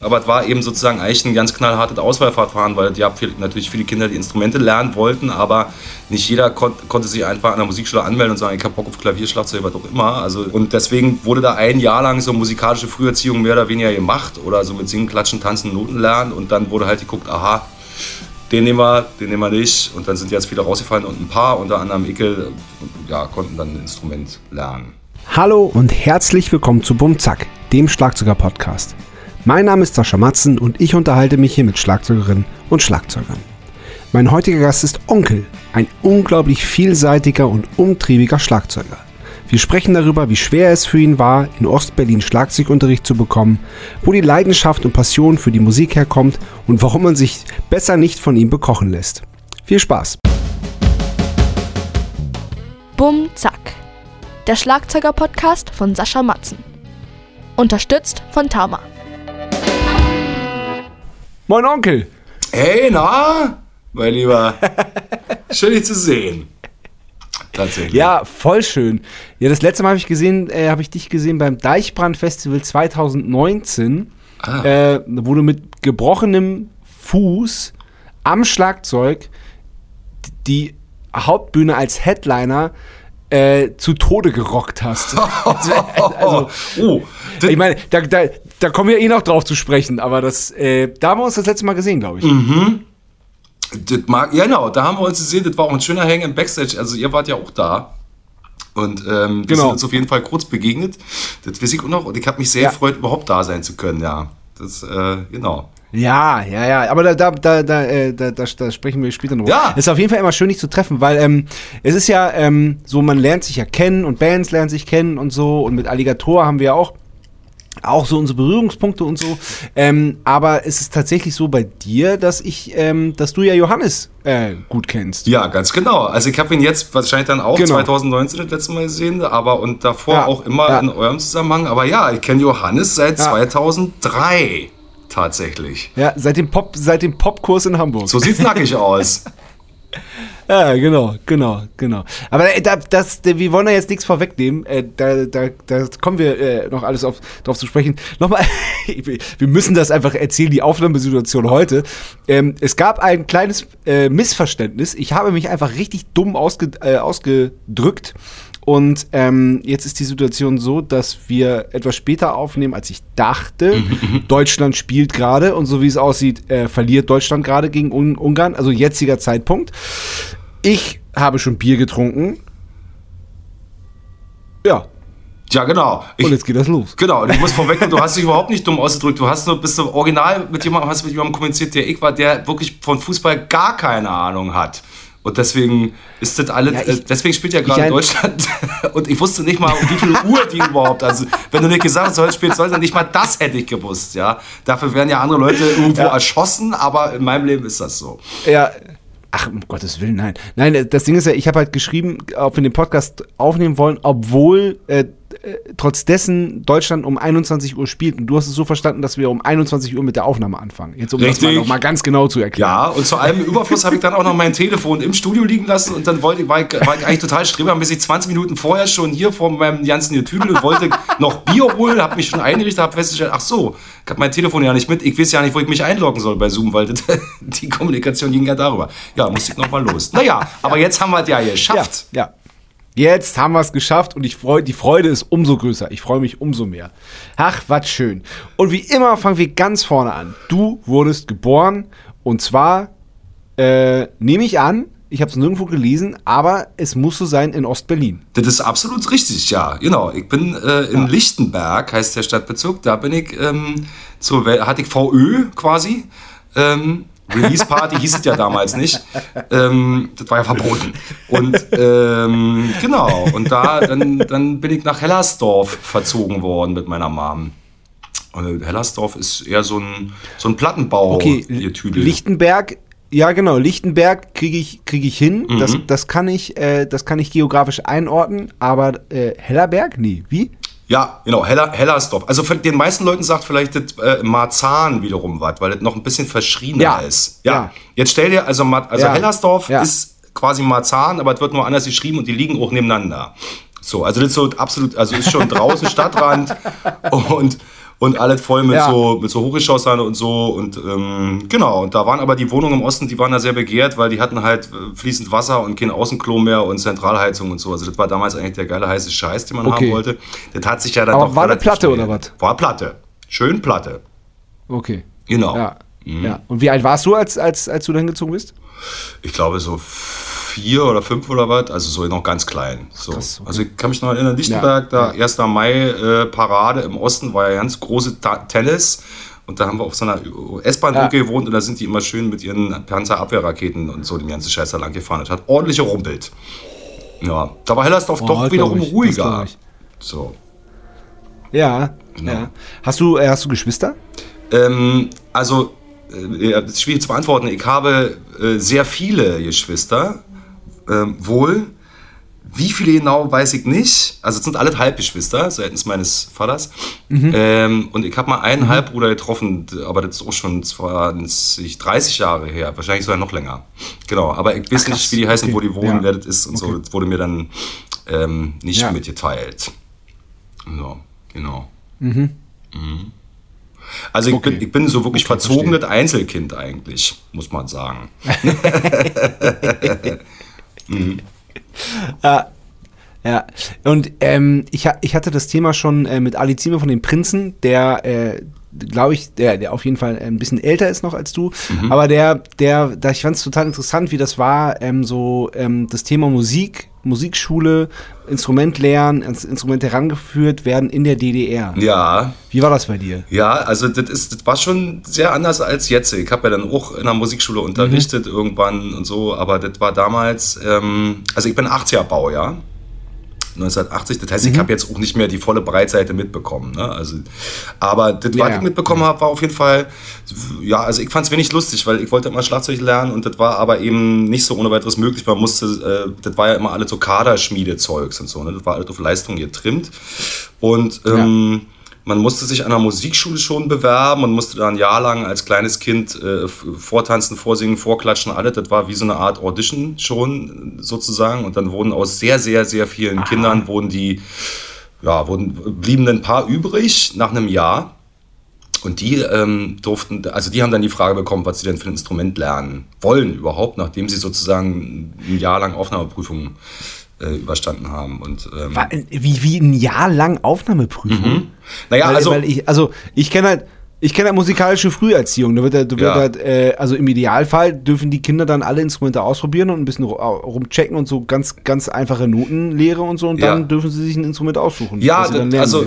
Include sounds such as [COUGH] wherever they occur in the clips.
Aber es war eben sozusagen eigentlich ein ganz knallhartes Auswahlverfahren, weil es gab natürlich viele Kinder, die Instrumente lernen wollten, aber nicht jeder kon konnte sich einfach an der Musikschule anmelden und sagen, ich habe Bock auf Klavier, Schlagzeug, was auch immer. Also, und deswegen wurde da ein Jahr lang so musikalische Früherziehung mehr oder weniger gemacht oder so mit Singen, Klatschen, Tanzen, Noten lernen und dann wurde halt geguckt, aha, den nehmen wir, den nehmen wir nicht. Und dann sind jetzt viele rausgefallen und ein paar, unter anderem Icke, ja, konnten dann ein Instrument lernen. Hallo und herzlich willkommen zu Bumzack, dem Schlagzeuger-Podcast. Mein Name ist Sascha Matzen und ich unterhalte mich hier mit Schlagzeugerinnen und Schlagzeugern. Mein heutiger Gast ist Onkel, ein unglaublich vielseitiger und umtriebiger Schlagzeuger. Wir sprechen darüber, wie schwer es für ihn war, in Ostberlin Schlagzeugunterricht zu bekommen, wo die Leidenschaft und Passion für die Musik herkommt und warum man sich besser nicht von ihm bekochen lässt. Viel Spaß! Bum Zack. Der Schlagzeuger-Podcast von Sascha Matzen. Unterstützt von Tama. Moin Onkel! Hey, na, mein Lieber. Schön, dich zu sehen. Tatsächlich. Ja, voll schön. Ja, das letzte Mal habe ich gesehen, äh, habe ich dich gesehen beim Deichbrand Festival 2019, ah. äh, wo du mit gebrochenem Fuß am Schlagzeug die Hauptbühne als Headliner äh, zu Tode gerockt hast. [LAUGHS] also, oh, ich meine, da, da, da kommen wir eh noch drauf zu sprechen, aber das, äh, da haben wir uns das letzte Mal gesehen, glaube ich. Mhm. Das mag, ja, genau, da haben wir uns gesehen, das war auch ein schöner Hang im Backstage, also ihr wart ja auch da. Und ähm, wir genau. sind uns auf jeden Fall kurz begegnet. Das weiß ich auch noch und ich habe mich sehr ja. gefreut, überhaupt da sein zu können, ja. Das, äh, genau. Ja, ja, ja, aber da, da, da, da, äh, da, da, da sprechen wir später noch. Ja. Es ist auf jeden Fall immer schön, dich zu treffen, weil ähm, es ist ja ähm, so, man lernt sich ja kennen und Bands lernen sich kennen und so und mit Alligator haben wir ja auch auch so unsere Berührungspunkte und so. Ähm, aber es ist tatsächlich so bei dir, dass ich, ähm, dass du ja Johannes äh, gut kennst. Ja, ganz genau. Also ich habe ihn jetzt wahrscheinlich dann auch genau. 2019 das letzte Mal gesehen, aber und davor ja, auch immer ja. in eurem Zusammenhang. Aber ja, ich kenne Johannes seit ja. 2003 tatsächlich. Ja, seit dem Pop, seit dem Popkurs in Hamburg. So sieht's nackig [LAUGHS] aus. [LAUGHS] Ja, genau, genau, genau. Aber äh, da, das, wir wollen da jetzt nichts vorwegnehmen. Äh, da, da, da kommen wir äh, noch alles auf, drauf zu sprechen. Nochmal, [LAUGHS] wir müssen das einfach erzählen, die Aufnahmesituation heute. Ähm, es gab ein kleines äh, Missverständnis. Ich habe mich einfach richtig dumm ausge, äh, ausgedrückt. Und ähm, jetzt ist die Situation so, dass wir etwas später aufnehmen, als ich dachte. Mhm, mhm. Deutschland spielt gerade und so wie es aussieht, äh, verliert Deutschland gerade gegen Un Ungarn. Also jetziger Zeitpunkt. Ich habe schon Bier getrunken. Ja. Ja, genau. Ich, und jetzt geht das los. Genau, und ich muss vorweg, du hast dich [LAUGHS] überhaupt nicht dumm ausgedrückt. Du hast nur, bist du original mit jemandem, hast mit jemandem kommuniziert, der ich war, der wirklich von Fußball gar keine Ahnung hat. Und deswegen ist das alles, ja, ich, deswegen spielt ja gerade Deutschland. [LAUGHS] Und ich wusste nicht mal, um wie viel Uhr die überhaupt. Also, wenn du nicht gesagt hast, heute spielt Deutschland, nicht mal das hätte ich gewusst, ja. Dafür werden ja andere Leute irgendwo ja. erschossen, aber in meinem Leben ist das so. Ja, Ach, um Gottes Willen, nein. Nein, das Ding ist ja, ich habe halt geschrieben, ob wir den Podcast aufnehmen wollen, obwohl äh, äh, trotz dessen Deutschland um 21 Uhr spielt. Und du hast es so verstanden, dass wir um 21 Uhr mit der Aufnahme anfangen. Jetzt um Richtig. das mal noch mal ganz genau zu erklären. Ja, und zu allem [LAUGHS] Überfluss habe ich dann auch noch mein Telefon im Studio liegen lassen und dann wollte, war, ich, war ich eigentlich total bis ich 20 Minuten vorher schon hier vor meinem ganzen Getüdel und wollte noch Bier holen, habe mich schon eingerichtet, habe festgestellt, ach so, ich habe mein Telefon ja nicht mit. Ich weiß ja nicht, wo ich mich einloggen soll bei Zoom, weil das, [LAUGHS] die Kommunikation ging ja darüber. Ja, muss ich noch mal los. Naja, aber jetzt haben wir es ja geschafft. Ja, ja. Jetzt haben wir es geschafft und ich freu, die Freude ist umso größer. Ich freue mich umso mehr. Ach, was schön. Und wie immer fangen wir ganz vorne an. Du wurdest geboren und zwar, äh, nehme ich an, ich habe es nirgendwo gelesen, aber es muss so sein in Ostberlin. Das ist absolut richtig, ja. Genau. Ich bin äh, in ja. Lichtenberg, heißt der Stadtbezirk. Da bin ich ähm, zur hatte ich VÖ quasi. Ähm, Release Party hieß es ja damals nicht. Ähm, das war ja verboten. Und ähm, genau, und da dann, dann bin ich nach Hellersdorf verzogen worden mit meiner Mom. Und Hellersdorf ist eher so ein, so ein Plattenbau. Okay, Lichtenberg ja, genau. Lichtenberg kriege ich, krieg ich hin. Mhm. Das, das, kann ich, äh, das kann ich geografisch einordnen. Aber äh, Hellerberg? Nee. Wie? Ja, genau, Heller, Hellersdorf. Also für den meisten Leuten sagt vielleicht das, äh, Marzahn wiederum was, weil das noch ein bisschen verschriebener ja. ist. Ja. ja. Jetzt stell dir, also, also ja. Hellersdorf ist quasi Marzahn, aber es wird nur anders geschrieben und die liegen auch nebeneinander. So, also das ist so absolut, also ist schon draußen [LAUGHS] Stadtrand und und alles voll mit Ja. so mit so Hochgeschossern und so und ähm, genau und da waren aber die Wohnungen im Osten, die waren da sehr begehrt, weil die hatten halt äh, fließend Wasser und kein Außenklo mehr und Zentralheizung und so. Also das war damals eigentlich der geile heiße Scheiß, den man Okay. haben wollte. Das hat sich ja dann Aber doch war eine Platte schnell- oder was? War Platte, schön Platte, Okay. genau. Ja. ja. Und wie alt warst du, als, als, als du da hingezogen bist? Ich glaube so vier oder fünf oder was, also so noch ganz klein. So. Krass, okay. Also ich kann mich noch erinnern, Lichtenberg, Ja, da 1. Mai äh, Parade im Osten war ja ganz große Ta Tennis. Und da haben wir auf so einer S-Bahn-Brücke Ja. gewohnt und da sind die immer schön mit ihren Panzerabwehrraketen und so den ganzen Scheiß da lang gefahren. Das hat ordentlich gerumpelt. Ja, da war Hellersdorf Oh, doch wiederum ich, ruhiger. So. Ja. Genau. ja. Hast, du, äh, hast du Geschwister? Ähm, also, äh, ja, das ist schwierig zu beantworten. Ich habe äh, sehr viele Geschwister. Ähm, wohl. Wie viele genau, weiß ich nicht. Also, es sind alle Halbgeschwister seitens meines Vaters. Ähm, und ich habe mal einen Halbbruder getroffen, aber das ist auch schon 20, 30 Jahre her. Wahrscheinlich sogar noch länger. Genau, aber ich weiß Ach, nicht, wie die heißen, wo Okay. die wohnen, Ja. wer das ist und so. Okay. Das wurde mir dann ähm, nicht Ja. mitgeteilt. Ja, genau. Mhm. Also ich, Okay. bin, ich bin so wirklich verzogenes Einzelkind eigentlich, muss man sagen. [LAUGHS] [LAUGHS] [LAUGHS] Ja, und ähm, ich, ich hatte das Thema schon äh, mit Ali Zime von den Prinzen, der, äh, glaube ich, der, der auf jeden Fall ein bisschen älter ist noch als du, aber der, der, da ich fand es total interessant, wie das war, ähm, so ähm, das Thema Musik, Musikschule, Instrument lernen, ans Instrument herangeführt werden in der DDR. Ja, Wie war das bei dir? ja, also das, ist, das war schon sehr anders als jetzt. Ich habe ja dann auch in der Musikschule unterrichtet irgendwann und so, aber das war damals, ähm, also ich bin 80er Baujahr. 1980, das heißt, ich habe jetzt auch nicht mehr die volle Breitseite mitbekommen. Ne? Also, aber das, Ja, was ja. ich mitbekommen habe, war auf jeden Fall, ja, also ich fand es wenig lustig, weil ich wollte immer Schlagzeug lernen und das war aber eben nicht so ohne weiteres möglich. Man musste, äh, das war ja immer alles so Kaderschmiedezeugs und so, ne? das war alles auf Leistung getrimmt. Und ähm, man musste sich an der Musikschule schon bewerben und musste da ein Jahr lang als kleines Kind äh, vortanzen, vorsingen, vorklatschen, alles. Das war wie so eine Art Audition schon sozusagen. Und dann wurden aus sehr, sehr, sehr vielen Kindern wurden die, ja, wurden, blieben ein paar übrig nach einem Jahr. Und die ähm, durften, also die haben dann die Frage bekommen, was sie denn für ein Instrument lernen wollen überhaupt, nachdem sie sozusagen ein Jahr lang Aufnahmeprüfung äh, überstanden haben. Und, ähm, War, wie, wie ein Jahr lang Aufnahmeprüfung? naja, weil, also weil ich, also ich kenne halt, ich kenne halt musikalische Früherziehung. Da wird, da wird Ja. halt, äh, also im Idealfall dürfen die Kinder dann alle Instrumente ausprobieren und ein bisschen ru- rumchecken und so ganz, ganz einfache Notenlehre und so und dann Ja. dürfen sie sich ein Instrument aussuchen. Ja, dann das- also,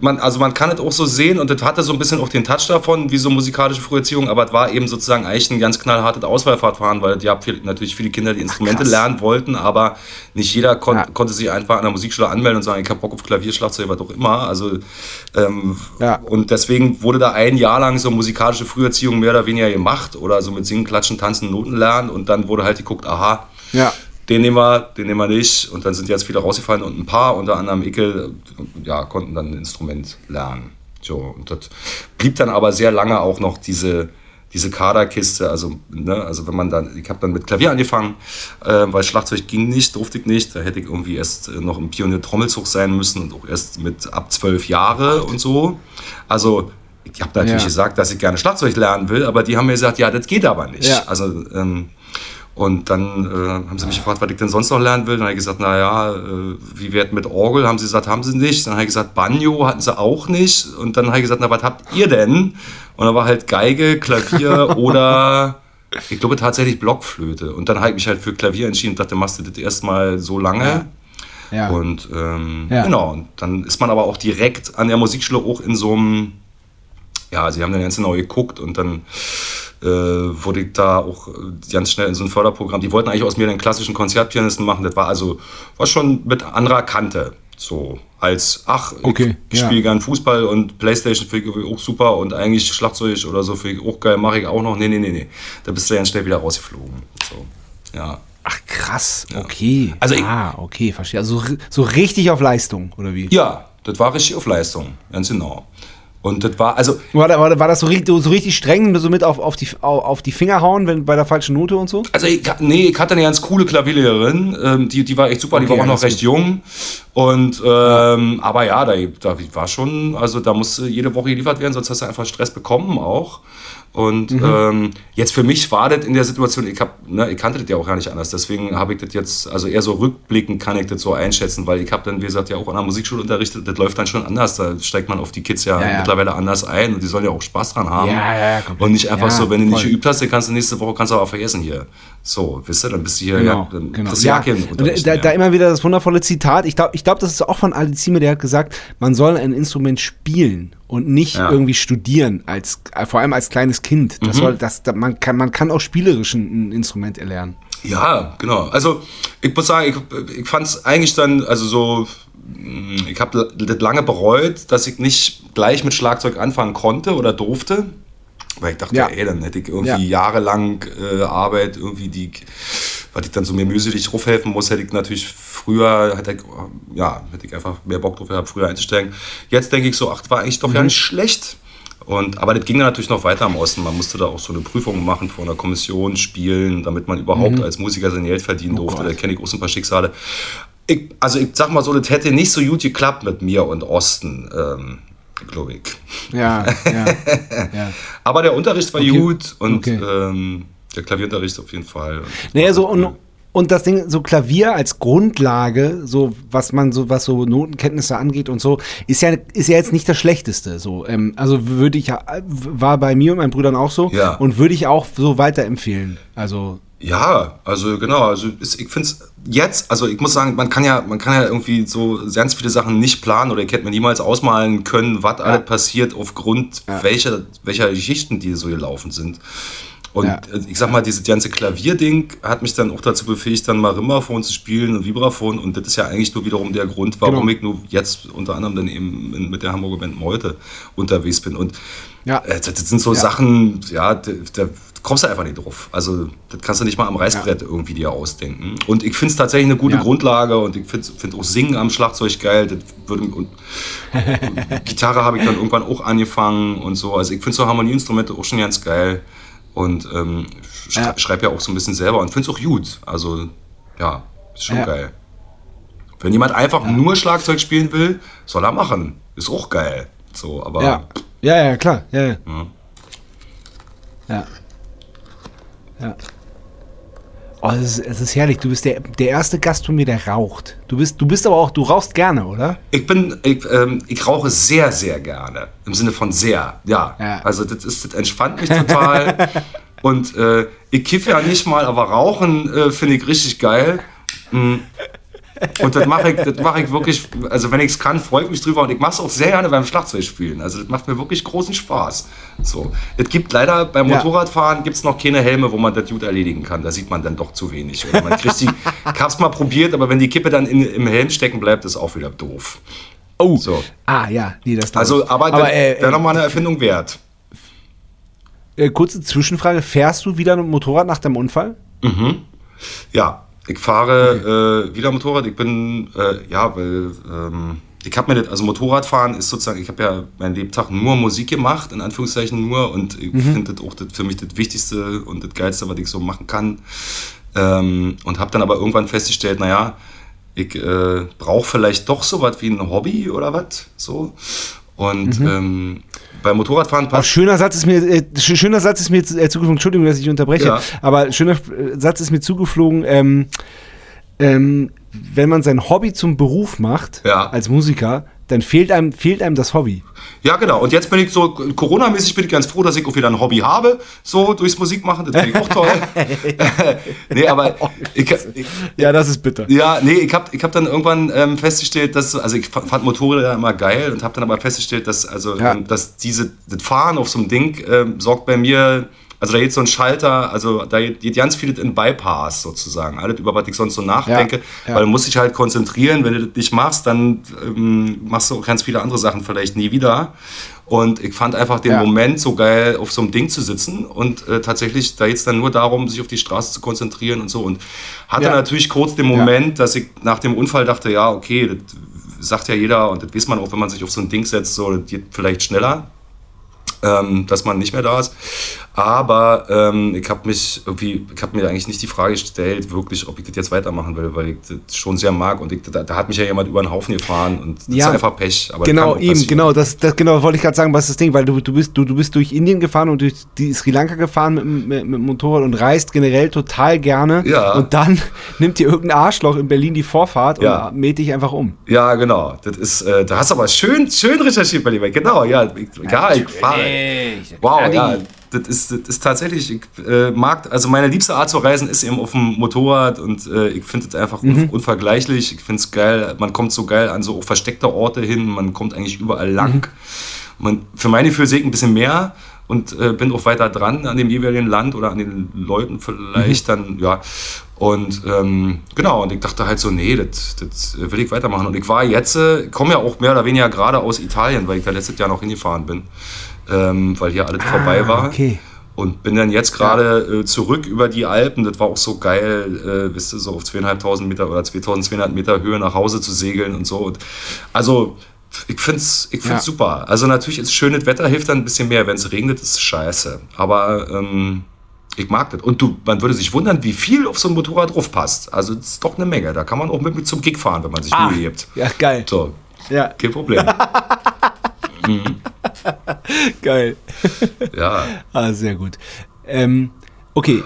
man, also man kann es auch so sehen und das hatte so ein bisschen auch den Touch davon, wie so musikalische Früherziehung, aber es war eben sozusagen eigentlich ein ganz knallhartes Auswahlverfahren, weil ja viel, natürlich viele Kinder die Instrumente krass. lernen wollten, aber nicht jeder kon Ja. konnte sich einfach an der Musikschule anmelden und sagen, ich habe Bock auf Klavier, Schlagzeug, was auch immer. Also, ähm, Ja. Und deswegen wurde da ein Jahr lang so musikalische Früherziehung mehr oder weniger gemacht oder so mit Singen, Klatschen, Tanzen, Noten lernen und dann wurde halt geguckt, aha, Ja. den nehmen wir, den nehmen wir nicht. Und dann sind jetzt viele rausgefallen und ein paar, unter anderem Ickel, ja, konnten dann ein Instrument lernen. So, und das blieb dann aber sehr lange auch noch diese, diese Kaderkiste. Also, ne, also wenn man dann, ich habe dann mit Klavier angefangen, äh, weil Schlagzeug ging nicht, durfte ich nicht. Da hätte ich irgendwie erst äh, noch im Pionier Trommelzug sein müssen und auch erst mit ab zwölf Jahre und so. Also, ich habe natürlich Ja. gesagt, dass ich gerne Schlagzeug lernen will, aber die haben mir gesagt, ja, das geht aber nicht. Ja. Also, ähm, und dann äh, haben sie mich gefragt, was ich denn sonst noch lernen will. Dann habe ich gesagt, naja, äh, wie wird mit Orgel? Haben sie gesagt, haben sie nicht. Dann habe ich gesagt, Banjo hatten sie auch nicht. Und dann habe ich gesagt, na, was habt ihr denn? Und dann war halt Geige, Klavier [LAUGHS] oder ich glaube tatsächlich Blockflöte. Und dann habe ich mich halt für Klavier entschieden und dachte, machst du das erstmal so lange. Ja. Und ähm, Ja. genau, und dann ist man aber auch direkt an der Musikschule auch in so einem, ja, sie haben dann ganz genau geguckt und dann äh, wurde ich da auch ganz schnell in so ein Förderprogramm. Die wollten eigentlich aus mir einen klassischen Konzertpianisten machen. Das war also war schon mit anderer Kante. So als, ach, Okay, ich ja. spiele gern Fußball und Playstation finde ich auch super und eigentlich Schlagzeug oder so finde ich auch geil, mache ich auch noch. Nee, nee, nee, nee. Da bist du ganz schnell wieder rausgeflogen. So, ja. Ach krass, okay. Also ich- ah, okay, verstehe. Also so, so richtig auf Leistung, oder wie? Ja, das war richtig auf Leistung, ganz genau. Und das war, also War, war, war das so, richtig- so richtig streng, so mit auf, auf, die, auf, die Finger hauen, wenn bei der falschen Note und so? Also ich, nee, ich hatte eine ganz coole Klavierlehrerin, ähm, die, die war echt super, die Okay, war auch noch recht jung Und ähm, aber ja, da, da war schon, also da musste jede Woche geliefert werden, sonst hast du einfach Stress bekommen auch. Und mhm. ähm, jetzt für mich war das in der Situation, ich, hab, ne, ich kannte das ja auch gar nicht anders. Deswegen habe ich das jetzt, also eher so rückblickend kann ich das so einschätzen, weil ich habe dann, wie gesagt, ja auch an der Musikschule unterrichtet. Das läuft dann schon anders. Da steigt man auf die Kids ja, ja, ja. mittlerweile anders ein und die sollen ja auch Spaß dran haben. Ja, und nicht einfach so, wenn du nicht geübt hast, dann kannst du nächste Woche kannst du aber vergessen hier. So, wisst ihr, dann bist du hier, genau, ja, dann genau. ja, da, da, immer wieder das wundervolle Zitat. Ich glaube, ich glaub, das ist auch von Alizime, der hat gesagt, man soll ein Instrument spielen und nicht ja. irgendwie studieren, als, vor allem als kleines Kind. Das mhm. soll, das, man, kann, man kann auch spielerisch ein Instrument erlernen. Ja, genau. Also ich muss sagen, ich, ich fand es eigentlich dann, also so, ich habe das lange bereut, dass ich nicht gleich mit Schlagzeug anfangen konnte oder durfte. Weil ich dachte, ja. ey, dann hätte ich irgendwie ja. jahrelang äh, Arbeit, irgendwie die, weil ich dann so mir mühselig rufhelfen muss, hätte ich natürlich früher, hätte ich, ja, hätte ich einfach mehr Bock drauf gehabt, früher einzusteigen. Jetzt denke ich so, ach, war eigentlich doch mhm. ja nicht schlecht. Und, aber das ging dann natürlich noch weiter am Osten. Man musste da auch so eine Prüfung machen vor einer Kommission, spielen, damit man überhaupt mhm. als Musiker sein Geld verdienen oh durfte. Da kenne ich auch so ein paar Schicksale. Ich, also ich sag mal so, das hätte nicht so gut geklappt mit mir und Osten. Ähm, glaube ich. Ja, ja, ja. [LAUGHS] Aber der Unterricht war okay. gut und okay. ähm, der Klavierunterricht auf jeden Fall. Naja, so und, und das Ding, so Klavier als Grundlage, so was man so, was so Notenkenntnisse angeht und so, ist ja, ist ja jetzt nicht das Schlechteste. So, ähm, also würde ich, war bei mir und meinen Brüdern auch so ja. und würde ich auch so weiterempfehlen. Also ja, also genau, also ich finde es jetzt, also ich muss sagen, man kann ja, man kann ja irgendwie so ganz viele Sachen nicht planen oder ich hätte mir niemals ausmalen können, was ja. alles passiert aufgrund ja. welcher, welcher Geschichten, die so gelaufen sind. Und ja. ich sag mal, dieses ganze Klavierding hat mich dann auch dazu befähigt, dann mal Rimmerphon zu spielen und Vibraphon. Und das ist ja eigentlich nur wiederum der Grund, warum genau. ich nur jetzt unter anderem dann eben mit der Hamburger Band Meute unterwegs bin. Und ja. Äh, das sind so Sachen, ja, da, da kommst du einfach nicht drauf. Also, das kannst du nicht mal am Reißbrett ja. irgendwie dir ausdenken. Und ich finde es tatsächlich eine gute ja. Grundlage und ich finde find auch Singen am Schlagzeug geil. Das würde, und, und [LAUGHS] Gitarre habe ich dann irgendwann auch angefangen und so. Also, ich finde so Harmonieinstrumente auch schon ganz geil. Und ähm, schrei ja. schreibe ja auch so ein bisschen selber und finde es auch gut. Also, ja, ist schon geil. Wenn jemand einfach nur Schlagzeug spielen will, soll er machen. Ist auch geil. So, aber. Ja, ja, ja klar. ja. ja. ja. Ja. Oh, es ist, es ist herrlich. Du bist der, der erste Gast von mir, der raucht. Du bist, du bist aber auch, du rauchst gerne, oder? Ich bin, ich, ähm, ich rauche sehr, sehr gerne. Im Sinne von sehr, ja. ja. Also das, ist, das entspannt mich total. [LAUGHS] Und äh, ich kiffe ja nicht mal, aber Rauchen äh, finde ich richtig geil. Mhm. Und das mache ich, das mache ich wirklich, also wenn ich es kann, freue ich mich drüber und ich mache es auch sehr gerne beim Schlagzeugspielen. Also das macht mir wirklich großen Spaß. So. Es gibt leider beim Motorradfahren gibt es noch keine Helme, wo man das gut erledigen kann. Da sieht man dann doch zu wenig. Oder man kriegt die, ich habe es mal probiert, aber wenn die Kippe dann in, im Helm stecken bleibt, ist auch wieder doof. Oh. So. Ah ja, nee, das Also, aber, aber äh, wäre nochmal eine Erfindung wert. Äh, kurze Zwischenfrage: Fährst du wieder ein Motorrad nach dem Unfall? Mhm. Ja, ich fahre okay. äh, wieder Motorrad. Ich bin, äh, ja, weil ähm, ich habe mir das, also Motorradfahren ist sozusagen, ich habe ja meinen Lebtag nur Musik gemacht, in Anführungszeichen nur. Und ich mhm. finde das auch das für mich das Wichtigste und das Geilste, was ich so machen kann. Ähm, und habe dann aber irgendwann festgestellt, naja, ich äh, brauche vielleicht doch so was wie ein Hobby oder was. So. Und mhm. ähm, beim Motorradfahren passt. schöner Satz ist mir, äh, schöner Satz ist mir äh, zugeflogen, Entschuldigung, dass ich unterbreche, ja. aber schöner äh, Satz ist mir zugeflogen, ähm, ähm, wenn man sein Hobby zum Beruf macht, ja. als Musiker, dann fehlt einem, fehlt einem das Hobby. Ja, genau. Und jetzt bin ich so, Corona-mäßig bin ich ganz froh, dass ich auch wieder ein Hobby habe, so durchs Musikmachen. Das finde ich auch toll. [LAUGHS] [LAUGHS] nee, aber. Ich, ich, ja, das ist bitter. Ja, nee, ich habe ich hab dann irgendwann ähm, festgestellt, dass, also ich fand Motorräder immer geil und habe dann aber festgestellt, dass, also, ja. ähm, dass diese, das Fahren auf so einem Ding ähm, sorgt bei mir also da geht so ein Schalter, also da geht ganz viel in Bypass sozusagen. Alles, über was ich sonst so nachdenke. Ja, ja. Weil du musst dich halt konzentrieren. Wenn du das nicht machst, dann ähm, machst du auch ganz viele andere Sachen vielleicht nie wieder. Und ich fand einfach den ja. Moment so geil, auf so einem Ding zu sitzen. Und äh, tatsächlich, da geht es dann nur darum, sich auf die Straße zu konzentrieren und so. Und hatte ja. natürlich kurz den Moment, ja. dass ich nach dem Unfall dachte, ja, okay, das sagt ja jeder und das weiß man auch, wenn man sich auf so ein Ding setzt, so, das geht vielleicht schneller, ähm, dass man nicht mehr da ist. Aber ähm, ich habe mich irgendwie, ich habe mir eigentlich nicht die Frage gestellt, wirklich, ob ich das jetzt weitermachen will, weil ich das schon sehr mag und ich, da, da, hat mich ja jemand über den Haufen gefahren und das ja, ist einfach Pech. genau, eben, genau, das, das genau wollte ich gerade sagen, was ist das Ding, weil du, du bist du, du bist durch Indien gefahren und durch die Sri Lanka gefahren mit, mit, mit dem Motorrad und reist generell total gerne. Ja. Und dann [LAUGHS] nimmt dir irgendein Arschloch in Berlin die Vorfahrt ja. und mäht dich einfach um. Ja, genau. Das ist, äh, da hast du aber schön, schön recherchiert bei dir. Genau, ja. Ich, ja, ich fahre. Wow, ja das ist, das ist tatsächlich, ich äh, mag, also meine liebste Art zu reisen ist eben auf dem Motorrad und äh, ich finde es einfach mhm. unvergleichlich. Ich finde es geil, man kommt so geil an so versteckte Orte hin, man kommt eigentlich überall lang. Mhm. Man, für meine Physik ein bisschen mehr und äh, bin auch weiter dran an dem jeweiligen Land oder an den Leuten vielleicht mhm. dann, ja. Und ähm, genau, und ich dachte halt so, nee, das, das will ich weitermachen. Und ich war jetzt, äh, komme ja auch mehr oder weniger gerade aus Italien, weil ich da letztes Jahr noch hingefahren bin ähm, weil hier alles ah, vorbei war. Okay. Und bin dann jetzt gerade äh, zurück über die Alpen. Das war auch so geil, äh, wisst ihr, so auf zweieinhalbtausend Meter oder 2200 Meter Höhe nach Hause zu segeln und so. Und also, ich finde es ich find's ja. super. Also, natürlich ist schönes Wetter, hilft dann ein bisschen mehr. Wenn es regnet, ist es scheiße. Aber ähm, ich mag das. Und du, man würde sich wundern, wie viel auf so ein Motorrad drauf passt. Also, das ist doch eine Menge. Da kann man auch mit, mit zum Gig fahren, wenn man sich ah, Mühe gibt. Ja, geil. So, ja. kein Problem. [LAUGHS] mhm. [LAUGHS] Geil. Ja. Ah, sehr gut. Ähm, okay.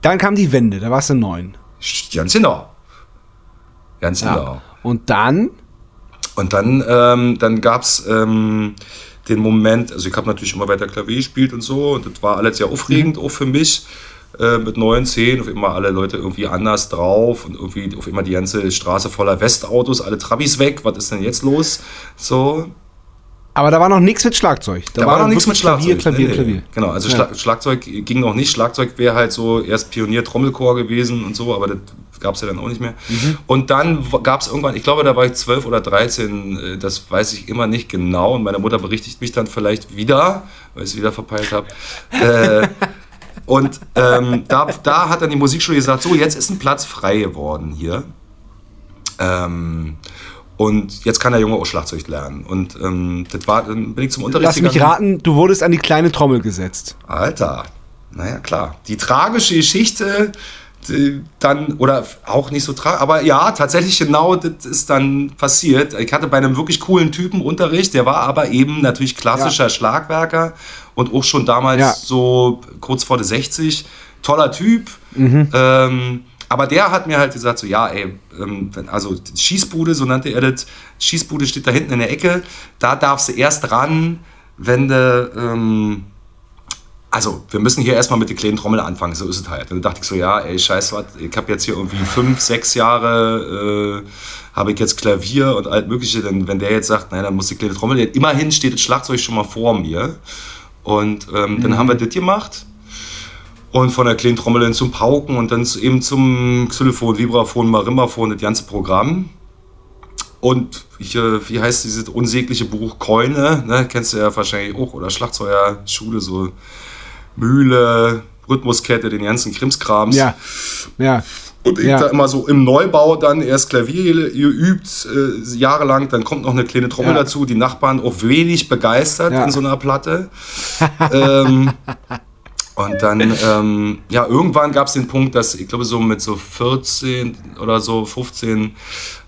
Dann kam die Wende, da warst du neun. Ganz genau. Ganz ja. genau. Und dann? Und dann, ähm, dann gab es ähm, den Moment, also ich habe natürlich immer weiter Klavier gespielt und so, und das war alles sehr aufregend, mhm. auch für mich. Äh, mit 9, 10, auf immer alle Leute irgendwie anders drauf und irgendwie auf immer die ganze Straße voller Westautos, alle Trabis weg, was ist denn jetzt los? So, aber da war noch nichts mit Schlagzeug. Da, da war, noch nichts mit Schlagzeug. Klavier, Klavier, nee. Klavier. Genau, also ja. Schlagzeug ging noch nicht. Schlagzeug wäre halt so erst Pionier-Trommelchor gewesen und so, aber das gab es ja dann auch nicht mehr. Mhm. Und dann gab es irgendwann, ich glaube, da war ich 12 oder 13, äh, das weiß ich immer nicht genau. Und meine Mutter berichtigt mich dann vielleicht wieder, weil ich es wieder verpeilt habe. äh, [LAUGHS] und ähm, da, da hat dann die Musikschule gesagt, so, jetzt ist ein Platz frei geworden hier. Ähm, und jetzt kann der Junge auch Schlagzeug lernen. Und ähm, das war, dann bin ich zum Unterricht Lass mich raten, du wurdest an die kleine Trommel gesetzt. Alter, naja, klar. Die tragische Geschichte, dann, oder auch nicht so tragisch, aber ja, tatsächlich genau das ist dann passiert. Ich hatte bei einem wirklich coolen Typen Unterricht, der war aber eben natürlich klassischer ja. Schlagwerker und auch schon damals ja. so kurz vor der 60. Toller Typ. Mhm. Ähm, aber der hat mir halt gesagt, so, ja, ey, ähm, also Schießbude, so nannte er das, Schießbude steht da hinten in der Ecke, da darfst du erst ran, wenn du, ähm, also wir müssen hier erstmal mit der kleinen Trommel anfangen, so ist es halt. Und dann dachte ich so, ja, ey, scheiß was, ich habe jetzt hier irgendwie fünf, sechs Jahre, äh, habe ich jetzt Klavier und alt mögliche, denn wenn der jetzt sagt, nein, dann muss die kleine Trommel, immerhin steht das Schlagzeug schon mal vor mir. Und ähm, mhm. dann haben wir das gemacht und von der kleinen Trommel dann zum Pauken und dann eben zum Xylophon, Vibraphon, Marimbaphon, das ganze Programm. Und hier, wie heißt dieses unsägliche Buch Keune, ne? kennst du ja wahrscheinlich auch, oder Schlagzeugerschule, so Mühle, Rhythmuskette, den ganzen Krimskrams. Ja, ja. Und ich ja. da immer so im Neubau dann erst Klavier geübt, äh, jahrelang, dann kommt noch eine kleine Trommel ja. dazu, die Nachbarn auch wenig begeistert ja. in so einer Platte. ähm, [LAUGHS] und dann, ähm, ja, irgendwann gab es den Punkt, dass ich glaube, so mit so 14 oder so 15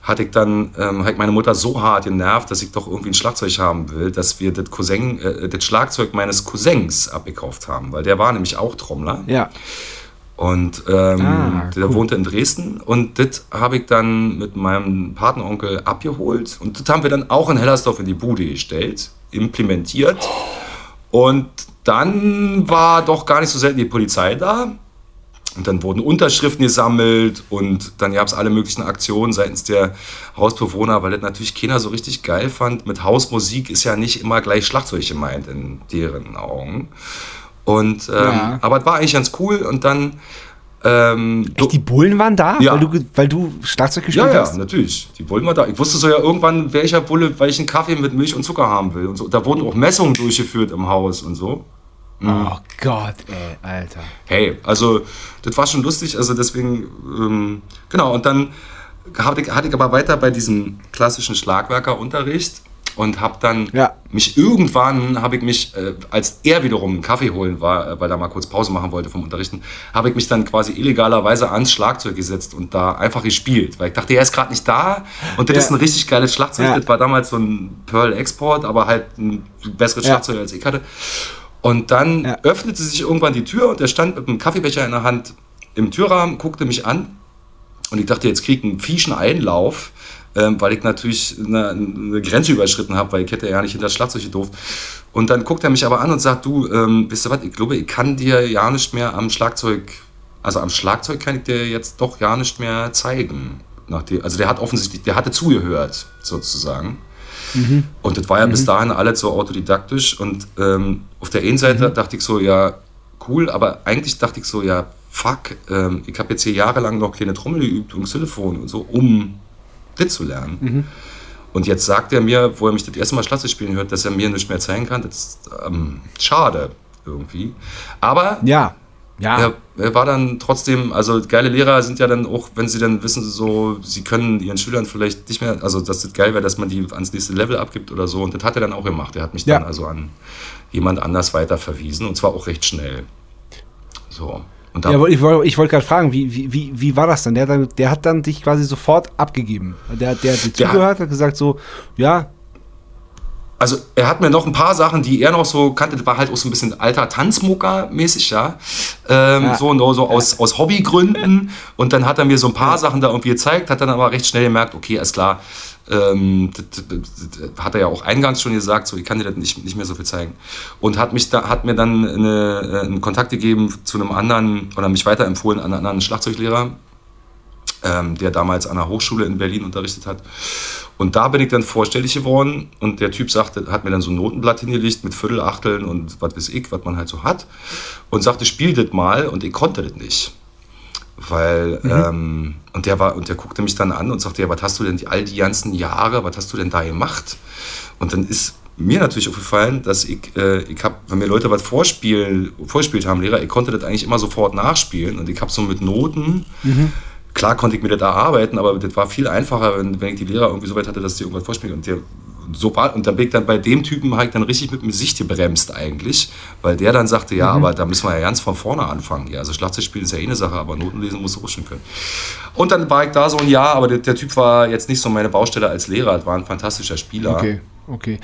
hatte ich dann, ähm, hat meine Mutter so hart genervt, dass ich doch irgendwie ein Schlagzeug haben will, dass wir das, Cousin, äh, das Schlagzeug meines Cousins abgekauft haben, weil der war nämlich auch Trommler. Ja. Und ähm, ah, der cool. wohnte in Dresden und das habe ich dann mit meinem Patenonkel abgeholt und das haben wir dann auch in Hellersdorf in die Bude gestellt, implementiert. Und dann war doch gar nicht so selten die Polizei da. Und dann wurden Unterschriften gesammelt und dann gab es alle möglichen Aktionen seitens der Hausbewohner, weil das natürlich keiner so richtig geil fand. Mit Hausmusik ist ja nicht immer gleich Schlagzeug gemeint in deren Augen. Und, ähm, ja. Aber es war eigentlich ganz cool und dann ähm, Echt, die Bullen waren da? Ja. Weil du, weil du Schlagzeug gespielt ja, hast? Ja, natürlich. Die Bullen waren da. Ich wusste so ja irgendwann, welcher Bulle welchen Kaffee mit Milch und Zucker haben will. Und so. Da wurden auch Messungen durchgeführt im Haus und so. Mhm. Oh Gott, ey, Alter. Hey, also das war schon lustig. Also deswegen, ähm, genau. Und dann hatte ich, hatte ich aber weiter bei diesem klassischen Schlagwerkerunterricht und habe dann Ja. mich irgendwann habe ich mich, äh, als er wiederum einen Kaffee holen war, äh, weil er mal kurz Pause machen wollte vom Unterrichten, habe ich mich dann quasi illegalerweise ans Schlagzeug gesetzt und da einfach gespielt, weil ich dachte, er ist gerade nicht da und das Ja. ist ein richtig geiles Schlagzeug. Ja. Das war damals so ein Pearl Export, aber halt ein besseres. Schlagzeug als ich hatte. Und dann öffnete sich irgendwann die Tür und er stand mit einem Kaffeebecher in der Hand im Türrahmen, guckte mich an und ich dachte, jetzt krieg ich einen fieschen Einlauf, ähm, weil ich natürlich eine, eine Grenze überschritten habe, weil ich hätte ja nicht hinter das Schlagzeug gedurft. Und dann guckt er mich aber an und sagt, du, ähm, wisst ihr was, ich glaube, ich kann dir ja nicht mehr am Schlagzeug, also am Schlagzeug kann ich dir jetzt doch ja nicht mehr zeigen. Nachdem, also der hat offensichtlich, der hatte zugehört, sozusagen. Und das war ja bis dahin alles so autodidaktisch. Und ähm, auf der einen Seite dachte ich so, ja, cool, aber eigentlich dachte ich so, ja, fuck, ähm, ich habe jetzt hier jahrelang noch kleine Trommel geübt und Xylophon und so, um das zu lernen. Und jetzt sagt er mir, wo er mich das erste Mal Schlagzeug spielen hört, dass er mir nicht mehr zeigen kann. Das ist ähm, schade irgendwie. Aber Ja. Ja. er, er war dann trotzdem, also geile Lehrer sind ja dann auch, wenn sie dann wissen, so, sie können ihren Schülern vielleicht nicht mehr, also dass das geil wäre, dass man die ans nächste Level abgibt oder so. Und das hat er dann auch gemacht. Er hat mich Ja. dann also an jemand anders weiter verwiesen und zwar auch recht schnell. So. Und Ja, ich wollte ich wollte gerade fragen, wie, wie, wie, wie war das dann? Der, hat dann? der hat dann dich quasi sofort abgegeben. Der, der hat dir hat- zugehört, hat gesagt so, ja, also er hat mir noch ein paar Sachen, die er noch so kannte, das war halt auch so ein bisschen alter Tanzmucker-mäßig, ja. Ähm, Ja. So, no, so aus, aus Hobbygründen. Und dann hat er mir so ein paar Sachen da irgendwie gezeigt, hat dann aber recht schnell gemerkt, okay, ist klar, ähm, das, das, das hat er ja auch eingangs schon gesagt, so ich kann dir das nicht, nicht mehr so viel zeigen. Und hat mich da, hat mir dann eine, äh, einen Kontakt gegeben zu einem anderen, oder mich weiterempfohlen an einen anderen Schlagzeuglehrer, ähm, der damals an der Hochschule in Berlin unterrichtet hat. Und da bin ich dann vorstellig geworden und der Typ sagte, hat mir dann so ein Notenblatt hingelegt mit Viertelachteln und was weiß ich, was man halt so hat und sagte, spiel das mal und ich konnte das nicht. Weil, ähm, und der war, und der guckte mich dann an und sagte, ja, was hast du denn die, all die ganzen Jahre, was hast du denn da gemacht? Und dann ist mir natürlich aufgefallen, dass ich, äh, ich habe, wenn mir Leute was vorspiel, vorgespielt haben, Lehrer, ich konnte das eigentlich immer sofort nachspielen und ich habe so mit Noten, klar konnte ich mir das erarbeiten, aber das war viel einfacher, wenn, wenn ich die Lehrer irgendwie so weit hatte, dass die irgendwas vorspielen und der so war, und dann bin ich dann bei dem Typen habe ich dann richtig mit dem Gesicht gebremst eigentlich, weil der dann sagte, ja, aber da müssen wir ja ganz von vorne anfangen. Ja, also Schlagzeugspielen ist ja eh eine Sache, aber Noten lesen musst du auch schon können. Und dann war ich da so ein Jahr, aber der, der Typ war jetzt nicht so meine Baustelle als Lehrer, das war ein fantastischer Spieler, okay, okay.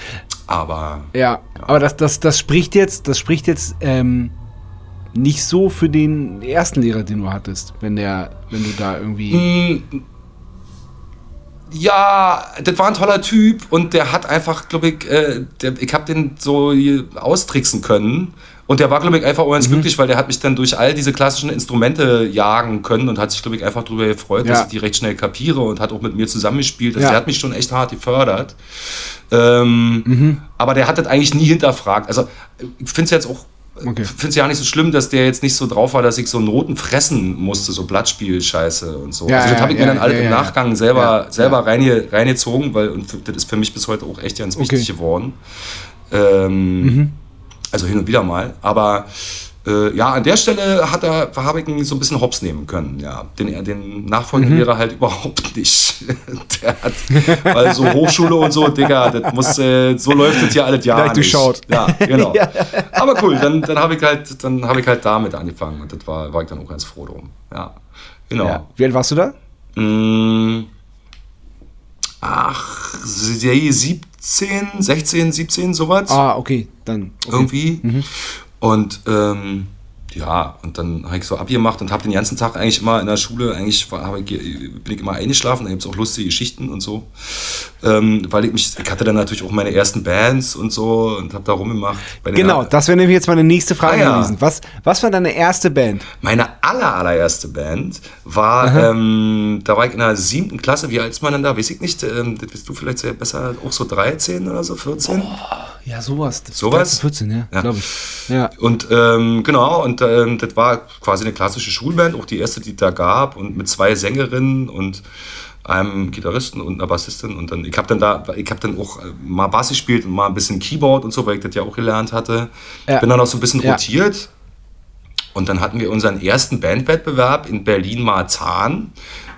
aber Ja, aber das, das, das spricht jetzt, das spricht jetzt ähm, nicht so für den ersten Lehrer, den du hattest, wenn der, wenn du da irgendwie. Ja, das war ein toller Typ und der hat einfach, glaube ich, äh, der, ich habe den so austricksen können. Und der war, glaube ich, einfach ganz glücklich, weil der hat mich dann durch all diese klassischen Instrumente jagen können und hat sich, glaube ich, einfach darüber gefreut, dass Ja. ich die recht schnell kapiere und hat auch mit mir zusammengespielt. Also Ja. der hat mich schon echt hart gefördert. Ähm, Aber der hat das eigentlich nie hinterfragt. Also ich finde es jetzt auch Okay. ich finde es ja nicht so schlimm, dass der jetzt nicht so drauf war, dass ich so Noten fressen musste, so Blattspiel-Scheiße und so. Ja, also das ja, habe ich ja, mir dann alle im. Nachgang selber, selber. Reinge, reingezogen, weil und das ist für mich bis heute auch echt ganz wichtig Okay. geworden. Ähm, Mhm. Also hin und wieder mal. Aber äh, ja, an der Stelle hat er, habe ich ihn so ein bisschen hops nehmen können. Ja, den, den Nachfolgelehrer Mhm. halt [LAUGHS] überhaupt nicht. Der hat, weil so Hochschule und so, Digga, das muss, äh, so läuft das ja alles Gleich nicht. durchschaut. Ja, genau. [LAUGHS] Ja. Aber cool, dann, dann habe ich halt, dann habe ich halt damit angefangen und das war, war ich dann auch ganz froh drum. Ja, genau. Ja. Wie alt warst du da? Mm, Ach, 17, 16, 17, sowas Ah, okay, dann. Okay. irgendwie. Und ähm, ja, und dann habe ich so abgemacht und habe den ganzen Tag eigentlich immer in der Schule, eigentlich war, ich, bin ich immer eingeschlafen, da gibt es auch lustige Geschichten und so. Ähm, weil ich mich, ich hatte dann natürlich auch meine ersten Bands und so und habe da rumgemacht. Genau, das wäre nämlich jetzt meine nächste Frage Ah, ja. gewesen. Was, was war deine erste Band? Meine aller, allererste Band war, ähm, da war ich in der siebten Klasse. Wie alt ist man denn da? Weiß ich nicht. Ähm, das bist du vielleicht sehr besser, auch so 13 oder so, 14? Ja, sowas. Sowas? 14, ja, Ja. glaube ich. Ja. Und ähm, genau, und ähm, das war quasi eine klassische Schulband, auch die erste, die da gab, und mit zwei Sängerinnen und einem Gitarristen und einer Bassistin. Und dann, ich habe dann da, ich habe dann auch äh, mal Bass gespielt und mal ein bisschen Keyboard und so, weil ich das ja auch gelernt hatte. Ja. Bin dann auch so ein bisschen Ja. rotiert. Und dann hatten wir unseren ersten Bandwettbewerb in Berlin-Marzahn.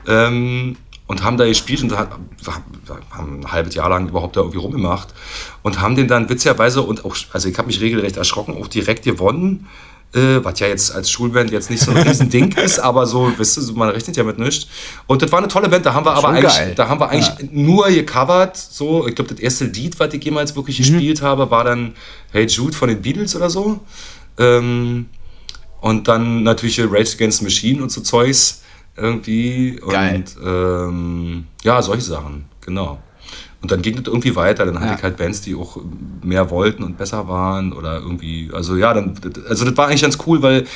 Ähm, und haben da gespielt und haben ein halbes Jahr lang überhaupt da irgendwie rumgemacht und haben den dann witzigerweise und auch, also ich habe mich regelrecht erschrocken, auch direkt gewonnen. Äh, was ja jetzt als Schulband jetzt nicht so ein Riesending [LAUGHS] ist, aber so, wisst ihr, man rechnet ja mit nichts. Und das war eine tolle Band, da haben wir aber Schon eigentlich, geil. da haben wir eigentlich Ja. nur gecovert, so, ich glaube, das erste Lied, was ich jemals wirklich Mhm. gespielt habe, war dann Hey Jude von den Beatles oder so. Ähm, und dann natürlich Rage Against the Machine und so Zeugs irgendwie. Geil. Und ähm, ja, solche Sachen, genau. Und dann ging das irgendwie weiter. Dann hatte Ja. ich halt Bands, die auch mehr wollten und besser waren oder irgendwie, also ja, dann, also das war eigentlich ganz cool, weil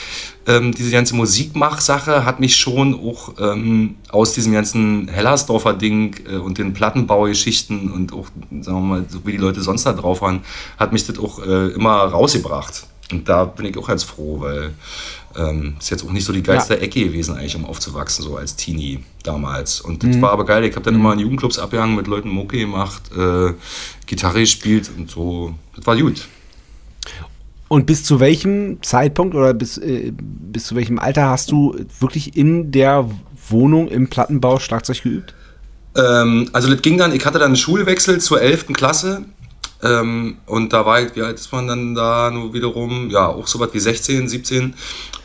ähm, diese ganze Musikmach-Sache hat mich schon auch ähm, aus diesem ganzen Hellersdorfer Ding äh, und den Plattenbaugeschichten und auch, sagen wir mal, so wie die Leute sonst da drauf waren, hat mich das auch äh, immer rausgebracht. Und da bin ich auch ganz froh, weil ähm, ist jetzt auch nicht so die geilste Ecke gewesen, eigentlich, um aufzuwachsen, so als Teenie damals. Und das war aber geil. Ich habe dann immer in Jugendclubs abgehangen, mit Leuten Mucke gemacht, äh, Gitarre gespielt und so. Das war gut. Und bis zu welchem Zeitpunkt oder bis, äh, bis zu welchem Alter hast du wirklich in der Wohnung im Plattenbau Schlagzeug geübt? Ähm, also das ging dann, ich hatte dann einen Schulwechsel zur 11. Klasse. Ähm, und da war ich, wie alt ist man dann da nur wiederum? Ja, auch so was wie 16, 17.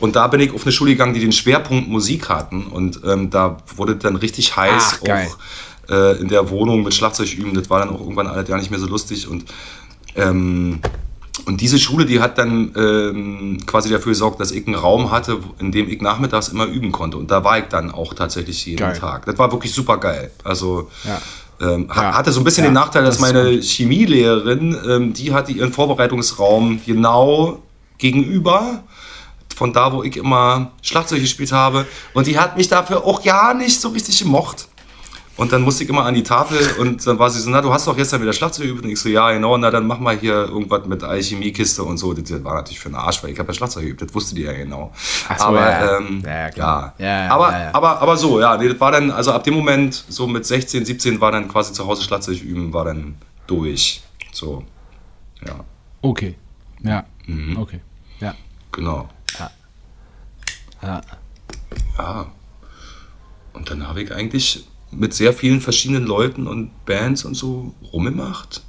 Und da bin ich auf eine Schule gegangen, die den Schwerpunkt Musik hatten. Und ähm, da wurde dann richtig heiß, Ach, auch äh, in der Wohnung mit Schlagzeug üben. Das war dann auch irgendwann alles gar nicht mehr so lustig. Und ähm, und diese Schule, die hat dann ähm, quasi dafür gesorgt, dass ich einen Raum hatte, in dem ich nachmittags immer üben konnte. Und da war ich dann auch tatsächlich jeden Geil. Tag. Das war wirklich super geil. Also Ja. Ähm, Ja. hatte so ein bisschen Ja, den Nachteil, dass das meine Chemielehrerin, ähm, die hatte ihren Vorbereitungsraum genau gegenüber von da, wo ich immer Schlagzeug gespielt habe. Und die hat mich dafür auch ja nicht so richtig gemocht. Und dann musste ich immer an die Tafel und dann war sie so, na, du hast doch gestern wieder Schlagzeug geübt. Und ich so, ja, genau, na, dann mach mal hier irgendwas mit Alchemiekiste und so. Das war natürlich für den Arsch, weil ich habe ja Schlagzeug geübt, das wusste die ja genau. Ach so, aber, ja. ähm, klar. Ja, ja, aber, ja, ja. aber, aber so, ja, nee, das war dann, also ab dem Moment, so mit 16, 17 war dann quasi zu Hause Schlagzeug üben, war dann durch. So, ja, Okay. Ja. Mhm. Okay. Ja. genau. Ja. Ja. Und dann habe ich eigentlich mit sehr vielen verschiedenen Leuten und Bands und so rumgemacht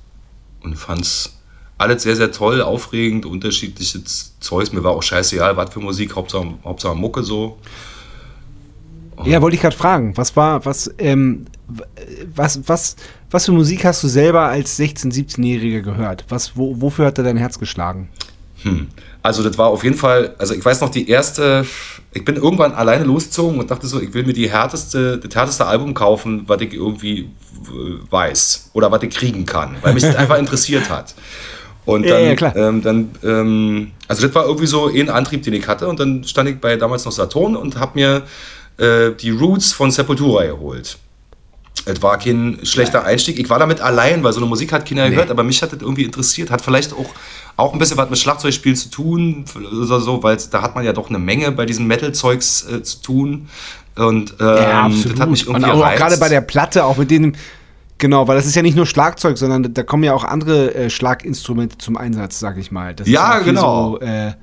und fand's alles sehr, sehr toll, aufregend, unterschiedliches Zeugs. Mir war auch scheißegal, was für Musik, Hauptsache, Hauptsache Mucke so. Ja, wollte ich gerade fragen. Was war, was, ähm, was, was, was für Musik hast du selber als 16-, 17-Jähriger gehört? Was, wo, wofür hat dir dein Herz geschlagen? Hm. Also das war auf jeden Fall, also ich weiß noch, die erste, ich bin irgendwann alleine losgezogen und dachte so, ich will mir die härteste, das härteste Album kaufen, was ich irgendwie äh, weiß oder was ich kriegen kann, weil mich das einfach interessiert hat. Und Ja, dann, ja, klar. Ähm, dann ähm, also das war irgendwie so ein Antrieb, den ich hatte und dann stand ich bei damals noch Saturn und habe mir äh, die Roots von Sepultura geholt. Es war kein schlechter Einstieg. Ich war damit allein, weil so eine Musik hat keiner gehört, aber mich hat das irgendwie interessiert. Hat vielleicht auch, auch ein bisschen was mit Schlagzeugspiel zu tun oder so, weil da hat man ja doch eine Menge bei diesem Metal-Zeugs äh, zu tun. Und ähm, das hat mich Und irgendwie auch, auch gerade bei der Platte, auch mit dem, genau, weil das ist ja nicht nur Schlagzeug, sondern da kommen ja auch andere äh, Schlaginstrumente zum Einsatz, sag ich mal. Das Ja, genau. So, äh,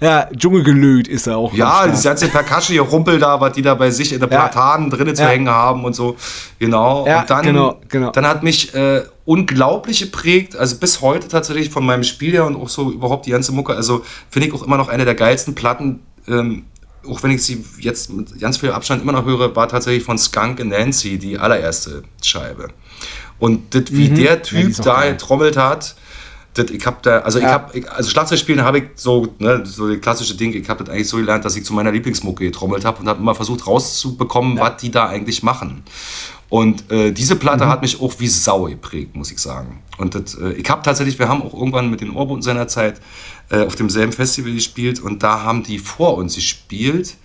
ja, Dschungelgelöt ist er auch. Ja, dieses ganze Percussion-Rumpel da, was die da bei sich in der Ja. Platanen drinnen zu Ja. hängen haben und so. Genau. Ja, und dann, genau, genau. dann hat mich äh, unglaublich geprägt, also bis heute tatsächlich von meinem Spiel her und auch so überhaupt die ganze Mucke. Also finde ich auch immer noch eine der geilsten Platten. Ähm, auch wenn ich sie jetzt mit ganz viel Abstand immer noch höre, war tatsächlich von Skunk and Nancy die allererste Scheibe. Und das, wie der Mhm. Ja, die Typ auch da geil. getrommelt hat, das, ich habe da, also ich Ja. habe, ich- also Schlagzeug spielen habe ich so, ne, so die klassische Ding, ich habe das eigentlich so gelernt, dass ich zu meiner Lieblingsmucke getrommelt habe und habe immer versucht rauszubekommen, was die da eigentlich machen. Und äh, diese Platte hat mich auch wie Sau geprägt, muss ich sagen. Und das, äh, ich habe tatsächlich, wir haben auch irgendwann mit den Ohrboten seiner Zeit äh, auf demselben Festival gespielt und da haben die vor uns gespielt.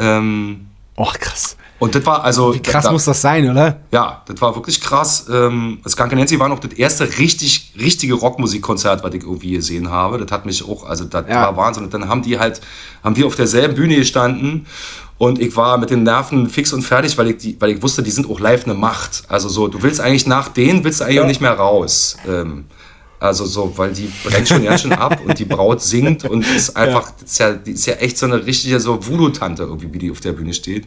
Ähm, Och, krass. Und das war also. Wie krass da, muss das sein, oder? ja, das war wirklich krass. Ähm, Skunk Nancy war noch das erste richtig, richtige Rockmusikkonzert, was ich irgendwie gesehen habe. Das hat mich auch, also das Ja. war Wahnsinn. Und dann haben die halt, haben wir auf derselben Bühne gestanden und ich war mit den Nerven fix und fertig, weil ich, die, weil ich wusste, die sind auch live eine Macht. Also so, du willst eigentlich nach denen, willst du eigentlich auch nicht mehr raus. Ähm, also so, weil die brennt schon ganz schön ab und die Braut singt und ist einfach, das ist ja, die ist ja echt so eine richtige so Voodoo-Tante irgendwie, wie die auf der Bühne steht.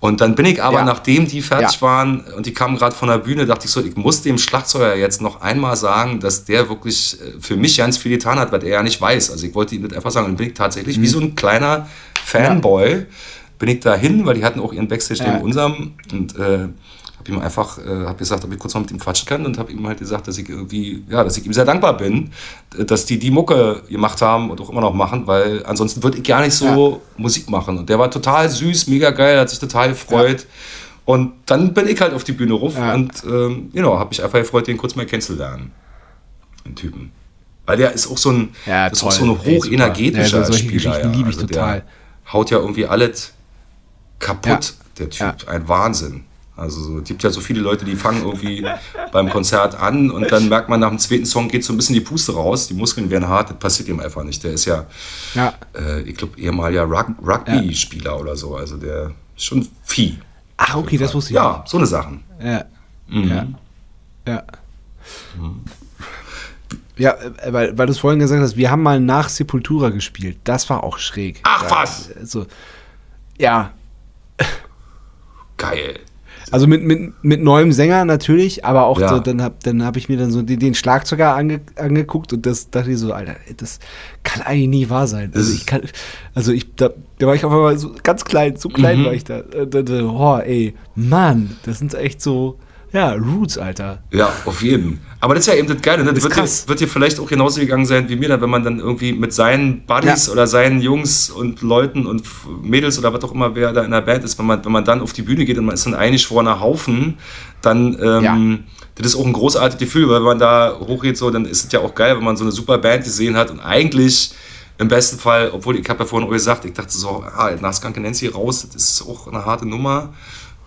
Und dann bin ich aber, Ja. nachdem die fertig Ja. waren und die kamen gerade von der Bühne, dachte ich so, ich muss dem Schlagzeuger jetzt noch einmal sagen, dass der wirklich äh, für mich ganz viel getan hat, was er ja nicht weiß. Also ich wollte ihm das einfach sagen. Und dann bin ich tatsächlich Mhm. wie so ein kleiner Fanboy, bin ich da hin, weil die hatten auch ihren Backstage Ja. neben unserem und äh, habe ihm einfach äh, hab gesagt, ob ich kurz mal mit ihm quatschen kann und habe ihm halt gesagt, dass ich irgendwie, ja, dass ich ihm sehr dankbar bin, dass die die Mucke gemacht haben und auch immer noch machen, weil ansonsten würde ich gar nicht so Musik machen. Und der war total süß, mega geil, hat sich total gefreut. Und dann bin ich halt auf die Bühne ruf Ja. und ähm, genau, habe mich einfach gefreut, den kurz mal kennenzulernen. Den Typen. Weil der ist auch so ein, Ja, das ist auch so ein hochenergetischer Ja, solche Spieler. Geschichten liebe ich Also total. Der haut ja irgendwie alles kaputt, der Typ. Ja. Ein Wahnsinn. Also so, es gibt ja so viele Leute, die fangen irgendwie [LAUGHS] beim Konzert an und dann merkt man nach dem zweiten Song geht so ein bisschen die Puste raus, die Muskeln werden hart, das passiert ihm einfach nicht. Der ist ja, Ja. äh, ich glaube, ehemaliger Rug Rugby-Spieler oder so. Also der ist schon Vieh. Ach, okay, das wusste ich Ja, so eine Sachen. Ja. Mhm. Ja. Ja. Ja, äh, weil, weil du es vorhin gesagt hast, wir haben mal nach Sepultura gespielt. Das war auch schräg. Ach, Da- was? Also, ja, Geil. Also mit, mit, mit neuem Sänger natürlich, aber auch Ja. so, dann habe dann hab ich mir dann so den, den Schlagzeuger ange, angeguckt und das dachte ich so, Alter, das kann eigentlich nie wahr sein. Also ich kann, also ich, da, da war ich auf einmal so ganz klein, so klein Mhm. war ich da. Da, da oh, ey, Mann, das sind echt so, ja, Roots, Alter. Ja, auf jeden. Aber das ist ja eben das Geile. Ne? Das wird dir, wird dir vielleicht auch genauso gegangen sein wie mir, dann, wenn man dann irgendwie mit seinen Buddies Ja. oder seinen Jungs und Leuten und Mädels oder was auch immer, wer da in der Band ist, wenn man, wenn man dann auf die Bühne geht und man ist dann eigentlich vor einer Haufen, dann ähm, Ja. das ist auch ein großartiges Gefühl, weil wenn man da hochgeht, so, dann ist es ja auch geil, wenn man so eine super Band gesehen hat und eigentlich im besten Fall, obwohl ich habe ja vorhin auch gesagt, ich dachte so, ah, nach Skunk Nancy raus, das ist auch eine harte Nummer.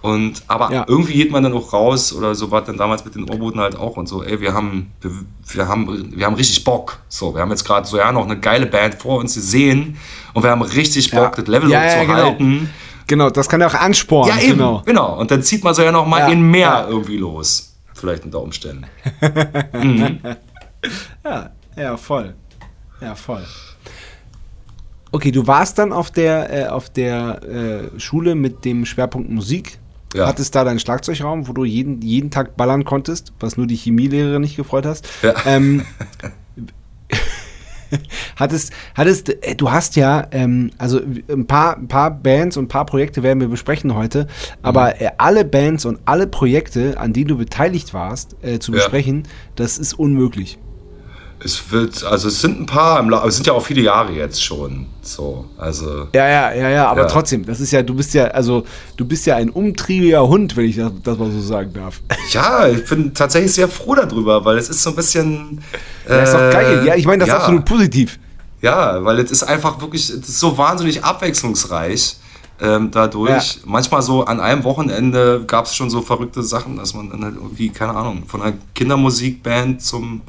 Und, aber Ja. irgendwie geht man dann auch raus oder so war dann damals mit den Ohrboten halt auch und so, ey, wir haben, wir, wir haben, wir haben richtig Bock. So, wir haben jetzt gerade so ja noch eine geile Band vor uns gesehen und wir haben richtig Bock, das Level Ja, ja, zu genau. halten. Genau, das kann ja auch anspornen. Ja, eben, Genau. genau. Und dann zieht man so ja noch mal Ja, in mehr ja. irgendwie los. Vielleicht unter Umständen. [LAUGHS] Ja, ja, voll. Ja, voll. Okay, du warst dann auf der, äh, auf der äh, Schule mit dem Schwerpunkt Musik. Ja. Hattest da deinen Schlagzeugraum, wo du jeden, jeden Tag ballern konntest, was nur die Chemielehrerin nicht gefreut hast. Ja. Ähm, [LAUGHS] hattest, hattest, äh, du hast ja, ähm, also ein paar, ein paar Bands und ein paar Projekte werden wir besprechen heute, aber Mhm. äh, alle Bands und alle Projekte, an denen du beteiligt warst, äh, zu Ja. besprechen, das ist unmöglich. Es wird, also es sind ein paar, aber es sind ja auch viele Jahre jetzt schon. So, also. Ja, ja, ja, ja, aber Ja. trotzdem, das ist ja, du bist ja, also du bist ja ein umtriebiger Hund, wenn ich das, das mal so sagen darf. Ja, ich bin tatsächlich sehr froh darüber, weil es ist so ein bisschen. Das ist doch geil. Ja, ich meine das ja. absolut positiv. Ja, weil es ist einfach wirklich, es ist so wahnsinnig abwechslungsreich ähm, dadurch. Ja. Manchmal so an einem Wochenende gab es schon so verrückte Sachen, dass man dann halt irgendwie, keine Ahnung, von einer Kindermusikband zum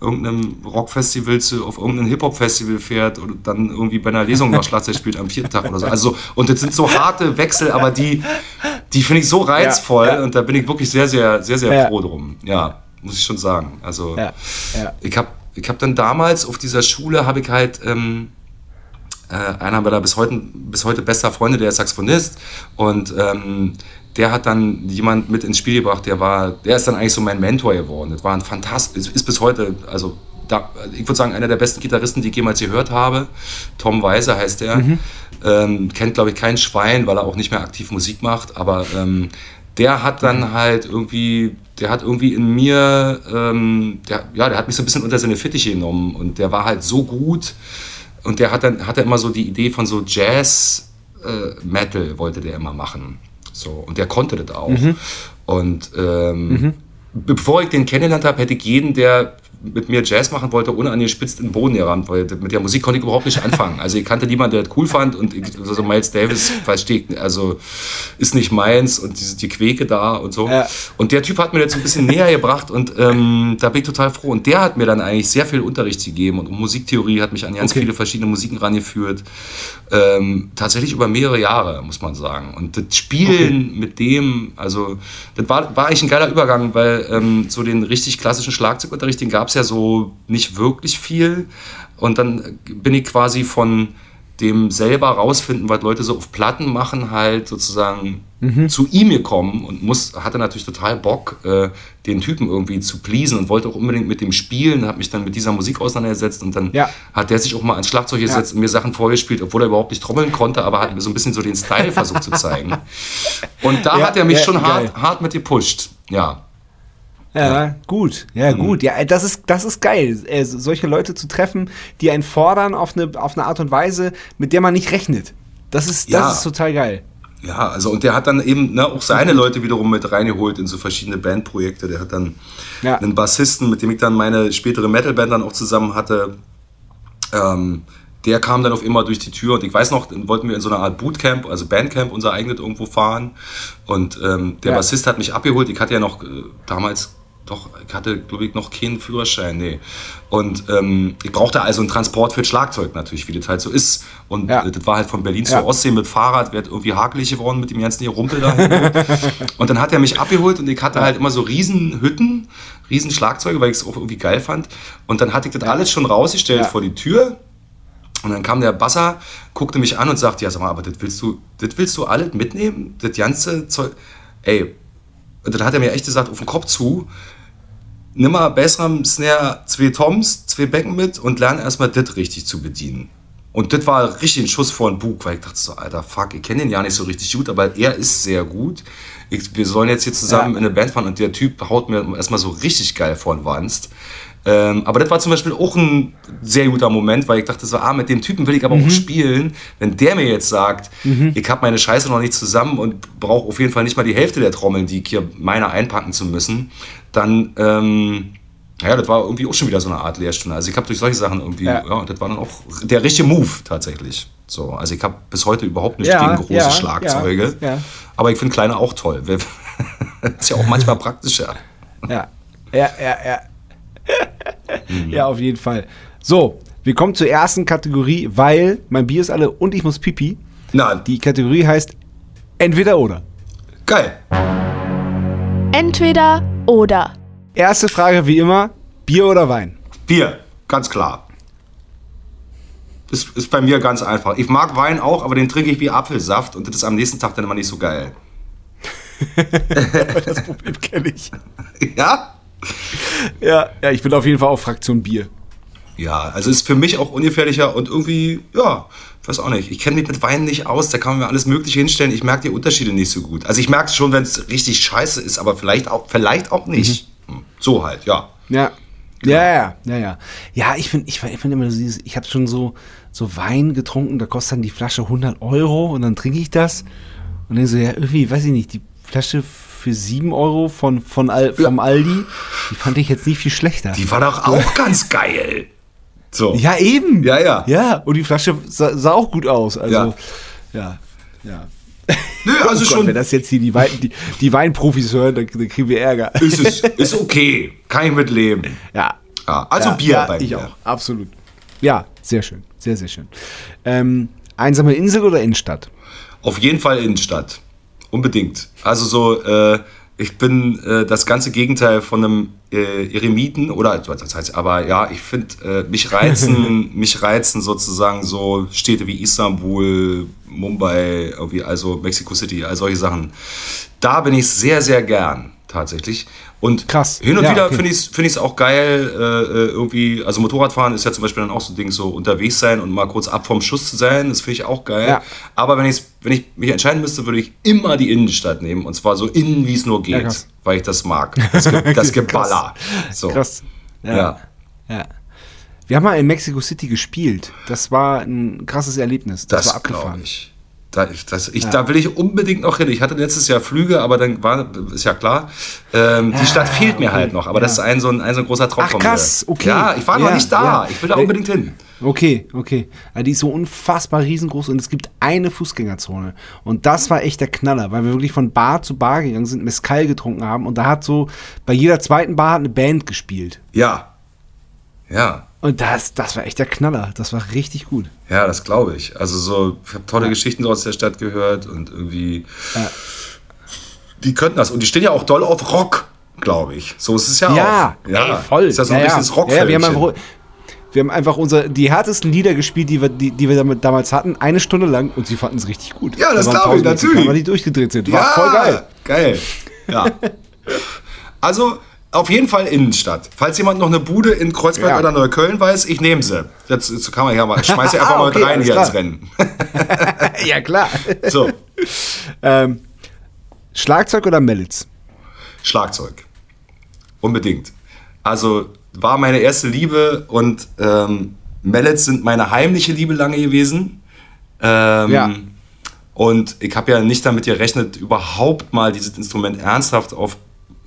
irgendeinem Rockfestival zu, auf irgendein Hip-Hop-Festival fährt und dann irgendwie bei einer Lesung noch Schlagzeug spielt am vierten Tag oder so. Also, und das sind so harte Wechsel, aber die, die finde ich so reizvoll ja. und da bin ich wirklich sehr, sehr, sehr, sehr Ja. froh drum. Ja, muss ich schon sagen. Also, Ja, ja. ich habe ich hab dann damals auf dieser Schule, habe ich halt, ähm, äh, einer meiner bis heute, bis heute bester Freunde, der ist Saxophonist und ähm, der hat dann jemand mit ins Spiel gebracht, der war, der ist dann eigentlich so mein Mentor geworden. Das war ein fantastisch, ist bis heute, also da, ich würde sagen, einer der besten Gitarristen, die ich jemals gehört habe. Tom Weiser heißt der. Ähm, kennt, glaube ich, kein Schwein, weil er auch nicht mehr aktiv Musik macht, aber ähm, der hat dann halt irgendwie, der hat irgendwie in mir, ähm, der, ja, der hat mich so ein bisschen unter seine Fittiche genommen und der war halt so gut und der hat dann hatte immer so die Idee von so Jazz äh, Metal wollte der immer machen. So. Und der konnte das auch. Und ähm, bevor ich den kennengelernt habe, hätte ich jeden, der mit mir Jazz machen wollte, ohne an den spitz in den Boden gerammt, weil mit der Musik konnte ich überhaupt nicht anfangen. Also ich kannte niemanden, der das cool fand und ich, also Miles Davis verstehe ich, also ist nicht meins und diese, die Quäke da und so. Ja. Und der Typ hat mir das so ein bisschen näher gebracht und ähm, da bin ich total froh. Und der hat mir dann eigentlich sehr viel Unterricht gegeben und Musiktheorie hat mich an ganz Okay. viele verschiedene Musiken rangeführt. Ähm, tatsächlich über mehrere Jahre, muss man sagen. Und das Spielen mit dem, also das war, war eigentlich ein geiler Übergang, weil ähm, so den richtig klassischen Schlagzeugunterricht, den gab es ja so nicht wirklich viel. Und dann bin ich quasi von dem selber rausfinden, was Leute so auf Platten machen, halt sozusagen Mhm. zu ihm gekommen und muss, hatte natürlich total Bock, äh, den Typen irgendwie zu pleasen und wollte auch unbedingt mit dem spielen, hat mich dann mit dieser Musik auseinandergesetzt und dann Ja. hat der sich auch mal ans Schlagzeug gesetzt und mir Sachen vorgespielt, obwohl er überhaupt nicht trommeln konnte, aber hat mir so ein bisschen so den Style versucht zu zeigen. [LAUGHS] Und da Ja, hat er mich ja, schon geil. hart, hart mit gepusht. Ja. Ja, gut. Mhm. Ja, gut. Ja, das ist, das ist geil, äh, solche Leute zu treffen, die einen fordern auf eine, auf eine Art und Weise, mit der man nicht rechnet. Das ist, das Ja. ist total geil. Ja, also und der hat dann eben ne, auch seine Leute wiederum mit reingeholt in so verschiedene Bandprojekte. Der hat dann Ja. einen Bassisten, mit dem ich dann meine spätere Metalband dann auch zusammen hatte. Ähm, der kam dann auf immer durch die Tür und ich weiß noch, dann wollten wir in so einer Art Bootcamp, also Bandcamp, unser eigenes irgendwo fahren. Und ähm, der Ja. Bassist hat mich abgeholt. Ich hatte ja noch äh, damals, doch, ich hatte, glaube ich, noch keinen Führerschein, nee. Und ähm, ich brauchte also einen Transport für das Schlagzeug natürlich, wie das halt so ist. Und Ja. äh, das war halt von Berlin Ja. zur Ostsee mit Fahrrad, wird irgendwie hakelig geworden mit dem ganzen Rumpel da. [LAUGHS] und dann hat er mich abgeholt und ich hatte halt immer so riesen Hütten, riesen Schlagzeuge, weil ich es auch irgendwie geil fand. Und dann hatte ich das alles schon rausgestellt Ja. vor die Tür. Und dann kam der Basser, guckte mich an und sagte, ja sag mal, aber das willst du, das willst du alles mitnehmen? Das ganze Zeug? Ey, und dann hat er mir echt gesagt, auf den Kopf zu, nimm mal besser am Snare zwei Toms, zwei Becken mit und lern erstmal das richtig zu bedienen. Und das war richtig ein Schuss vor den Bug, weil ich dachte so, alter Fuck, ich kenne den ja nicht so richtig gut, aber er ist sehr gut. Ich, wir sollen jetzt hier zusammen Ja. in eine Band fahren und der Typ haut mir erstmal so richtig geil vor den Wanst. Ähm, aber das war zum Beispiel auch ein sehr guter Moment, weil ich dachte so, ah, mit dem Typen will ich aber auch spielen. Wenn der mir jetzt sagt, ich habe meine Scheiße noch nicht zusammen und brauche auf jeden Fall nicht mal die Hälfte der Trommeln, die ich hier meine einpacken zu müssen, dann, ähm, ja, das war irgendwie auch schon wieder so eine Art Lehrstunde. Also ich habe durch solche Sachen irgendwie, ja. Ja. das war dann auch der richtige Move tatsächlich. So, also ich habe bis heute überhaupt nicht Ja, gegen große ja, Schlagzeuge, aber ich finde kleine auch toll. [LAUGHS] ist ja auch manchmal praktischer. Ja, ja, ja, ja. Mhm. ja, auf jeden Fall. So, wir kommen zur ersten Kategorie, weil mein Bier ist alle und ich muss pipi. Na, Die Kategorie heißt entweder oder. geil. Entweder oder. Erste Frage wie immer, Bier oder Wein? Bier, ganz klar. Das ist bei mir ganz einfach. Ich mag Wein auch, aber den trinke ich wie Apfelsaft und das ist am nächsten Tag dann immer nicht so geil. [LAUGHS] Das Problem kenne ich. Ja? [LAUGHS] Ja, ja, ich bin auf jeden Fall auf Fraktion Bier. Ja, also ist für mich auch ungefährlicher und irgendwie, ja, ich weiß auch nicht. Ich kenne mich mit Wein nicht aus, da kann man mir alles Mögliche hinstellen. Ich merke die Unterschiede nicht so gut. Also ich merke es schon, wenn es richtig scheiße ist, aber vielleicht auch, vielleicht auch nicht. Hm, So halt, ja. Ja. Ja, ja, ja, ja. Ja, ich finde, ich, ich finde immer so dieses, ich habe schon so, so Wein getrunken, da kostet dann die Flasche 100 Euro und dann trinke ich das und dann so, ja, irgendwie, weiß ich nicht, die Flasche für 7 Euro von, von Al, vom Aldi, die fand ich jetzt nicht viel schlechter. Die war doch auch ganz geil. So. ja, eben. Ja, ja. Ja, und die Flasche sah, sah auch gut aus. Also, Ja. ja, ja. Nö, [LAUGHS] also oh Gott, schon. wenn das jetzt hier die, Wein, die, die Weinprofis hören, dann, dann kriegen wir Ärger. ist es [LAUGHS] ist okay. Kann ich mit leben. Ja. Ja, also ja, Bier ja, bei ich mir. auch, absolut. Ja, sehr schön, sehr, sehr schön. Ähm, einsame Insel oder Innenstadt? Auf jeden Fall Innenstadt. Unbedingt. Also so, äh, ich bin äh, das ganze Gegenteil von einem äh, Eremiten oder das heißt, aber ja, ich finde äh, mich reizen, [LAUGHS] mich reizen sozusagen so Städte wie Istanbul, Mumbai, also Mexico City, all solche Sachen. Da bin ich sehr, sehr gern tatsächlich. Und Krass. hin und Ja, wieder okay. finde ich es find ich's auch geil, äh, äh, irgendwie, also Motorradfahren ist ja zum Beispiel dann auch so ein Ding, so unterwegs sein und mal kurz ab vom Schuss zu sein, das finde ich auch geil. Ja. Aber wenn, ich's, wenn ich mich entscheiden müsste, würde ich immer die Innenstadt nehmen. Und zwar so innen, wie es nur geht, krass. weil ich das mag. Das, Ge [LAUGHS] das Geballer. So. Krass. Ja. ja. Wir haben mal in Mexico City gespielt. Das war ein krasses Erlebnis. Das, war Das glaube abgefahren. ich. Da, das, ich, da will ich unbedingt noch hin. Ich hatte letztes Jahr Flüge, aber dann war, ist ja klar, ähm, die Stadt fehlt mir halt noch. Aber das ist ein so ein, ein so ein großer Traum Ach, krass, okay. Ja, ich war noch Ja, nicht da. ja. Ich will da Äh, unbedingt hin. Okay, okay. Ja, die ist so unfassbar riesengroß und es gibt eine Fußgängerzone. Und das war echt der Knaller, weil wir wirklich von Bar zu Bar gegangen sind, Mescal getrunken haben und da hat so bei jeder zweiten Bar hat eine Band gespielt. Ja. Ja. Und das, das war echt der Knaller. Das war richtig gut. Ja, das glaube ich. Also so, ich habe tolle Geschichten aus der Stadt gehört und irgendwie. Die könnten das. Und die stehen ja auch doll auf Rock, glaube ich. So ist es ja, Ja, auch. Ja, ey, voll. Ist ja so ein ja, richtiges ja. Rock. ja, wir haben einfach, Wir haben einfach unsere, die härtesten Lieder gespielt, die wir, die, die wir damit, damals hatten, eine Stunde lang und sie fanden es richtig gut. Ja, das Da glaube ich, 1000 Mexikaner, natürlich. die durchgedreht sind. War voll geil. Geil. Ja. [LAUGHS] also auf jeden Fall Innenstadt. Falls jemand noch eine Bude in Kreuzberg Ja. oder Neukölln weiß, ich nehme sie. Jetzt, jetzt kann man ja mal, ich schmeiße [LAUGHS] einfach mal Okay, mit rein hier klar. ins Rennen. [LAUGHS] Ja, klar. So, ähm, Schlagzeug oder Mellits? Schlagzeug. Unbedingt. Also war meine erste Liebe und ähm, Mallets sind meine heimliche Liebe lange gewesen. Ähm, Ja. Und ich habe ja nicht damit gerechnet, überhaupt mal dieses Instrument ernsthaft auf,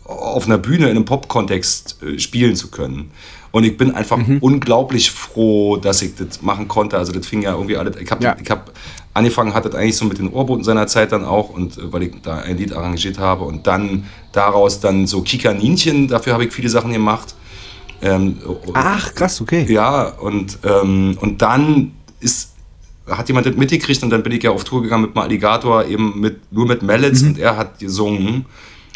auf einer Bühne in einem Pop-Kontext äh, spielen zu können. Und ich bin einfach Mhm. unglaublich froh, dass ich das machen konnte. Also das fing ja irgendwie alles. Ich habe Ja. ich hab angefangen, hat das eigentlich so mit den Ohrboten seiner Zeit dann auch und äh, weil ich da ein Lied arrangiert habe und dann daraus dann so Kikaninchen, dafür habe ich viele Sachen gemacht. Ähm, Ach, krass, okay. ja, und, ähm, und dann ist, hat jemand das mitgekriegt und dann bin ich ja auf Tour gegangen mit dem Alligator, eben mit, nur mit Mallets und er hat gesungen.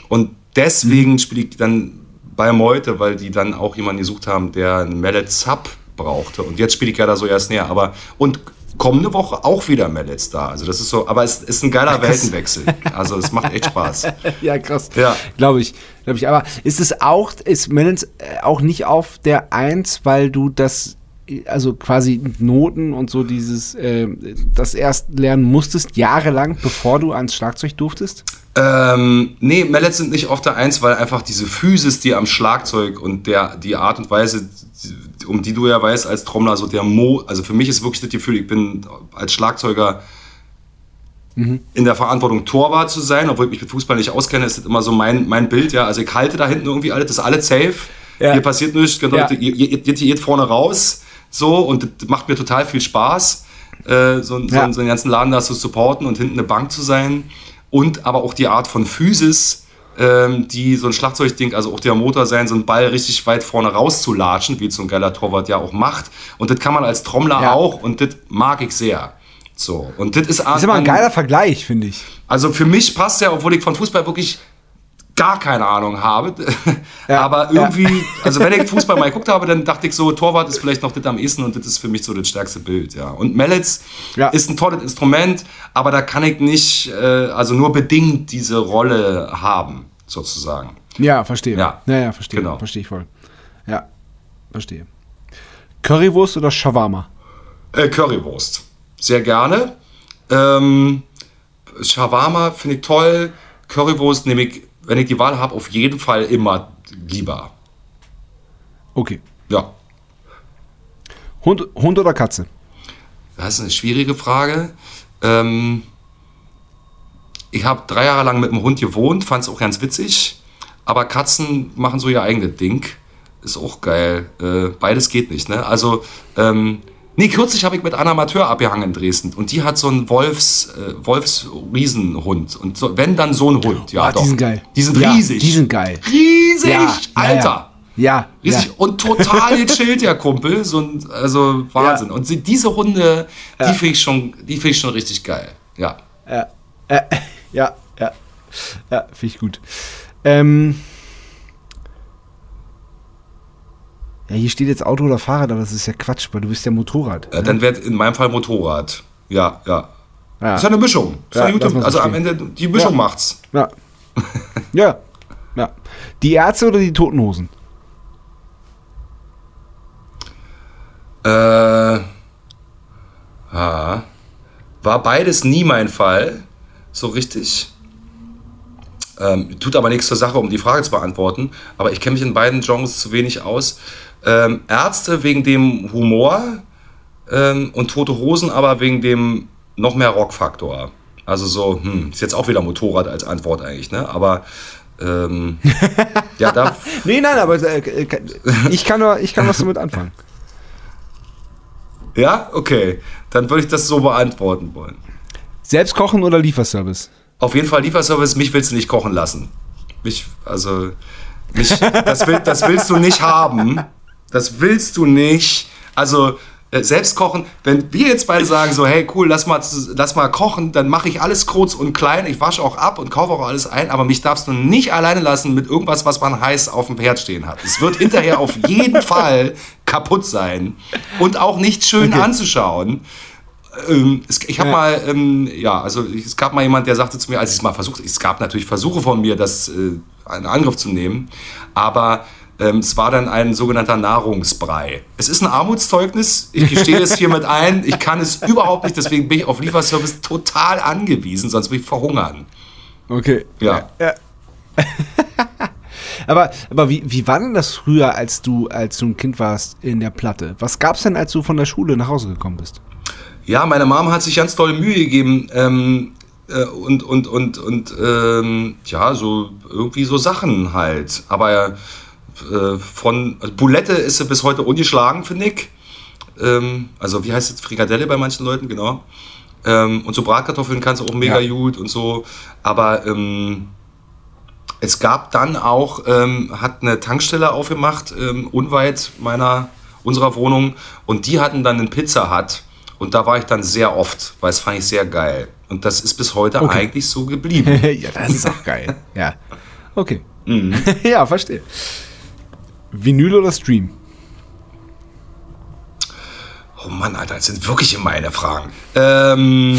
Und deswegen spiele ich dann bei Meute, weil die dann auch jemanden gesucht haben, der einen Mallet-Sub brauchte. Und jetzt spiele ich ja da so erst näher. Aber, und kommende Woche auch wieder Mallets da. Also das ist so, aber es ist ein geiler Weltenwechsel. Also es macht echt Spaß. [LAUGHS] Ja, krass. Ja. Glaube ich. Glaube ich. Aber ist es auch, ist Mellits äh, auch nicht auf der Eins, weil du das, also quasi Noten und so dieses, äh, das erst lernen musstest, jahrelang, bevor du ans Schlagzeug durftest? Ähm, nee, Mallets sind nicht auf der Eins, weil einfach diese Physis, die am Schlagzeug und der, die Art und Weise, um die du ja weißt als Trommler, so der Mo, also für mich ist wirklich das Gefühl, ich bin als Schlagzeuger in der Verantwortung, Torwart zu sein, obwohl ich mich mit Fußball nicht auskenne, ist das immer so mein, mein Bild, ja. Also ich halte da hinten irgendwie alles, das ist alles safe. Ja. Hier passiert nichts, genau, Ja. ihr, ihr, ihr geht vorne raus, so, und das macht mir total viel Spaß, äh, so, so, Ja. so einen ganzen Laden da zu supporten und hinten eine Bank zu sein. Und aber auch die Art von Physis, ähm, die so ein Schlagzeugding, also auch der Motor sein, so einen Ball richtig weit vorne rauszulatschen, wie so ein geiler Torwart ja auch macht. Und das kann man als Trommler Ja. auch und das mag ich sehr. So, und das ist, Das ist immer ein geiler Vergleich, finde ich. also für mich passt ja, obwohl ich von Fußball wirklich gar keine Ahnung habe. Ja, [LAUGHS] Aber irgendwie, also wenn ich Fußball mal geguckt habe, dann dachte ich so, Torwart ist vielleicht noch das am ehesten und das ist für mich so das stärkste Bild, ja. Und Mallets Ja. ist ein tolles Instrument, aber da kann ich nicht, äh, also nur bedingt diese Rolle haben, sozusagen. Ja, verstehe. Ja. ja, ja verstehe. Genau. Verstehe ich voll. Ja, verstehe. Currywurst oder Shawarma? Äh, Currywurst. Sehr gerne. Ähm, Shawarma finde ich toll. Currywurst nehme ich, wenn ich die Wahl habe, auf jeden Fall immer lieber. Okay. Ja. Hund, Hund oder Katze? Das ist eine schwierige Frage. Ähm, ich habe drei Jahre lang mit einem Hund gewohnt, fand es auch ganz witzig. Aber Katzen machen so ihr eigenes Ding. Ist auch geil. Äh, beides geht nicht, ne? Also, ähm, nee, kürzlich habe ich mit einem Amateur abgehangen in Dresden. Und die hat so einen Wolfs, äh, Wolfs-Riesenhund. Und so, wenn dann so ein Hund, ja Ah, doch. die sind geil. Die sind Ja, riesig. die sind geil. Riesig, Ja, Alter. Ja, ja. Riesig und total gechillt, der Kumpel. So ein, also Wahnsinn. Und diese Hunde, die finde ich, schon- die find ich schon richtig geil. Ja. Ja, ja, ja, ja finde ich gut. Ähm, ja, hier steht jetzt Auto oder Fahrrad, aber das ist ja Quatsch, weil du bist ja Motorrad. Äh, Dann wird in meinem Fall Motorrad. Ja, ja. Ja. Ist ja eine Mischung. Ist Ja, so also am. Ende, die Mischung Ja. macht's. Ja. [LAUGHS] ja. ja. Die Ärzte oder die Totenhosen? Äh, ja. War beides nie mein Fall. So richtig. Ähm, tut aber nichts zur Sache, um die Frage zu beantworten. Aber ich kenne mich in beiden Genres zu wenig aus. Ähm, Ärzte wegen dem Humor ähm, und Tote Hosen aber wegen dem noch mehr Rockfaktor. Also so, hm, ist jetzt auch wieder Motorrad als Antwort eigentlich, ne? Aber ähm, [LAUGHS] ja, da Nee, nein, aber äh, äh, ich, kann nur, ich kann was damit anfangen. Ja, okay. Dann würde ich das so beantworten wollen. Selbst kochen oder Lieferservice? Auf jeden Fall Lieferservice, mich willst du nicht kochen lassen. Mich, also, mich, das, will, das willst du nicht haben. Das willst du nicht. Also, äh, selbst kochen, wenn wir jetzt beide sagen so, hey cool, lass mal, lass mal kochen, dann mache ich alles kurz und klein, ich wasche auch ab und kaufe auch alles ein, aber mich darfst du nicht alleine lassen mit irgendwas, was man heiß auf dem Herd stehen hat. Es wird hinterher auf jeden [LAUGHS] Fall kaputt sein und auch nicht schön Okay. anzuschauen. Ähm, es, ich habe Ja. mal, ähm, ja, also es gab mal jemand, der sagte zu mir, als ich es mal versucht, es gab natürlich Versuche von mir, das äh, in Angriff zu nehmen, aber ähm, es war dann ein sogenannter Nahrungsbrei. Es ist ein Armutszeugnis, ich gestehe es hiermit ein, ich kann es überhaupt nicht, deswegen bin ich auf Lieferservice total angewiesen, sonst würde ich verhungern. Okay. Ja. ja. [LAUGHS] aber aber wie, wie war denn das früher, als du, als du ein Kind warst in der Platte? Was gab's denn, als du von der Schule nach Hause gekommen bist? Ja, meine Mom hat sich ganz tolle Mühe gegeben. Ähm, äh, und und, und, und ähm, ja, so irgendwie so Sachen halt. Aber äh, von also Boulette ist sie bis heute ungeschlagen, finde ich. Ähm, also wie heißt es? Frikadelle bei manchen Leuten, genau. Ähm, und so Bratkartoffeln kannst du auch mega Ja. gut und so. Aber ähm, es gab dann auch, ähm, hat eine Tankstelle aufgemacht, ähm, unweit meiner, unserer Wohnung. Und die hatten dann einen Pizza Hut. Und da war ich dann sehr oft, weil es fand ich sehr geil. Und das ist bis heute Okay. eigentlich so geblieben. [LAUGHS] ja, das ist auch geil. Ja. Okay. Mhm. [LAUGHS] ja, verstehe. Vinyl oder Stream? Oh Mann, Alter, das sind wirklich meine Fragen. Ähm,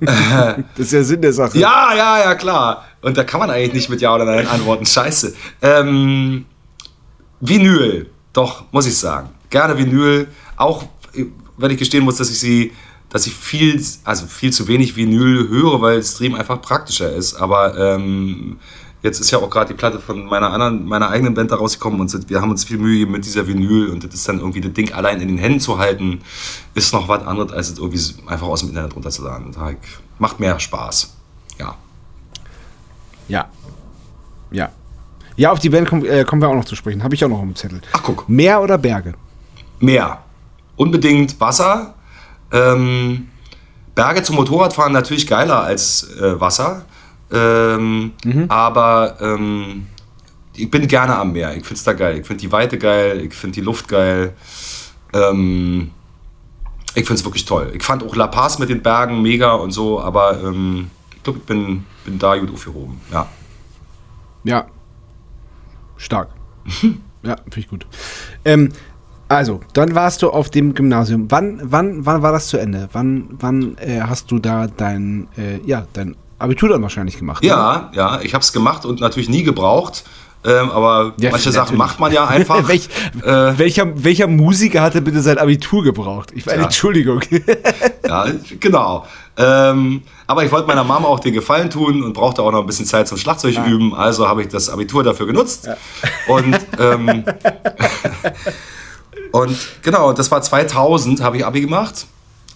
[LAUGHS] Das ist ja Sinn der Sache. ja, ja, ja, klar. Und da kann man eigentlich nicht mit Ja oder Nein antworten. Scheiße. Ähm, Vinyl, doch, muss ich sagen. Gerne Vinyl. Auch äh, wenn ich gestehen muss, dass ich sie, dass ich viel, also viel zu wenig Vinyl höre, weil Stream einfach praktischer ist. Aber ähm, jetzt ist ja auch gerade die Platte von meiner anderen, meiner eigenen Band da rausgekommen und wir haben uns viel Mühe mit dieser Vinyl und das ist dann irgendwie das Ding allein in den Händen zu halten, ist noch was anderes, als es irgendwie einfach aus dem Internet runterzuladen. Macht mehr Spaß. Ja. Ja. Ja. Ja, auf die Band kommen, äh, kommen wir auch noch zu sprechen. Habe ich auch noch im Zettel. Ach, guck. Meer oder Berge? Meer. Unbedingt Wasser. Ähm, Berge zum Motorradfahren natürlich geiler als äh, Wasser. Ähm, Aber ähm, ich bin gerne am Meer. Ich finde es da geil. Ich finde die Weite geil. Ich finde die Luft geil. Ähm, ich finde es wirklich toll. Ich fand auch La Paz mit den Bergen mega und so. Aber ähm, ich glaube, ich bin, bin da gut aufgehoben. Ja. Ja. Stark. [LAUGHS] ja, finde ich gut. Ähm, also, dann warst du auf dem Gymnasium. Wann, wann, wann war das zu Ende? Wann, wann äh, hast du da dein, äh, ja, dein Abitur dann wahrscheinlich gemacht? ne? Ja, ja, ich habe es gemacht und natürlich nie gebraucht. Ähm, aber Ja, manche Sachen natürlich. macht man ja einfach. [LAUGHS] Welch, Äh, welcher, welcher Musiker hatte bitte sein Abitur gebraucht? Ich meine, Ja. Entschuldigung. [LAUGHS] ja, genau. Ähm, aber ich wollte meiner Mama auch den Gefallen tun und brauchte auch noch ein bisschen Zeit zum Schlagzeug üben. Also habe ich das Abitur dafür genutzt. Und, ähm, [LAUGHS] und genau, das war 2000, habe ich Abi gemacht.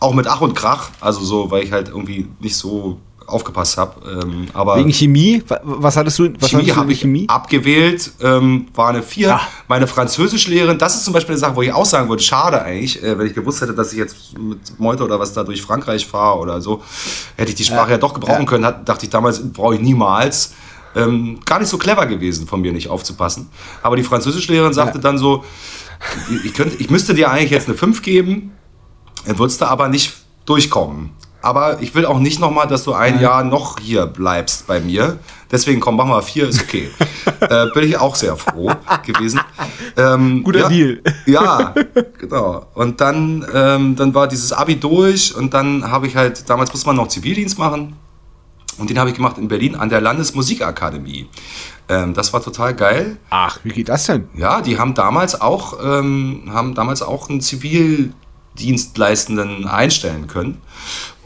Auch mit Ach und Krach. Also so, weil ich halt irgendwie nicht so aufgepasst habe. Ähm, aber Wegen Chemie? Wa- Was hattest du? Was Chemie habe in ich Chemie? abgewählt, ähm, war eine 4. Ah. Meine Französischlehrerin, das ist zum Beispiel eine Sache, wo ich auch sagen würde, schade eigentlich, äh, wenn ich gewusst hätte, dass ich jetzt mit Meute oder was da durch Frankreich fahre oder so, hätte ich die Sprache ja, doch gebrauchen Ja. können, hat, dachte ich damals, brauche ich niemals. Ähm, gar nicht so clever gewesen von mir, nicht aufzupassen. Aber die Französischlehrerin sagte Ja. dann so, ich, könnte, ich müsste dir eigentlich jetzt eine 5 geben, dann würdest du aber nicht durchkommen. Aber ich will auch nicht nochmal, dass du ein Jahr noch hier bleibst bei mir. Deswegen komm, machen wir vier, ist okay. [LAUGHS] äh, bin ich auch sehr froh gewesen. Ähm, Guter ja, Deal. Ja, genau. Und dann, ähm, dann war dieses Abi durch und dann habe ich halt, damals musste man noch Zivildienst machen. Und den habe ich gemacht in Berlin an der Landesmusikakademie. Ähm, das war total geil. Ach, wie geht das denn? Ja, die haben damals auch, ähm, haben damals auch einen Zivildienstleistenden einstellen können.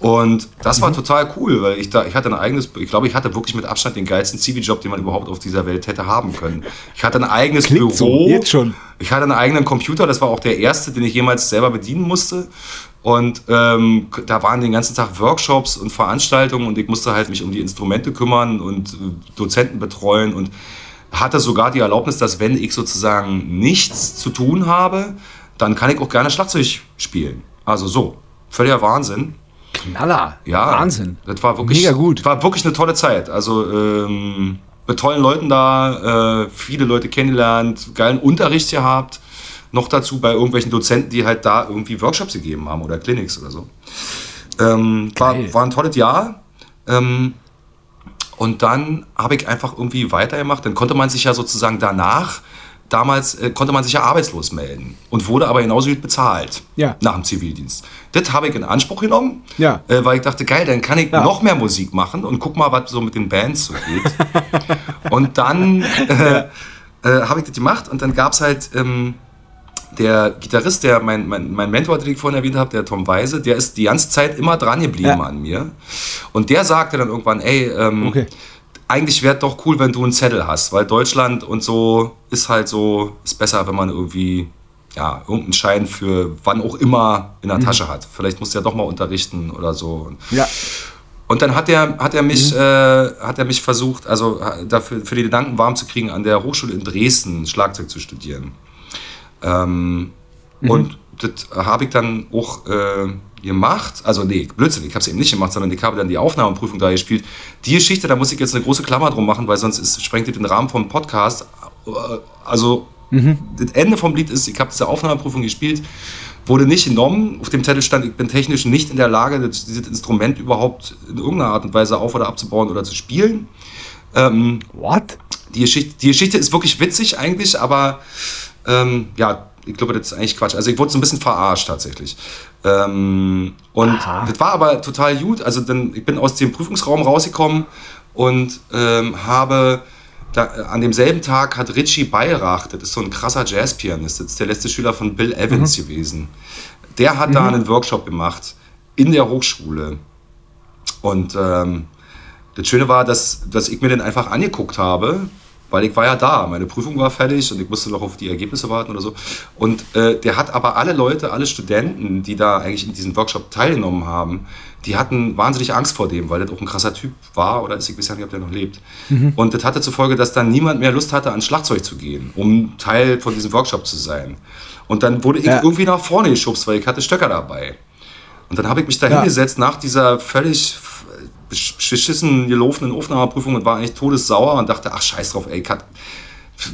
Und das war total cool, weil ich da, ich hatte ein eigenes, ich glaube, ich hatte wirklich mit Abstand den geilsten Ziviljob, den man überhaupt auf dieser Welt hätte haben können. Ich hatte ein eigenes Klingt Büro. so, jetzt schon. Ich hatte einen eigenen Computer, das war auch der erste, den ich jemals selber bedienen musste. Und ähm, da waren den ganzen Tag Workshops und Veranstaltungen und ich musste halt mich um die Instrumente kümmern und äh, Dozenten betreuen und hatte sogar die Erlaubnis, dass wenn ich sozusagen nichts zu tun habe, dann kann ich auch gerne Schlagzeug spielen. Also so, völliger Wahnsinn. Knaller. Ja, Wahnsinn. Das war wirklich, Mega gut. War wirklich eine tolle Zeit. Also ähm, mit tollen Leuten da, äh, viele Leute kennengelernt, geilen Unterricht gehabt. Noch dazu bei irgendwelchen Dozenten, die halt da irgendwie Workshops gegeben haben oder Clinics oder so. Ähm, war, war ein tolles Jahr. Ähm, und dann habe ich einfach irgendwie weitergemacht. Dann konnte man sich ja sozusagen danach damals äh, konnte man sich ja arbeitslos melden und wurde aber genauso gut bezahlt Ja. nach dem Zivildienst. Das habe ich in Anspruch genommen, Ja. äh, weil ich dachte, geil, dann kann ich Ja. noch mehr Musik machen und guck mal, was so mit den Bands so geht. [LAUGHS] und dann äh, äh, habe ich das gemacht und dann gab es halt ähm, der Gitarrist, der mein, mein, mein Mentor, den ich vorhin erwähnt habe, der Tom Weise, der ist die ganze Zeit immer dran geblieben an mir. Und der sagte dann irgendwann, ey, ähm, Okay. Eigentlich wäre doch cool, wenn du einen Zettel hast, weil Deutschland und so ist halt so, ist besser, wenn man irgendwie, ja, irgendeinen Schein für wann auch immer in der Tasche hat. Vielleicht musst du ja doch mal unterrichten oder so. Ja. Und dann hat er, hat er mich, äh, hat er mich versucht, also äh, dafür für die Gedanken warm zu kriegen, an der Hochschule in Dresden Schlagzeug zu studieren. Ähm, Und das habe ich dann auch äh, gemacht. Also nee, Blödsinn, ich habe es eben nicht gemacht, sondern ich habe dann die Aufnahmeprüfung da gespielt. Die Geschichte, da muss ich jetzt eine große Klammer drum machen, weil sonst ist, sprengt die den Rahmen vom Podcast. Äh, Also das Ende vom Lied ist, ich habe diese Aufnahmeprüfung gespielt, wurde nicht genommen. Auf dem Zettel stand, ich bin technisch nicht in der Lage, das, dieses Instrument überhaupt in irgendeiner Art und Weise auf- oder abzubauen oder zu spielen. Ähm, What? die Geschichte, die Geschichte ist wirklich witzig eigentlich, aber ähm, ja, ich glaube, das ist eigentlich Quatsch. Also ich wurde so ein bisschen verarscht tatsächlich. Ähm, und Aha. das war aber total gut. Also dann, ich bin aus dem Prüfungsraum rausgekommen und ähm, habe da, an demselben Tag hat Richie Beirach, das ist so ein krasser Jazzpianist, das ist der letzte Schüler von Bill Evans gewesen. Der hat da einen Workshop gemacht in der Hochschule. Und ähm, das Schöne war, dass, dass ich mir den einfach angeguckt habe, weil ich war ja da. Meine Prüfung war fertig und ich musste noch auf die Ergebnisse warten oder so. Und äh, der hat aber alle Leute, alle Studenten, die da eigentlich in diesem Workshop teilgenommen haben, die hatten wahnsinnig Angst vor dem, weil das auch ein krasser Typ war oder ist, ich weiß ja nicht, ob der noch lebt. Und das hatte zur Folge, dass dann niemand mehr Lust hatte, ans Schlagzeug zu gehen, um Teil von diesem Workshop zu sein. Und dann wurde ich Ja. irgendwie nach vorne geschubst, weil ich hatte Stöcker dabei. Und dann habe ich mich da Ja. hingesetzt nach dieser völlig besch- beschissen gelaufenen Aufnahmeprüfung und war eigentlich todessauer und dachte, ach scheiß drauf, ey, Kat,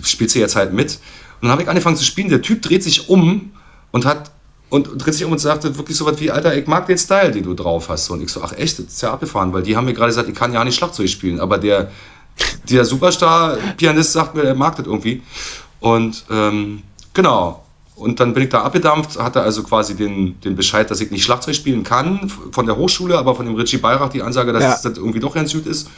spielst du jetzt halt mit. Und dann habe ich angefangen zu spielen. Der Typ dreht sich um und hat und dreht sich um und sagte wirklich so was wie, Alter, ich mag den Style, den du drauf hast. Und ich so, ach echt, das ist ja abgefahren, weil die haben mir gerade gesagt, ich kann ja nicht Schlagzeug spielen, aber der, der Superstar-Pianist sagt mir, er mag das irgendwie. Und ähm, genau. Und dann bin ich da abgedampft, hatte also quasi den, den Bescheid, dass ich nicht Schlagzeug spielen kann von der Hochschule, aber von dem Richie Beirach die Ansage, dass Ja. das irgendwie doch ganz gut ist.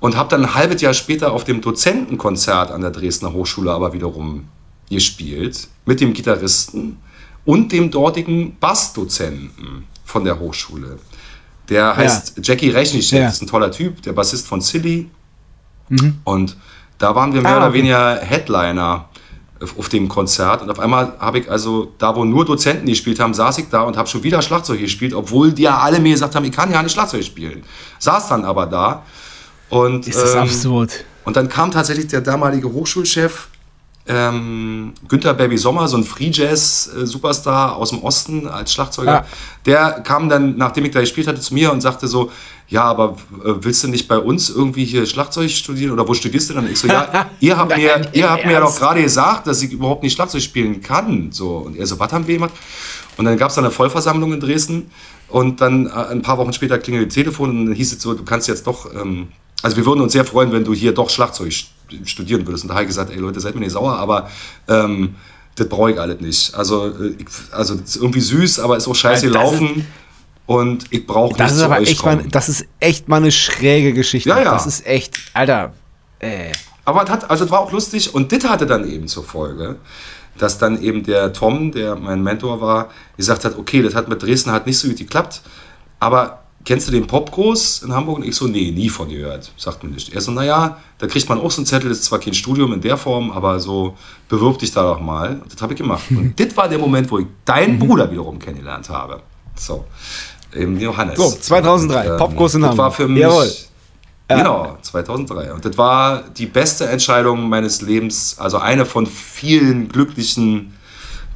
Und habe dann ein halbes Jahr später auf dem Dozentenkonzert an der Dresdner Hochschule aber wiederum gespielt mit dem Gitarristen und dem dortigen Bassdozenten von der Hochschule. Der heißt Jackie Rechnischek, Ja. ist ein toller Typ, der Bassist von Silly. Und da waren wir mehr Ah, oder okay. weniger Headliner auf, dem Konzert. Und auf einmal habe ich also, da wo nur Dozenten gespielt haben, saß ich da und habe schon wieder Schlagzeug gespielt, obwohl die ja alle mir gesagt haben, ich kann ja nicht Schlagzeug spielen. Saß dann aber da. Und, Ist das ähm, absurd? und dann kam tatsächlich der damalige Hochschulchef ähm, Günther Baby Sommer, so ein Free Jazz Superstar aus dem Osten als Schlagzeuger. Ja. Der kam dann, nachdem ich da gespielt hatte, zu mir und sagte so, ja, aber äh, willst du nicht bei uns irgendwie hier Schlagzeug studieren oder wo studierst du dann? Ich so, ja, [LAUGHS] ihr habt mir, ihr habt mir ja doch gerade gesagt, dass ich überhaupt nicht Schlagzeug spielen kann. So und er so, was haben wir gemacht? Und dann gab es da eine Vollversammlung in Dresden und dann äh, ein paar Wochen später klingelte das Telefon und dann hieß es so, du kannst jetzt doch, ähm, also wir würden uns sehr freuen, wenn du hier doch Schlagzeug studieren würdest. Und da habe ich gesagt, ey Leute, seid mir nicht sauer, aber ähm, das brauche ich alles nicht. Also, äh, ich, also das ist irgendwie süß, aber ist auch scheiße das gelaufen und ich brauche nicht Das ist zu aber euch echt mal, kommen. das ist echt mal eine schräge Geschichte. Ja, ja. Das ist echt, Alter. Äh. Aber es hat, also es war auch lustig und das hatte dann eben zur Folge, dass dann eben der Tom, der mein Mentor war, gesagt hat, okay, das hat mit Dresden halt nicht so gut geklappt, aber kennst du den Popkurs in Hamburg? Und ich so, nee, nie von gehört, sagt mir nicht. Er so, naja, da kriegt man auch so einen Zettel, das ist zwar kein Studium in der Form, aber so, bewirb dich da doch mal. Und das habe ich gemacht. Und [LAUGHS] das war der Moment, wo ich deinen Bruder wiederum kennengelernt habe. So, eben Johannes. So, 2003, Und, Popkurs in das war Hamburg. für mich, Jawohl. Genau, 2003. Und das war die beste Entscheidung meines Lebens, also eine von vielen glücklichen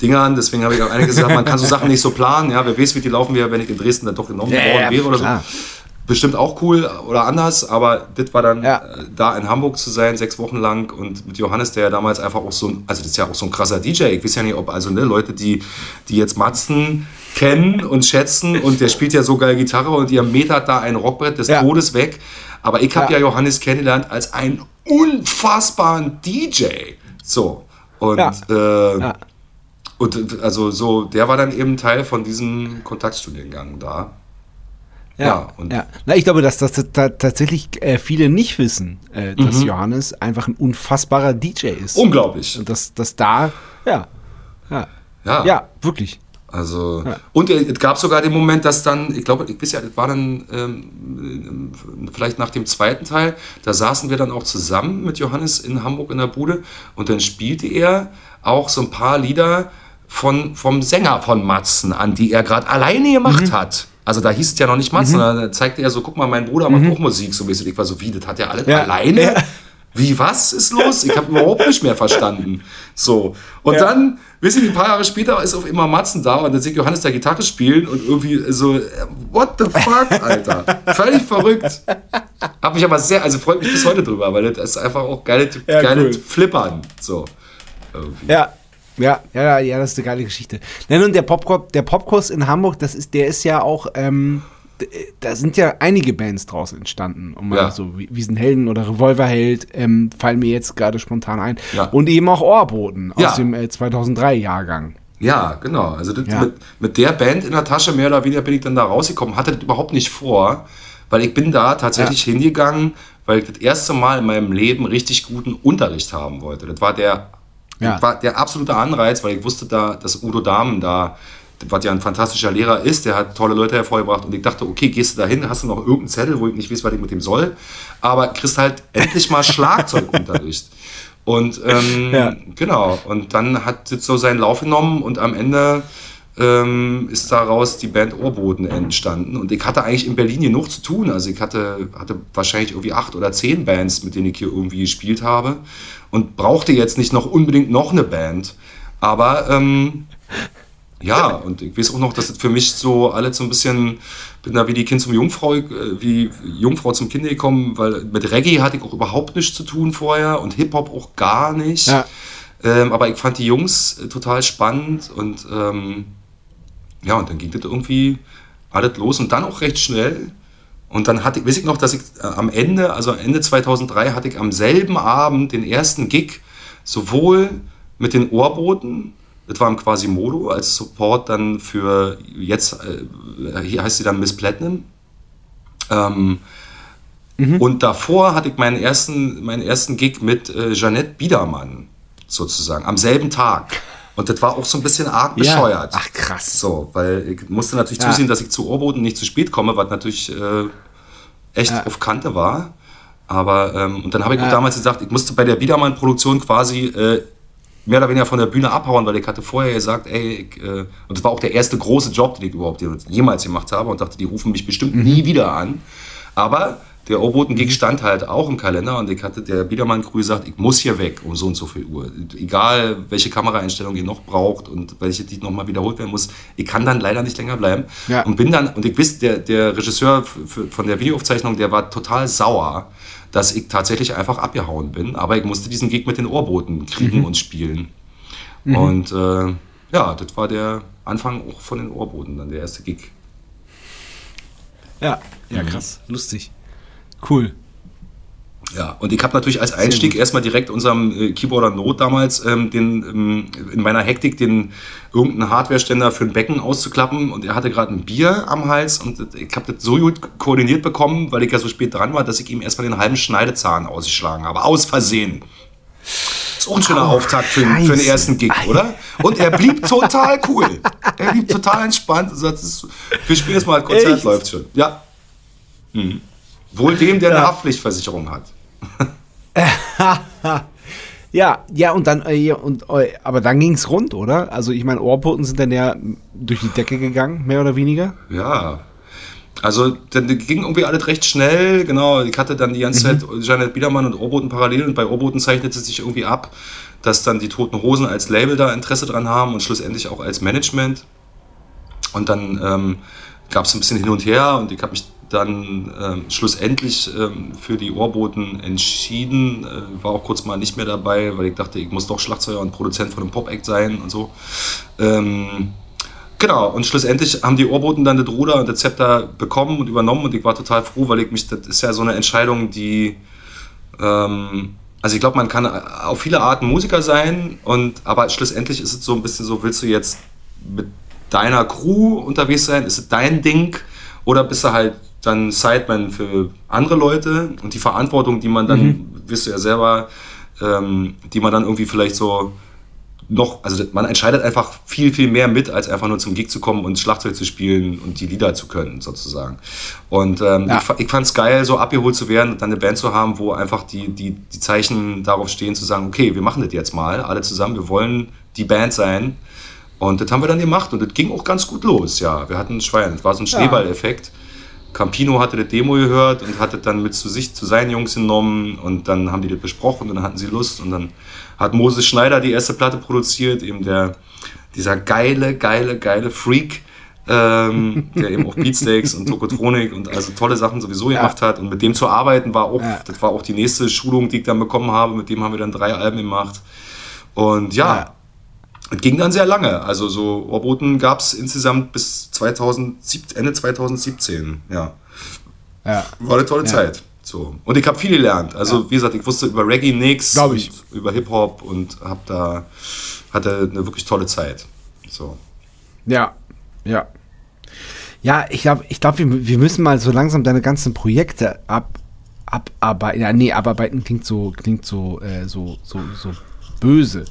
Dingern. Deswegen habe ich auch einige gesagt, man kann so Sachen nicht so planen. Ja, wer weiß, wie die laufen wäre, wenn ich in Dresden dann doch genommen Ja, worden wäre oder klar. so. Bestimmt auch cool oder anders, aber das war dann Ja. äh, da in Hamburg zu sein, sechs Wochen lang und mit Johannes, der ja damals einfach auch so ein, also das ist ja auch so ein krasser DJ. Ich weiß ja nicht, ob also ne, Leute, die, die jetzt Matzen kennen und schätzen und der spielt ja so geil Gitarre und ihr metert da ein Rockbrett des Ja. Todes weg. Aber ich habe Ja. ja. Johannes kennengelernt als einen unfassbaren DJ. So. Und, ja. Äh. Und also so, der war dann eben Teil von diesem Kontaktstudiengang da. Ja, ja, und ja. Na, ich glaube, dass das tatsächlich äh, viele nicht wissen, äh, dass mhm. Johannes einfach ein unfassbarer DJ ist. Unglaublich. Und dass, dass da, ja, ja, ja, ja wirklich. Also, ja. und es gab sogar den Moment, dass dann, ich glaube, ich weiß ja, das war dann ähm, vielleicht nach dem zweiten Teil, da saßen wir dann auch zusammen mit Johannes in Hamburg in der Bude und dann spielte er auch so ein paar Lieder von, vom Sänger von Matzen an, die er gerade alleine gemacht mhm. hat. Also da hieß es ja noch nicht Matzen, mhm. da zeigte er so, guck mal, mein Bruder macht mhm. auch Musik, so mäßig. Ich war so, wie, das hat er alles ja. alleine? Ja. Wie, was ist los? Ich habe überhaupt nicht mehr verstanden. So. Und ja. dann, wisst ihr, ein paar Jahre später ist auf immer Matzen da und dann sieht Johannes da Gitarre spielen und irgendwie so, what the fuck, Alter? Völlig verrückt. Hab mich aber sehr, also freut mich bis heute drüber, weil das ist einfach auch geile, geile cool. Flippern. So. Irgendwie. Ja. Ja, ja, ja, das ist eine geile Geschichte. Nein, und der Popkurs, der Popkurs in Hamburg, das ist, der ist ja auch, ähm, da sind ja einige Bands draus entstanden. Und mal ja. so Wiesenhelden oder Revolverheld ähm, fallen mir jetzt gerade spontan ein. Ja. Und eben auch Ohrboten aus ja. dem äh, 2003-Jahrgang. Ja, genau. Also das, mit, mit, der Band in der Tasche mehr oder weniger bin ich dann da rausgekommen. Hatte das überhaupt nicht vor, weil ich bin da tatsächlich hingegangen, weil ich das erste Mal in meinem Leben richtig guten Unterricht haben wollte. Das war der ja. war der absolute Anreiz, weil ich wusste da, dass Udo Dahmen da, was ja ein fantastischer Lehrer ist, der hat tolle Leute hervorgebracht und ich dachte, okay, gehst du da hin, hast du noch irgendeinen Zettel, wo ich nicht weiß, was ich mit dem soll, aber kriegst halt endlich mal Schlagzeugunterricht. [LAUGHS] Und ähm, ja. genau, und dann hat es so seinen Lauf genommen und am Ende ähm, ist daraus die Band Ohrboden entstanden. Und ich hatte eigentlich in Berlin genug zu tun. Also ich hatte, hatte wahrscheinlich irgendwie acht oder zehn Bands, mit denen ich hier irgendwie gespielt habe und brauchte jetzt nicht noch unbedingt noch eine Band. Aber ähm, ja, und ich weiß auch noch, dass es für mich so alle so ein bisschen, bin da wie die Kind zum Jungfrau, äh, wie Jungfrau zum Kind gekommen, weil mit Reggae hatte ich auch überhaupt nichts zu tun vorher und Hip-Hop auch gar nicht. Ja. Ähm, aber ich fand die Jungs äh, total spannend und ähm, ja, und dann ging das irgendwie alles los und dann auch recht schnell. Und dann hatte ich, weiß ich noch, dass ich äh, am Ende, also Ende 2003, hatte ich am selben Abend den ersten Gig sowohl mit den Ohrboten, das war im Quasimodo als Support dann für jetzt, äh, hier heißt sie dann Miss Platinum. Ähm, mhm. Und davor hatte ich meinen ersten, meinen ersten Gig mit äh, Jeanette Biedermann sozusagen, am selben Tag. Und das war auch so ein bisschen arg bescheuert. Ja. Ach krass. So, weil ich musste natürlich ja. zusehen, dass ich zu Ohrboten nicht zu spät komme, was natürlich äh, echt ja. auf Kante war. Aber, ähm, und dann habe ich ja. damals gesagt, ich musste bei der Biedermann-Produktion quasi äh, mehr oder weniger von der Bühne abhauen, weil ich hatte vorher gesagt, ey, ich, äh, und das war auch der erste große Job, den ich überhaupt jemals gemacht habe und dachte, die rufen mich bestimmt mhm. nie wieder an. Aber der Oboten-Gig mhm. stand halt auch im Kalender und ich hatte der Biedermann-Crew gesagt, ich muss hier weg um so und so viel Uhr. Egal, welche Kameraeinstellung ihr noch braucht und welche die nochmal wiederholt werden muss, ich kann dann leider nicht länger bleiben. Ja. Und bin dann, und ich wusste, der, der Regisseur von der Videoaufzeichnung, der war total sauer, dass ich tatsächlich einfach abgehauen bin. Aber ich musste diesen Gig mit den Ohrboten kriegen mhm. und spielen. Mhm. Und äh, ja, das war der Anfang auch von den Ohrboten, dann der erste Gig. Ja, ja, mhm. krass, lustig. Cool. Ja, und ich habe natürlich als Einstieg erstmal direkt unserem äh, Keyboarder Not damals ähm, den, ähm, in meiner Hektik den irgendeinen Hardwareständer für ein Becken auszuklappen und er hatte gerade ein Bier am Hals und ich habe das so gut koordiniert bekommen, weil ich ja so spät dran war, dass ich ihm erstmal den halben Schneidezahn ausgeschlagen habe, aus Versehen. Ist auch ein schöner oh, Auftakt für, für, den ersten Gig, oder? Und er blieb total cool. Er blieb total entspannt und sagt, wir spielen jetzt mal, Konzert Echt? läuft schon. Ja. Mhm. Wohl dem, der ja. eine Haftpflichtversicherung hat. [LAUGHS] ja, ja, und dann, äh, und, äh, aber dann ging es rund, oder? Also ich meine, Ohrpoten sind dann ja durch die Decke gegangen, mehr oder weniger. Ja. Also dann ging irgendwie alles recht schnell, genau. Ich hatte dann die ganze mhm. Zeit Janet Biedermann und Ohrboten parallel und bei Ohrboten zeichnete sich irgendwie ab, dass dann die Toten Hosen als Label da Interesse dran haben und schlussendlich auch als Management. Und dann ähm, gab es ein bisschen hin und her und ich habe mich dann ähm, schlussendlich ähm, für die Ohrboten entschieden. Äh, war auch kurz mal nicht mehr dabei, weil ich dachte, ich muss doch Schlagzeuger und Produzent von einem Pop-Act sein und so. Ähm, genau, und schlussendlich haben die Ohrboten dann das Ruder und das Zepter bekommen und übernommen und ich war total froh, weil ich mich, das ist ja so eine Entscheidung, die, ähm, Also ich glaube, man kann auf viele Arten Musiker sein, und, aber schlussendlich ist es so ein bisschen so, willst du jetzt mit deiner Crew unterwegs sein? Ist es dein Ding? Oder bist du halt dann Sideman für andere Leute und die Verantwortung, die man dann, mhm. wirst du ja selber, ähm, die man dann irgendwie vielleicht so noch, also man entscheidet einfach viel, viel mehr mit, als einfach nur zum Gig zu kommen und Schlagzeug zu spielen und die Lieder zu können, sozusagen. Und ähm, ja. ich, ich fand es geil, so abgeholt zu werden und dann eine Band zu haben, wo einfach die, die, die Zeichen darauf stehen, zu sagen, okay, wir machen das jetzt mal, alle zusammen, wir wollen die Band sein. Und das haben wir dann gemacht und das ging auch ganz gut los, ja. Wir hatten ein Schwein, das war so ein Schneeballeffekt. Campino hatte das Demo gehört und hatte dann mit zu sich, zu seinen Jungs genommen und dann haben die das besprochen und dann hatten sie Lust und dann hat Moses Schneider die erste Platte produziert, eben der, dieser geile, geile, geile Freak, ähm, der eben auch Beatsteaks und Tokotronik und also tolle Sachen sowieso ja. gemacht hat. Und mit dem zu arbeiten war auch, ja. das war auch die nächste Schulung, die ich dann bekommen habe. Mit dem haben wir dann drei Alben gemacht. Und ja, ja. Es ging dann sehr lange. Also so Ohrboten gab es insgesamt bis 2017, Ende 2017. Ja. ja. War eine tolle Zeit. So. Und ich habe viel gelernt. Also, ja. wie gesagt, ich wusste über Reggae nichts. Glaube ich. Über Hip-Hop und habe da, hatte eine wirklich tolle Zeit. So. Ja, ja. Ja, ich glaube, ich glaub, wir, wir müssen mal so langsam deine ganzen Projekte ab, abarbeiten. Ja, nee, abarbeiten klingt so, klingt so, äh, so, so, so böse.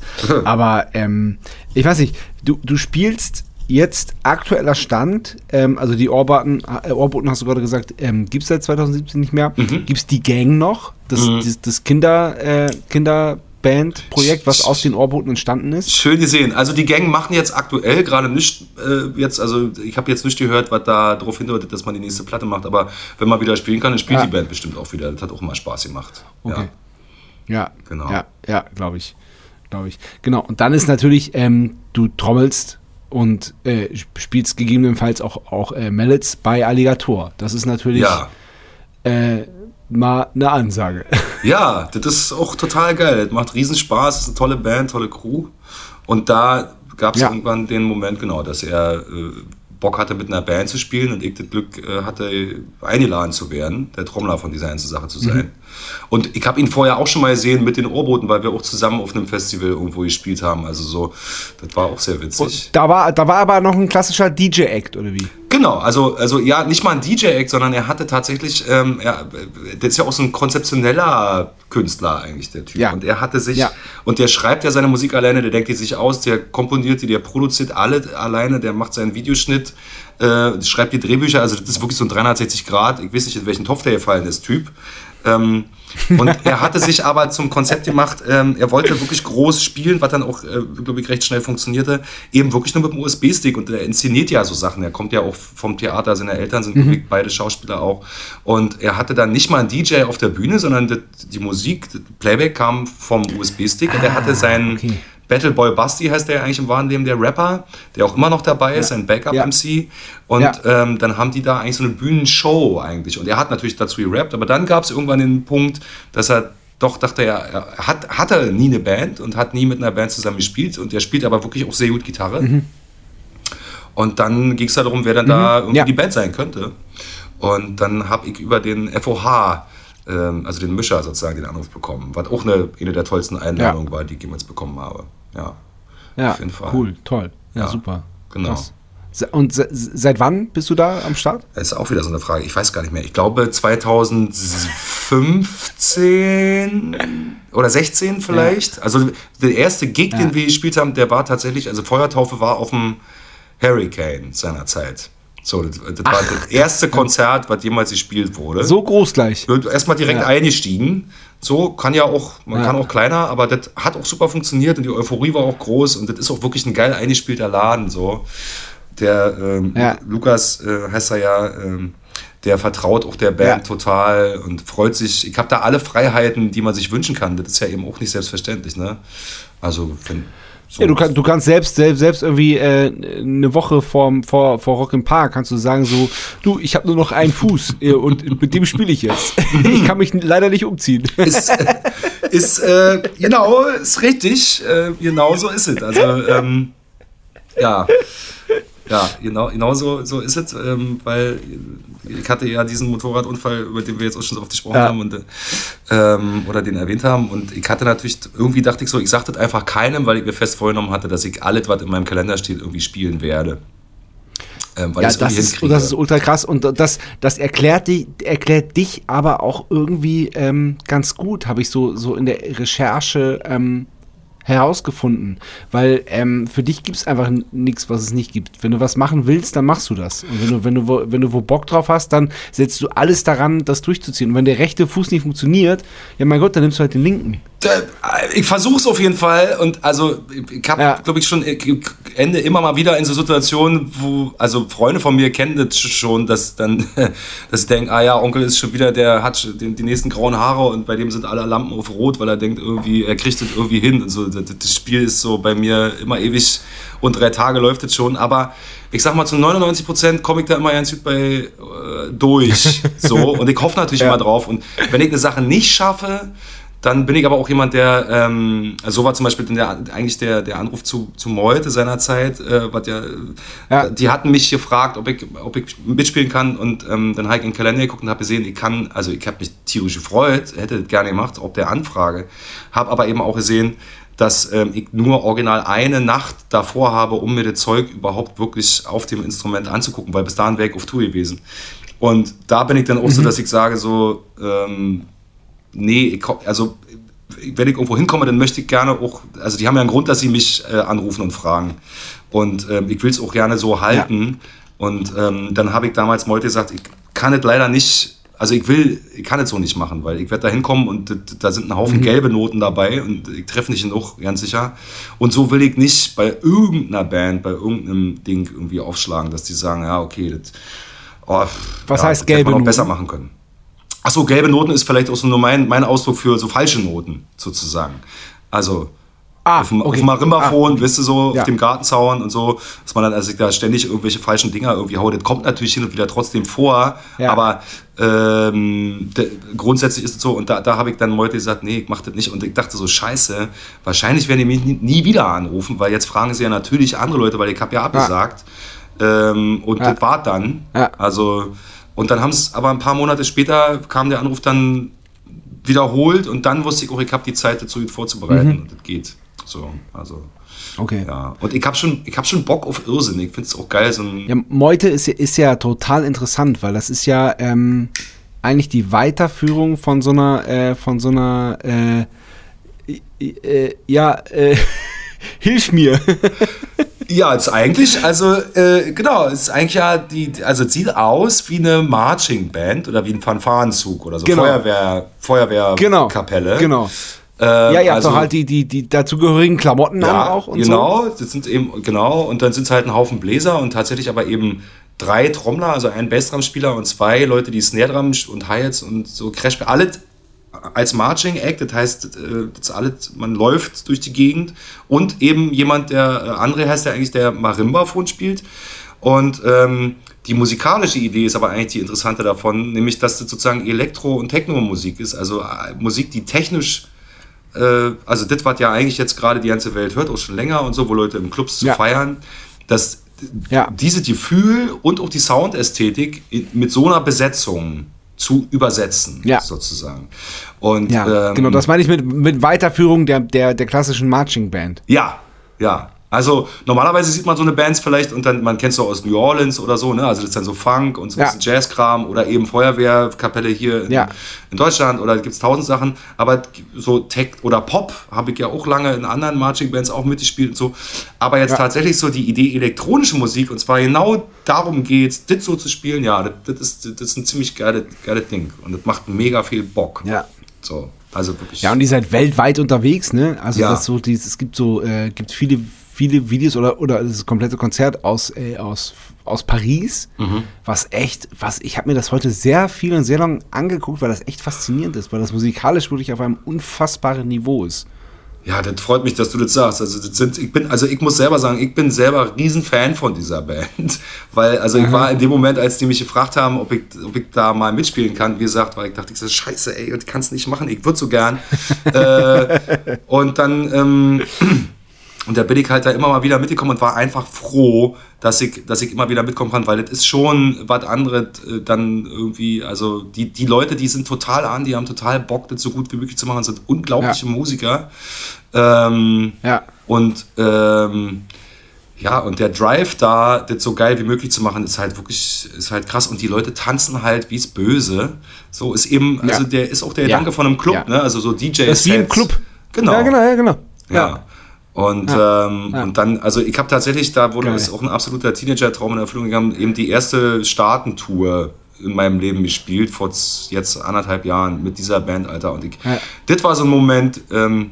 Aber ähm, ich weiß nicht, du, du spielst jetzt aktueller Stand, ähm, also die Orbaten, äh, Orboten hast du gerade gesagt, ähm, gibt es seit 2017 nicht mehr. Mhm. Gibt es die Gang noch? Das, mhm. das, das Kinder, äh, Kinderband-Projekt, was aus den Orboten entstanden ist? Schön gesehen. Also die Gang machen jetzt aktuell gerade nicht äh, jetzt, also ich habe jetzt nicht gehört, was da darauf hindeutet, dass man die nächste Platte macht, aber wenn man wieder spielen kann, dann spielt ja. die Band bestimmt auch wieder. Das hat auch immer Spaß gemacht. Okay. Ja, ja genau. Ja, ja glaube ich. Glaube ich. Genau. Und dann ist natürlich, ähm, du trommelst und äh, spielst gegebenenfalls auch, auch äh, Mallets bei Alligator. Das ist natürlich ja. äh, mal eine Ansage. [LAUGHS] Ja, das ist auch total geil. Das macht riesen Spaß, ist eine tolle Band, tolle Crew. Und da gab es ja. irgendwann den Moment, genau, dass er äh, Bock hatte, mit einer Band zu spielen und ich das Glück äh, hatte, eingeladen zu werden, der Trommler von dieser ganzen Sache zu sein. Mhm. Und ich habe ihn vorher auch schon mal gesehen mit den Ohrboten, weil wir auch zusammen auf einem Festival irgendwo gespielt haben. Also so, das war auch sehr witzig. Und da war, da war aber noch ein klassischer DJ-Act, oder wie? Genau, also, also ja, nicht mal ein DJ-Act, sondern er hatte tatsächlich, ähm, er, der ist ja auch so ein konzeptioneller Künstler eigentlich, der Typ. Ja. Und er hatte sich, ja. und der schreibt ja seine Musik alleine, der denkt die sich aus, der komponiert die, der produziert alle alleine, der macht seinen Videoschnitt, äh, schreibt die Drehbücher, also das ist wirklich so ein 360 Grad, ich weiß nicht, in welchen Topf der gefallen ist, Typ. Ähm, und er hatte sich aber zum Konzept gemacht, ähm, er wollte wirklich groß spielen, was dann auch, äh, glaube ich, recht schnell funktionierte, eben wirklich nur mit dem USB-Stick. Und er inszeniert ja so Sachen. Er kommt ja auch vom Theater, seine Eltern sind mhm. beide Schauspieler auch. Und er hatte dann nicht mal einen DJ auf der Bühne, sondern die, die Musik, Playback kam vom USB-Stick ah, und er hatte ah, seinen. Okay Battleboy Basti heißt der eigentlich im wahren Leben, der Rapper, der auch immer noch dabei ist, ja. ein Backup-MC. Ja. Und ja. ähm, dann haben die da eigentlich so eine Bühnenshow eigentlich. Und er hat natürlich dazu gerappt, aber dann gab es irgendwann den Punkt, dass er doch dachte, er, er hat, hatte nie eine Band und hat nie mit einer Band zusammen gespielt. Und er spielt aber wirklich auch sehr gut Gitarre. Mhm. Und dann ging es darum, wer dann mhm. da irgendwie die Band sein könnte. Und dann habe ich über den FOH ähm, also den Mischer sozusagen, den Anruf bekommen. Was auch eine, eine der tollsten Einladungen ja. war, die ich jemals bekommen habe. Ja, ja auf jeden Fall. cool, toll. Ja, ja super. Genau. Krass. Und seit wann bist du da am Start? Das ist auch wieder so eine Frage. Ich weiß gar nicht mehr. Ich glaube 2015 oder 16 vielleicht. Ja. Also der erste Gig, ja. den wir gespielt haben, der war tatsächlich, also Feuertaufe war auf dem Hurricane seiner Zeit. So, das, das war das erste Konzert, was jemals gespielt wurde. So groß gleich. Erstmal direkt ja. eingestiegen. So kann ja auch, man ja. kann auch kleiner, aber das hat auch super funktioniert und die Euphorie war auch groß und das ist auch wirklich ein geil eingespielter Laden. So. Der ähm, ja. Lukas äh, heißt er ja, ähm, der vertraut auch der Band total und freut sich. Ich habe da alle Freiheiten, die man sich wünschen kann. Das ist ja eben auch nicht selbstverständlich. Ne? Also, wenn, so ja, du, kann, du kannst selbst, selbst, selbst irgendwie äh, eine Woche vor, vor, vor Rock im Park kannst du sagen so, du, ich habe nur noch einen Fuß äh, und mit dem spiele ich jetzt. [LAUGHS] ich kann mich leider nicht umziehen. Ist, äh, ist äh, genau, ist richtig. Äh, genau so ist es. Also, ähm, ja. Ja, genau, genau so, so ist es, ähm, weil ich hatte ja diesen Motorradunfall, über den wir jetzt auch schon so oft gesprochen ja. haben und, ähm, oder den erwähnt haben. Und ich hatte natürlich, irgendwie dachte ich so, ich sagte das einfach keinem, weil ich mir fest vorgenommen hatte, dass ich alles, was in meinem Kalender steht, irgendwie spielen werde. Ähm, ja, das ist, das ist ultra krass und das, das erklärt, die, erklärt dich aber auch irgendwie ähm, ganz gut, habe ich so, so in der Recherche ähm, herausgefunden. Weil ähm, für dich gibt es einfach nichts, was es nicht gibt. Wenn du was machen willst, dann machst du das. Und wenn du, wenn du, wo, wenn du wo Bock drauf hast, dann setzt du alles daran, das durchzuziehen. Und wenn der rechte Fuß nicht funktioniert, ja mein Gott, dann nimmst du halt den linken. Ich versuche es auf jeden Fall und also ich habe, ja. glaube ich, schon Ende immer mal wieder in so Situationen, wo also Freunde von mir kennen das schon, dass dann, [LAUGHS] dass sie denken, ah ja, Onkel ist schon wieder, der hat die, die nächsten grauen Haare und bei dem sind alle Lampen auf Rot, weil er denkt irgendwie, er kriegt das irgendwie hin und so. Das, das Spiel ist so bei mir immer ewig und drei Tage läuft es schon, aber ich sag mal, zu 99 Prozent komme ich da immer ganz gut bei äh, durch. [LAUGHS] so und ich hoffe natürlich ja. immer drauf und wenn ich eine Sache nicht schaffe, dann bin ich aber auch jemand, der, ähm, also so war zum Beispiel der, eigentlich der, der Anruf zu, zu Meute seinerzeit, äh, was ja, ja, die hatten mich gefragt, ob ich, ob ich mitspielen kann und ähm, dann habe ich in den Kalender geguckt und habe gesehen, ich kann, also ich habe mich tierisch gefreut, hätte das gerne gemacht, ob der Anfrage, habe aber eben auch gesehen, dass ähm, ich nur original eine Nacht davor habe, um mir das Zeug überhaupt wirklich auf dem Instrument anzugucken, weil bis dahin wäre ich auf Tour gewesen. Und da bin ich dann auch mhm. so, dass ich sage so, ähm, nee, ich, also wenn ich irgendwo hinkomme, dann möchte ich gerne auch, also die haben ja einen Grund, dass sie mich äh, anrufen und fragen. Und ähm, ich will es auch gerne so halten. Ja. Und ähm, dann habe ich damals Molte gesagt, ich kann es leider nicht, also ich will, ich kann es so nicht machen, weil ich werde da hinkommen und da sind ein Haufen mhm. gelbe Noten dabei und ich treffe nicht genug, ganz sicher. Und so will ich nicht bei irgendeiner Band, bei irgendeinem Ding irgendwie aufschlagen, dass die sagen, ja, okay, das, oh, Was ja, heißt gelbe Noten? besser machen können. Achso, gelbe Noten ist vielleicht auch so nur mein, mein Ausdruck für so falsche Noten, sozusagen. Also ah, auf dem, okay. dem Marimbaphon, ah, okay. weißt du, so ja. auf dem Gartenzaun und so, dass man dann also da ständig irgendwelche falschen Dinger irgendwie haut. Das kommt natürlich hin und wieder trotzdem vor, ja. aber ähm, de, grundsätzlich ist es so, und da, da habe ich dann heute gesagt, nee, ich mache das nicht. Und ich dachte so, scheiße, wahrscheinlich werden die mich nie, nie, wieder anrufen, weil jetzt fragen sie ja natürlich andere Leute, weil ich habe ja abgesagt. Ja. Ähm, und das war dann. Also und dann haben es aber ein paar Monate später kam der Anruf dann wiederholt und dann wusste ich auch, ich habe die Zeit dazu vorzubereiten mhm. und das geht. So, also. Okay. Ja. Und ich habe schon, hab schon Bock auf Irrsinn. Ich finde es auch geil. So ja, Meute ist, ist ja total interessant, weil das ist ja ähm, eigentlich die Weiterführung von so einer, äh, von so einer, äh, äh, ja, äh, [LAUGHS] hilf mir. [LAUGHS] Ja, ist eigentlich, also äh, genau, ist eigentlich ja die, also sieht aus wie eine Marching Band oder wie ein Fanfarenzug oder so genau. Feuerwehr, Feuerwehrkapelle. Genau. genau. Äh, ja, ihr habt also, doch halt die, die, die dazugehörigen Klamotten ja, an auch und genau, so. Das sind eben, genau, und dann sind es halt ein Haufen Bläser und tatsächlich aber eben drei Trommler, also ein Bassdrum-Spieler und zwei Leute, die Snare-Drum und Hi-Hats und so Crash, alle als Marching Act, das heißt, äh, das alles, man läuft durch die Gegend und eben jemand, der äh, André heißt, der eigentlich der Marimba-Phon spielt. Und ähm, die musikalische Idee ist aber eigentlich die interessante davon, nämlich dass das sozusagen Elektro- und Techno-Musik ist, also äh, Musik, die technisch, äh, also das, was ja eigentlich jetzt gerade die ganze Welt hört, auch schon länger und so, wo Leute im Clubs zu ja. feiern, dass ja. dieses Gefühl und auch die Soundästhetik mit so einer Besetzung zu übersetzen, ja. sozusagen. Und, ja, ähm, genau, das meine ich mit, mit Weiterführung der, der, der klassischen Marching Band. Ja, ja. Also normalerweise sieht man so eine Bands vielleicht und dann, man kennt es aus New Orleans oder so, ne? Also das ist dann so Funk und so ein bisschen Jazzkram oder eben Feuerwehrkapelle hier in, ja. in Deutschland oder gibt es tausend Sachen. Aber so Tech oder Pop habe ich ja auch lange in anderen Marching Bands auch mitgespielt und so. Aber jetzt ja. tatsächlich so die Idee elektronische Musik und zwar genau darum geht, das so zu spielen, ja, das, ist, das ist ein ziemlich geiles, geiles Ding und das macht mega viel Bock. Ja. So, also wirklich. Ja, und die seid weltweit unterwegs, ne? Also ja. das so, dieses, es gibt so, äh, gibt viele viele Videos oder, oder das komplette Konzert aus, äh, aus, aus Paris, mhm. was echt, was, ich habe mir das heute sehr viel und sehr lang angeguckt, weil das echt faszinierend ist, weil das musikalisch wirklich auf einem unfassbaren Niveau ist. Ja, das freut mich, dass du das sagst. Also, das sind, ich bin, also ich muss selber sagen, ich bin selber Riesenfan von dieser Band. [LAUGHS] Weil, also ich war in dem Moment, als die mich gefragt haben, ob ich, ob ich da mal mitspielen kann, wie gesagt, weil ich dachte, ich so, scheiße, ey, ich kann es nicht machen, ich würde so gern. [LAUGHS] äh, und dann ähm, und da bin ich halt da immer mal wieder mitgekommen und war einfach froh, dass ich, dass ich immer wieder mitkommen kann, weil das ist schon was anderes äh, dann irgendwie, also die, die Leute, die sind total an, die haben total Bock, das so gut wie möglich zu machen, sind unglaubliche Ja. Musiker. Ähm, Ja. und ähm, ja, und der Drive da, das so geil wie möglich zu machen, ist halt wirklich, ist halt krass. Und die Leute tanzen halt wie es böse. So ist eben, also Ja. der ist auch der Ja. Gedanke von einem Club, Ja. ne? Also so DJ. Das ist wie im Club. Genau. Ja, genau, ja, genau. Ja. Und, Ja. Ähm, Ja. und dann, also ich habe tatsächlich, da wurde es auch ein absoluter Teenager-Traum in Erfüllung gegangen, eben die erste Staatentour in meinem Leben gespielt, vor jetzt anderthalb Jahren mit dieser Band, Alter. Und ich, Ja. das war so ein Moment, ähm,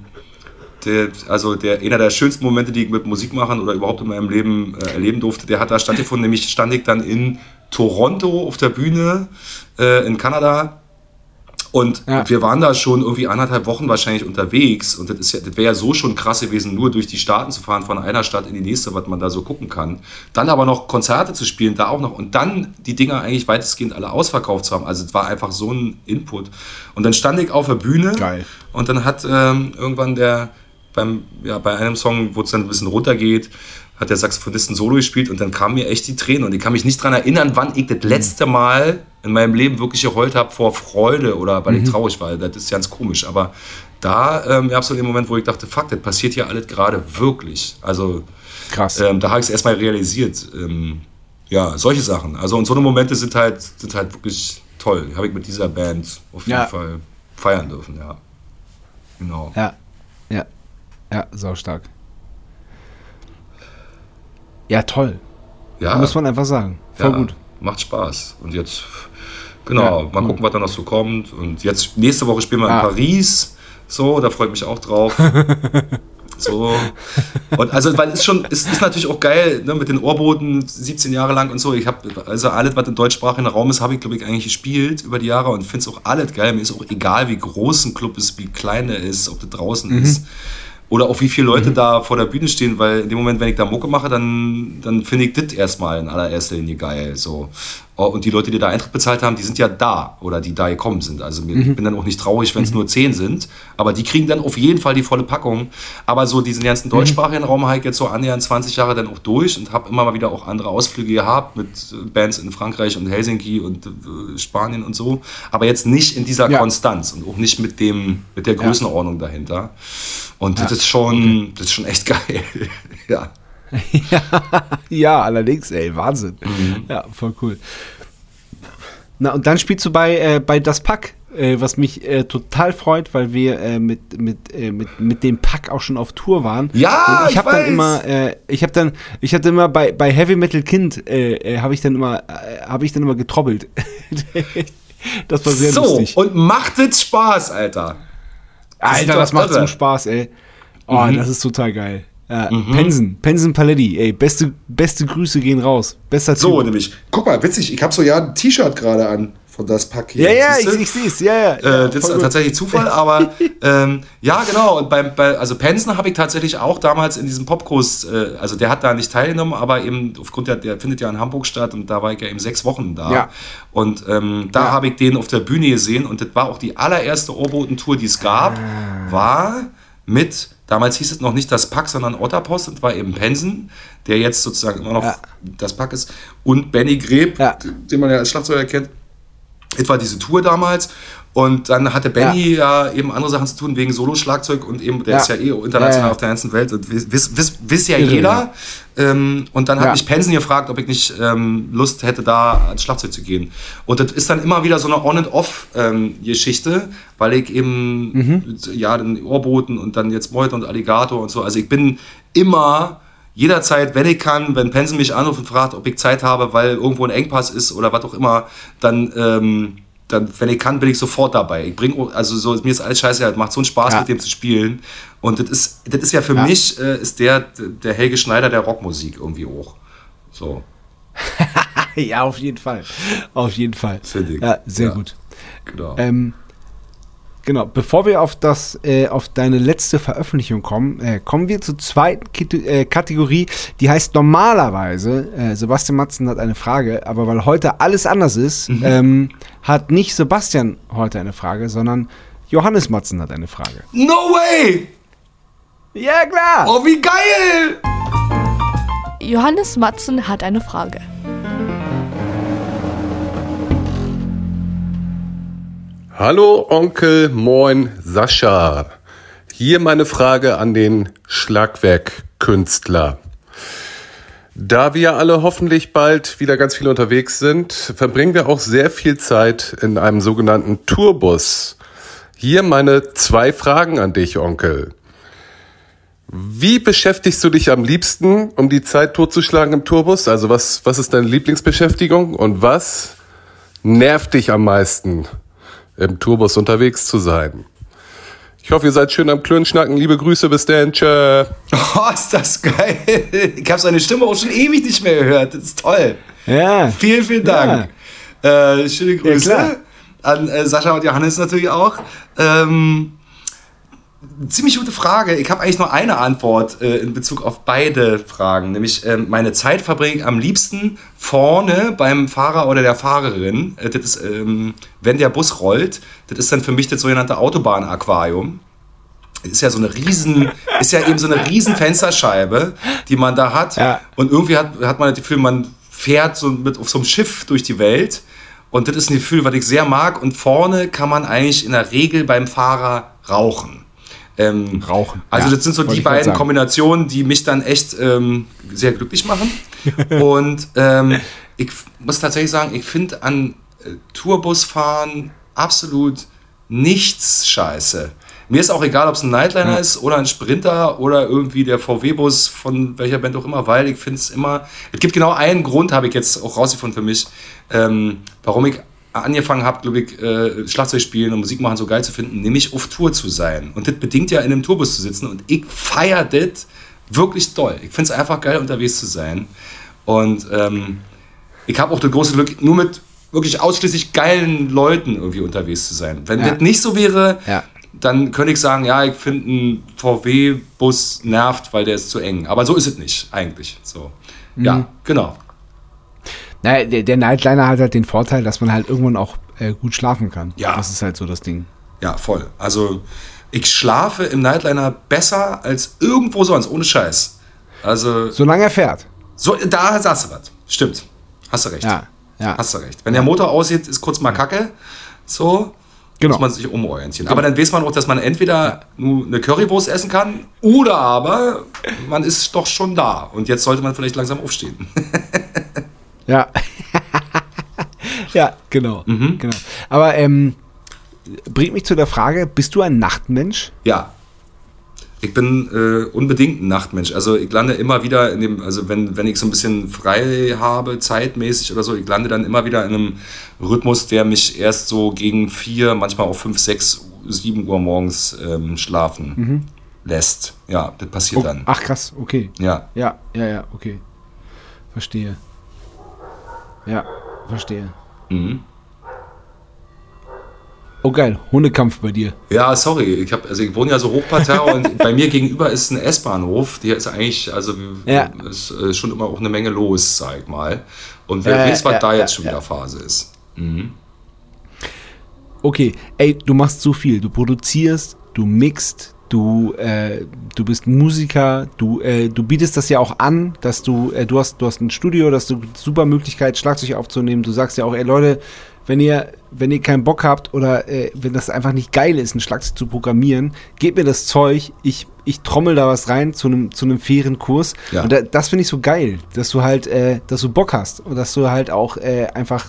der, also der, einer der schönsten Momente, die ich mit Musik machen oder überhaupt in meinem Leben äh, erleben durfte, der hat da stattgefunden, nämlich stand ich dann in Toronto auf der Bühne äh, in Kanada und Ja. wir waren da schon irgendwie anderthalb Wochen wahrscheinlich unterwegs. Und das, ist ja, das wäre ja so schon krass gewesen, nur durch die Staaten zu fahren, von einer Stadt in die nächste, was man da so gucken kann. Dann aber noch Konzerte zu spielen, da auch noch. Und dann die Dinger eigentlich weitestgehend alle ausverkauft zu haben. Also es war einfach so ein Input. Und dann stand ich auf der Bühne. Geil. Und dann hat ähm, irgendwann der, beim, ja, bei einem Song, wo es dann ein bisschen runtergeht, hat der Saxophonist ein Solo gespielt und dann kamen mir echt die Tränen. Und ich kann mich nicht daran erinnern, wann ich das letzte Mal in meinem Leben wirklich geheult habe vor Freude oder weil ich traurig war. Das ist ganz komisch. Aber da ähm, gab es so den Moment, wo ich dachte, fuck, das passiert hier alles gerade wirklich. Also Krass. ähm, da habe ich es erstmal realisiert. Ähm, ja, solche Sachen. Also und so eine Momente sind halt, sind halt wirklich toll. Habe ich mit dieser Band auf jeden Ja. Fall feiern dürfen, ja. Genau. Ja, ja, ja, sau stark. Ja, toll. Ja, Muss man einfach sagen. Voll ja, gut. Macht Spaß. Und jetzt, genau, Ja, mal gucken, was da noch so kommt. Und jetzt, nächste Woche spielen wir Ah. in Paris. So, da freue ich mich auch drauf. [LAUGHS] so. Und also, weil es schon, es ist natürlich auch geil, ne, mit den Ohrboten 17 Jahre lang und so. Ich habe, also alles, was im deutschsprachigen Raum ist, habe ich, glaube ich, eigentlich gespielt über die Jahre und finde es auch alles geil. Mir ist auch egal, wie groß ein Club ist, wie klein er ist, ob der draußen Mhm. ist. Oder auch wie viele Leute da vor der Bühne stehen, weil in dem Moment, wenn ich da Mucke mache, dann, dann finde ich das erstmal in allererster Linie geil. So. Oh, Und die Leute, die da Eintritt bezahlt haben, die sind ja da oder die da gekommen sind. Also mir, ich bin dann auch nicht traurig, wenn es nur zehn sind, aber die kriegen dann auf jeden Fall die volle Packung. Aber so diesen ganzen deutschsprachigen Raum habe ich jetzt so annähernd 20 Jahre dann auch durch und habe immer mal wieder auch andere Ausflüge gehabt mit äh, Bands in Frankreich und Helsinki und äh, Spanien und so. Aber jetzt nicht in dieser Ja. Konstanz und auch nicht mit, dem, mit der Größenordnung dahinter. Und das ist schon, das ist schon echt [LAUGHS] geil. ja. [LAUGHS] Ja, allerdings, ey, Wahnsinn. Mhm. Ja, voll cool. Na, und dann spielst du bei, äh, bei Das Pack, äh, was mich äh, total freut, weil wir äh, mit, mit, äh, mit, mit dem Pack auch schon auf Tour waren. Ja, und ich ich habe dann immer, äh, ich habe dann, ich hatte immer bei, bei Heavy Metal Kind, habe ich dann immer, habe ich dann immer getrobbelt. [LAUGHS] das war sehr so, lustig. und macht es Spaß, Alter. ist Alter, das macht so Spaß, ey. Oh, Mhm. das ist total geil. Ja, Pensen, Pensen Paletti, ey, beste, beste Grüße gehen raus. Bester So, Typ. nämlich. Guck mal, witzig, ich habe so ja ein T-Shirt gerade an von das Pack hier. Ja, ja, Siehste? ich, ich sehe es, ja, ja. Äh, das ist tatsächlich Zufall, aber [LAUGHS] ähm, ja, genau. Und beim, bei, also Pensen habe ich tatsächlich auch damals in diesem Popkurs, äh, also der hat da nicht teilgenommen, aber eben aufgrund der, der findet ja in Hamburg statt und da war ich ja eben sechs Wochen da. Ja. Und ähm, da Ja. habe ich den auf der Bühne gesehen und das war auch die allererste Ohrboten-Tour, die es gab, Ah. war mit, damals hieß es noch nicht das Pack, sondern Otterpost und war eben Pensen, der jetzt sozusagen immer noch Ja. das Pack ist, und Benny Greb, Ja. den man ja als Schlagzeuger kennt etwa diese Tour damals. Und dann hatte Benny ja. eben andere Sachen zu tun, wegen Solo-Schlagzeug und eben, der Ja. ist ja eh international Ja, ja. auf der ganzen Welt und wiss, wiss, wiss, ja jeder. Ähm, und dann hat Ja. mich Pensen gefragt, ob ich nicht ähm, Lust hätte, da ans Schlagzeug zu gehen. Und das ist dann immer wieder so eine On- and Off-Geschichte, weil ich eben, Mhm. ja, den Ohrboten und dann jetzt Meute und Alligator und so. Also ich bin immer jederzeit, wenn ich kann, wenn Pensen mich anruft und fragt, ob ich Zeit habe, weil irgendwo ein Engpass ist oder was auch immer, dann, ähm, dann wenn ich kann, bin ich sofort dabei. Ich bring, also so, mir ist alles scheiße, halt, macht so einen Spaß Ja. mit dem zu spielen. Und das ist, das ist ja für Ja. mich, äh, ist der, der Helge Schneider der Rockmusik irgendwie hoch. So, [LAUGHS] Ja, auf jeden Fall. Auf jeden Fall. Finde ich. Ja, sehr Ja. gut. genau. Ähm, genau, bevor wir auf das, äh, auf deine letzte Veröffentlichung kommen, äh, kommen wir zur zweiten Kit äh, Kategorie, die heißt normalerweise, äh, Sebastian Matzen hat eine Frage, aber weil heute alles anders ist, Mhm. ähm, hat nicht Sebastian heute eine Frage, sondern Johannes Matzen hat eine Frage. no way! Ja, klar. Oh, wie geil! Johannes Matzen hat eine Frage. Hallo Onkel, moin Sascha. Hier meine Frage an den Schlagwerkkünstler. Da wir alle hoffentlich bald wieder ganz viel unterwegs sind, verbringen wir auch sehr viel Zeit in einem sogenannten Tourbus. Hier meine zwei Fragen an dich, Onkel. Wie beschäftigst du dich am liebsten, um die Zeit totzuschlagen im Tourbus? Also was, was ist deine Lieblingsbeschäftigung und was nervt dich am meisten, im Tourbus unterwegs zu sein? Ich hoffe, ihr seid schön am Klönschnacken. Liebe Grüße, bis dann. Tschö. [LAUGHS] Oh, ist das geil. Ich habe seine Stimme auch schon ewig nicht mehr gehört. Das ist toll. Ja. Vielen, vielen Dank. Äh, schöne Grüße klar. an äh, Sascha und Johannes natürlich auch. Ähm, ziemlich gute Frage. Ich habe eigentlich nur eine Antwort äh, in Bezug auf beide Fragen. Nämlich ähm, meine Zeit verbringe ich am liebsten vorne beim Fahrer oder der Fahrerin. Äh, das ist, ähm, wenn der Bus rollt, das ist dann für mich das sogenannte Autobahnaquarium. Das ist ja so eine riesen, ist ja eben so eine riesen Fensterscheibe, die man da hat. Ja. Und irgendwie hat, hat man das Gefühl, man fährt so mit auf so einem Schiff durch die Welt. Und das ist ein Gefühl, was ich sehr mag. Und vorne kann man eigentlich in der Regel beim Fahrer rauchen. Ähm, Rauchen, Also ja, das sind so die beiden. Kombinationen, die mich dann echt ähm, sehr glücklich machen. [LAUGHS] Und ähm, ich muss tatsächlich sagen, ich finde an äh, Tourbusfahren absolut nichts scheiße. Mir ist auch egal, ob es ein Nightliner ist oder ein Sprinter oder irgendwie der VW-Bus von welcher Band auch immer, weil ich finde es immer. Es gibt genau einen Grund, habe ich jetzt auch rausgefunden für mich, ähm, warum ich angefangen habe, glaube ich, äh, Schlagzeug spielen und Musik machen so geil zu finden, nämlich auf Tour zu sein. Und das bedingt ja in einem Tourbus zu sitzen und ich feiere das wirklich doll. Ich finde es einfach geil, unterwegs zu sein. Und ähm, ich habe auch das große Glück, nur mit wirklich ausschließlich geilen Leuten irgendwie unterwegs zu sein. Wenn Ja. das nicht so wäre, Ja. dann könnte ich sagen, ja, ich finde einen VW-Bus nervt, weil der ist zu eng. Aber so ist es nicht, eigentlich. So. Mhm. Ja, genau. Naja, der, der Nightliner hat halt den Vorteil, dass man halt irgendwann auch äh, gut schlafen kann. Ja. Das ist halt so das Ding. Ja, voll. Also ich schlafe im Nightliner besser als irgendwo sonst, ohne Scheiß. Also, Solange er fährt. so, da sagst du was. Stimmt. Hast du recht. Ja. Ja. Hast du recht. Wenn der Motor aussieht, ist kurz mal Kacke. So. Genau. Muss man sich umorientieren. Aber dann weiß man auch, dass man entweder nur eine Currywurst essen kann oder aber man ist doch schon da. Und jetzt sollte man vielleicht langsam aufstehen. [LAUGHS] Ja. [LAUGHS] ja, genau. Mhm. genau. Aber ähm, bringt mich zu der Frage, bist du ein Nachtmensch? Ja. Ich bin äh, unbedingt ein Nachtmensch. Also ich lande immer wieder in dem, also wenn, wenn ich so ein bisschen frei habe, zeitmäßig oder so, ich lande dann immer wieder in einem Rhythmus, der mich erst so gegen vier, manchmal auch fünf, sechs, sieben Uhr morgens ähm, schlafen lässt. Ja, das passiert Oh, dann. ach krass, okay. Ja. Ja, ja, ja, okay. Verstehe. Ja, verstehe. Mhm. Oh geil, Hundekampf bei dir. Ja, sorry, ich, hab, also ich wohne ja so Hochparterre und [LAUGHS] bei mir gegenüber ist ein S-Bahnhof. Der ist eigentlich, also Ja. ist äh, schon immer auch eine Menge los, sag ich mal. Und wer Ja, weiß, was ja, da ja, jetzt schon wieder Phase ist. Mhm. Okay, ey, du machst so viel. Du produzierst, du mixt, du, äh, du bist Musiker, du, äh, du bietest das ja auch an, dass du, äh, du hast, du hast ein Studio, dass du super Möglichkeit, Schlagzeug aufzunehmen. Du sagst ja auch, ey Leute, wenn ihr, wenn ihr keinen Bock habt oder äh, wenn das einfach nicht geil ist, ein Schlagzeug zu programmieren, gebt mir das Zeug, ich, ich trommel da was rein zu einem zu einem fairen Kurs. Ja. Und da, das finde ich so geil, dass du halt, äh, dass du Bock hast und dass du halt auch äh, einfach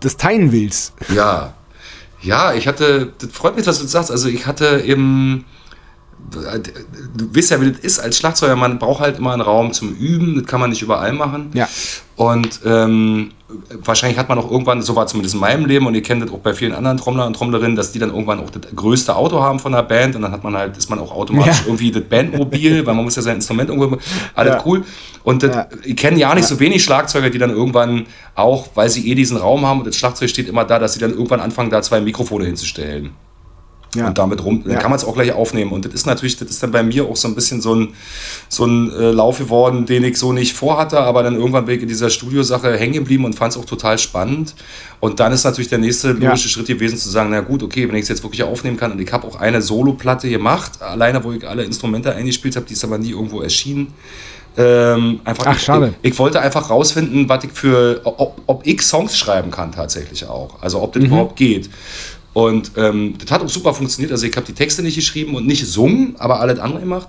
das teilen willst. Ja. [LAUGHS] Ja, ich hatte, das freut mich, dass du sagst. Also ich hatte eben, du weißt ja, wie das ist als Schlagzeuger, man braucht halt immer einen Raum zum Üben, das kann man nicht überall machen. Ja. Und ähm, wahrscheinlich hat man auch irgendwann, so war zumindest in meinem Leben, und ihr kennt das auch bei vielen anderen Trommler und Trommlerinnen, dass die dann irgendwann auch das größte Auto haben von der Band und dann hat man halt, ist man auch automatisch Ja. irgendwie das Bandmobil, weil man muss ja sein Instrument irgendwo, alles Ja. cool. Und das, Ja. ich kenne ja nicht so wenig Schlagzeuger, die dann irgendwann auch, weil sie eh diesen Raum haben und das Schlagzeug steht immer da, dass sie dann irgendwann anfangen, da zwei Mikrofone hinzustellen. Ja. Und damit rum, dann ja. kann man es auch gleich aufnehmen. Und das ist natürlich, das ist dann bei mir auch so ein bisschen so ein, so ein äh, Lauf geworden, den ich so nicht vorhatte, aber dann irgendwann bin ich in dieser Studiosache hängen geblieben und fand es auch total spannend. Und dann ist natürlich der nächste logische ja. Schritt gewesen zu sagen, na gut, okay, wenn ich es jetzt wirklich aufnehmen kann und ich habe auch eine Solo-Platte gemacht, alleine wo ich alle Instrumente eingespielt habe, die ist aber nie irgendwo erschienen. Ähm, einfach, Ach, schade. Ich, ich, wollte einfach rausfinden, was ich für, ob, ob ich Songs schreiben kann tatsächlich auch. Also ob das mhm. überhaupt geht. Und ähm, das hat auch super funktioniert. Also ich habe die Texte nicht geschrieben und nicht gesungen, aber alles andere gemacht.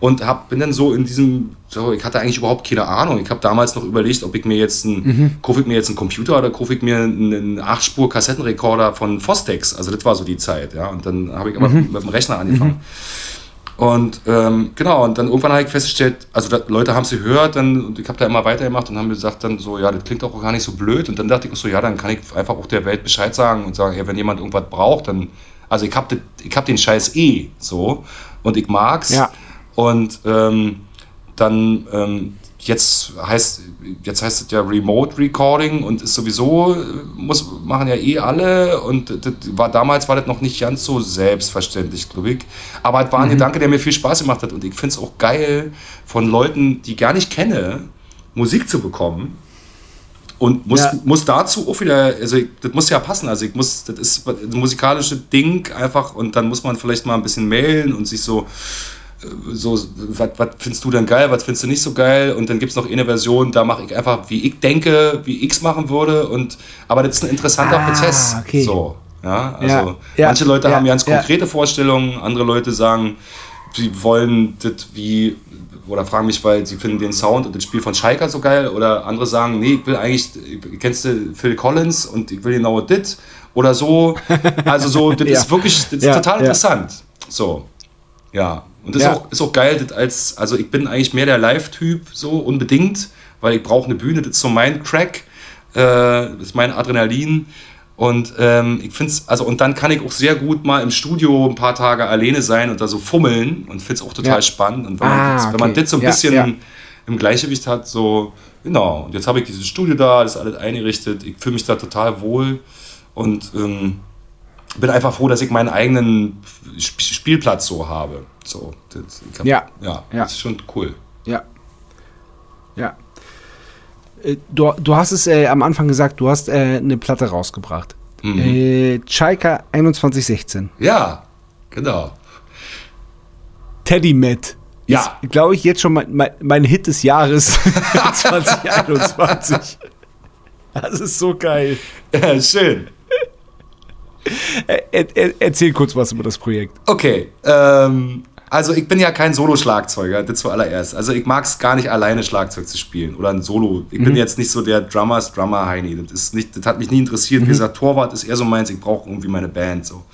Und hab, bin dann so in diesem, so, ich hatte eigentlich überhaupt keine Ahnung. Ich habe damals noch überlegt, ob ich mir jetzt ein, mhm. kaufe ich mir jetzt einen Computer oder kaufe ich mir einen 8-Spur-Kassettenrekorder von Fostex. Also das war so die Zeit, ja. Und dann habe ich aber mhm. mit dem Rechner angefangen. Mhm. Und ähm, genau, und dann irgendwann habe ich festgestellt, also da, Leute haben es gehört, dann, und ich habe da immer weitergemacht und haben gesagt dann so, ja, das klingt auch gar nicht so blöd. Und dann dachte ich so, ja, dann kann ich einfach auch der Welt Bescheid sagen und sagen, ja, wenn jemand irgendwas braucht, dann, also ich habe hab den Scheiß eh so und ich mag's. Ja. Und ähm, dann ähm, jetzt heißt jetzt heißt es ja Remote Recording und ist sowieso muss machen ja eh alle und das war damals war das noch nicht ganz so selbstverständlich glaube ich aber es war ein mhm. Gedanke der mir viel Spaß gemacht hat und ich finde es auch geil von Leuten die ich gar nicht kenne Musik zu bekommen und muss, ja. muss dazu auch wieder, also ich, das muss ja passen, also ich muss, das ist ein musikalische Ding einfach und dann muss man vielleicht mal ein bisschen mailen und sich so so, was findest du denn geil, was findest du nicht so geil? Und dann gibt es noch eine Version, da mache ich einfach, wie ich denke, wie ich es machen würde. Und, aber das ist ein interessanter ah, Prozess. Okay. So, ja, also ja, ja, manche Leute ja, haben ganz konkrete Vorstellungen, andere Leute sagen, sie wollen das wie, oder fragen mich, weil sie finden den Sound und das Spiel von Schalker so geil. Oder andere sagen, nee, ich will eigentlich, kennst du Phil Collins und ich will genau das oder so. [LAUGHS] Also so, das ist wirklich, das ist total interessant. So, ja. Und das ja. ist, auch, ist auch geil, als, also ich bin eigentlich mehr der Live-Typ, so unbedingt, weil ich brauche eine Bühne, das ist so mein Crack, äh, das ist mein Adrenalin. Und ähm, ich finde es, also und dann kann ich auch sehr gut mal im Studio ein paar Tage alleine sein und da so fummeln und finde es auch total ja. spannend. Und wenn, ah, man, das, wenn man das so ein ja, bisschen im Gleichgewicht hat, so, genau. Und jetzt habe ich dieses Studio da, das ist alles eingerichtet, ich fühle mich da total wohl und ähm, bin einfach froh, dass ich meinen eigenen Spielplatz so habe. So, das, hab, ja. ja. Ja, das ist schon cool. Ja. Ja. Äh, du, du hast es äh, am Anfang gesagt, du hast äh, eine Platte rausgebracht. Mhm. Äh, Chaika 2116. Ja, genau. Teddy Matt. Ja. Glaube ich, jetzt schon mein, mein, mein Hit des Jahres [LAUGHS] [LAUGHS] 2021. Das ist so geil. Ja, schön. Er, er, erzähl kurz was über das Projekt. Okay. Ähm, also ich bin ja kein Solo-Schlagzeuger, das zuallererst. Also ich mag es gar nicht alleine Schlagzeug zu spielen oder ein Solo. Ich mhm. bin jetzt nicht so der Drummers Drummer Heini. Das das hat mich nie interessiert. Mhm. Wie gesagt, Torwart ist eher so meins. Ich brauche irgendwie meine Band so.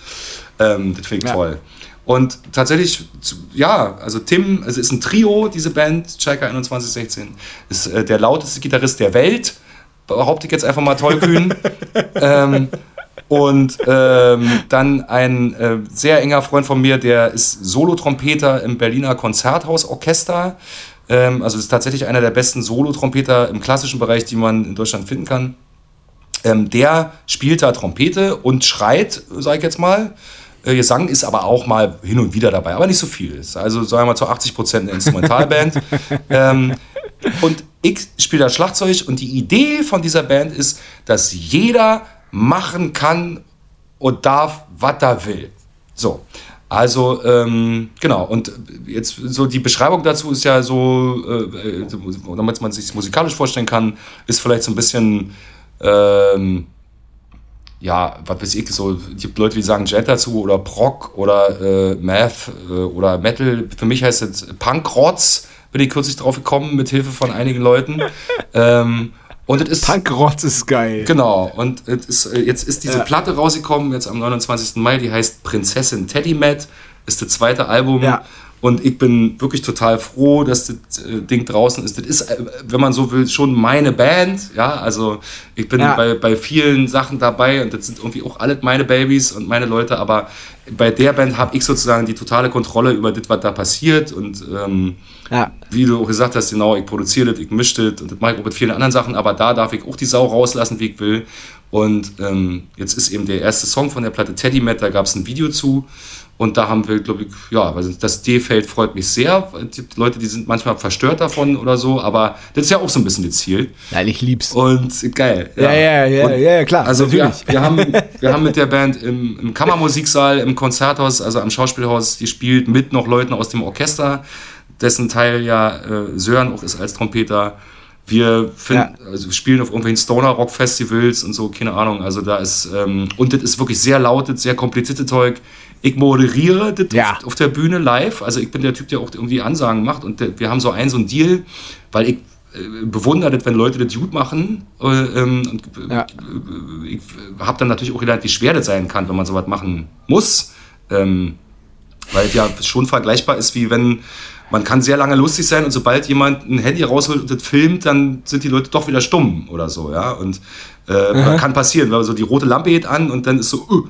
Ähm, das finde ich ja. toll. Und tatsächlich, ja, also Tim, es ist ein Trio, diese Band, Chaika 2116, ist äh, der lauteste Gitarrist der Welt, behaupte ich jetzt einfach mal tollkühn. [LAUGHS] ähm, und ähm, dann ein äh, sehr enger Freund von mir, der ist Solotrompeter im Berliner Konzerthausorchester. Ähm, also ist tatsächlich einer der besten Solotrompeter im klassischen Bereich, die man in Deutschland finden kann. Ähm, der spielt da Trompete und schreit, sag ich jetzt mal. Äh, Gesang ist aber auch mal hin und wieder dabei, aber nicht so viel. Ist also sagen wir mal zu 80 Prozent eine Instrumentalband. [LAUGHS] ähm, und ich spiele das Schlagzeug und die Idee von dieser Band ist, dass jeder machen kann und darf, was er will. So. Also, ähm, genau, und jetzt so die Beschreibung dazu ist ja so, äh, damit man sich musikalisch vorstellen kann, ist vielleicht so ein bisschen, ähm, ja, was weiß ich, so, es gibt Leute, die sagen Jet dazu oder Proc oder äh, Math äh, oder Metal. Für mich heißt es Punk-Rotz, bin ich kürzlich drauf gekommen, mit Hilfe von einigen Leuten. [LAUGHS] ähm, und es ist. Punkrotz ist geil. Genau. Und ist, äh, jetzt ist diese ja. Platte rausgekommen, jetzt am 29. Mai, die heißt Prinzessin Teddy Matt. Ist das zweite Album. Ja. Und ich bin wirklich total froh, dass das äh, Ding draußen ist. Das ist, äh, wenn man so will, schon meine Band. Ja, also Ich bin Ja. bei, bei vielen Sachen dabei und das sind irgendwie auch alle meine Babys und meine Leute, aber bei der Band habe ich sozusagen die totale Kontrolle über das, was da passiert und ähm, Ja. wie du auch gesagt hast, genau, ich produziere das, ich mische das und das mache ich auch mit vielen anderen Sachen, aber da darf ich auch die Sau rauslassen, wie ich will. Und ähm, jetzt ist eben der erste Song von der Platte Teddy Matt, da gab es ein Video zu. Und da haben wir, glaube ich, ja, also das D-Feld freut mich sehr. Die Leute, die sind manchmal verstört davon oder so, aber das ist ja auch so ein bisschen Ziel. Nein, ich lieb's. Und geil. Ja, ja, ja, ja, ja, klar, Also wir, natürlich. wir, haben, [LAUGHS] wir haben mit der Band im, im Kammermusiksaal, im Konzerthaus, also am Schauspielhaus gespielt, mit noch Leuten aus dem Orchester, dessen Teil ja äh, Sören auch ist als Trompeter. Wir finden, also wir spielen auf irgendwelchen Stoner-Rock-Festivals und so, keine Ahnung. Also da ist, ähm, und das ist wirklich sehr lautet, sehr komplizierte Zeug. Ich moderiere das Ja. auf, auf der Bühne live. Also ich bin der Typ, der auch irgendwie Ansagen macht. Und der, wir haben so einen, so einen Deal, weil ich äh, bewundere das, wenn Leute das gut machen. Äh, ähm, und, äh, Ja. ich habe dann natürlich auch gelernt, wie schwer das sein kann, wenn man sowas machen muss. Ähm, weil es ja schon vergleichbar ist, wie wenn man kann sehr lange lustig sein und sobald jemand ein Handy rausholt und das filmt, dann sind die Leute doch wieder stumm oder so, ja. Und äh, kann passieren, weil so die rote Lampe geht an und dann ist so, uh.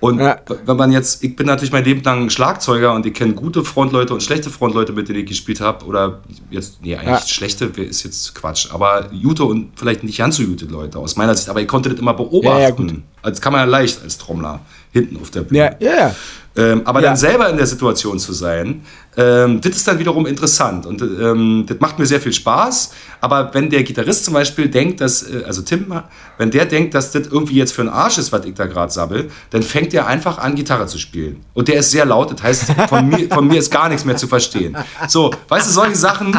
Und Ja. wenn man jetzt, ich bin natürlich mein Leben lang Schlagzeuger und ich kenne gute Frontleute und schlechte Frontleute, mit denen ich gespielt habe. Oder jetzt, nee, eigentlich Ja. schlechte ist jetzt Quatsch. Aber gute und vielleicht nicht ganz so gute Leute aus meiner Sicht. Aber ich konnte das immer beobachten. Ja. Das kann man ja leicht als Trommler hinten auf der Bühne. Ja, ja, ja. Ähm, aber dann selber in der Situation zu sein, ähm, das ist dann wiederum interessant und ähm, das macht mir sehr viel Spaß. Aber wenn der Gitarrist zum Beispiel denkt, dass, äh, also Tim, wenn der denkt, dass das irgendwie jetzt für ein Arsch ist, was ich da gerade sabbel, dann fängt er einfach an, Gitarre zu spielen. Und der ist sehr laut, das heißt, von mir, von mir ist gar nichts mehr zu verstehen. So, weißt du, solche Sachen.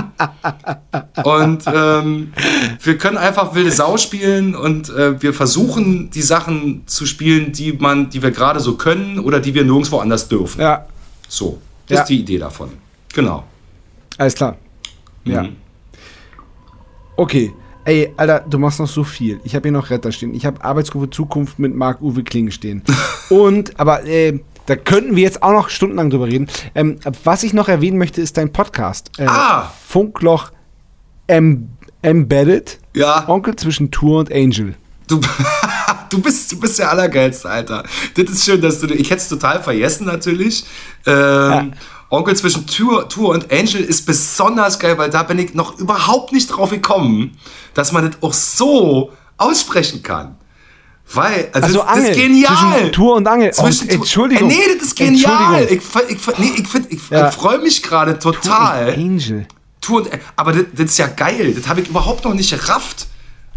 Und ähm, wir können einfach wilde Sau spielen und äh, wir versuchen, die Sachen zu spielen, die man, die wir gerade so können oder die wir nirgendwo anders dürfen. Ja, So, das Ja. ist die Idee davon. Genau. alles klar. Ja. Mhm. Okay. Ey, Alter, du machst noch so viel. Ich habe hier noch Retter stehen. Ich habe Arbeitsgruppe Zukunft mit Marc-Uwe Kling stehen. [LAUGHS] Und, aber äh, da könnten wir jetzt auch noch stundenlang drüber reden. Ähm, was ich noch erwähnen möchte, ist dein Podcast. Äh, Ah! Funkloch em Embedded. Ja. Onkel zwischen Tour und Angel. Du, [LAUGHS] du, bist, du bist der Allergeilste, Alter. Das ist schön, dass du. Ich hätte es total vergessen, natürlich. Ähm, Onkel zwischen Tour, Tour und Angel ist besonders geil, weil da bin ich noch überhaupt nicht drauf gekommen, dass man das auch so aussprechen kann. Weil, also, Also das, Angel. das ist genial. Zwischen Tour und Angel. Zwischen Oh, Tour- Entschuldigung. Äh, nee, das ist genial. Ich, ich, nee, ich, find- ich, Ja. ich freue mich gerade total. Angel. Tour und, aber das, das ist ja geil. Das habe ich überhaupt noch nicht gerafft.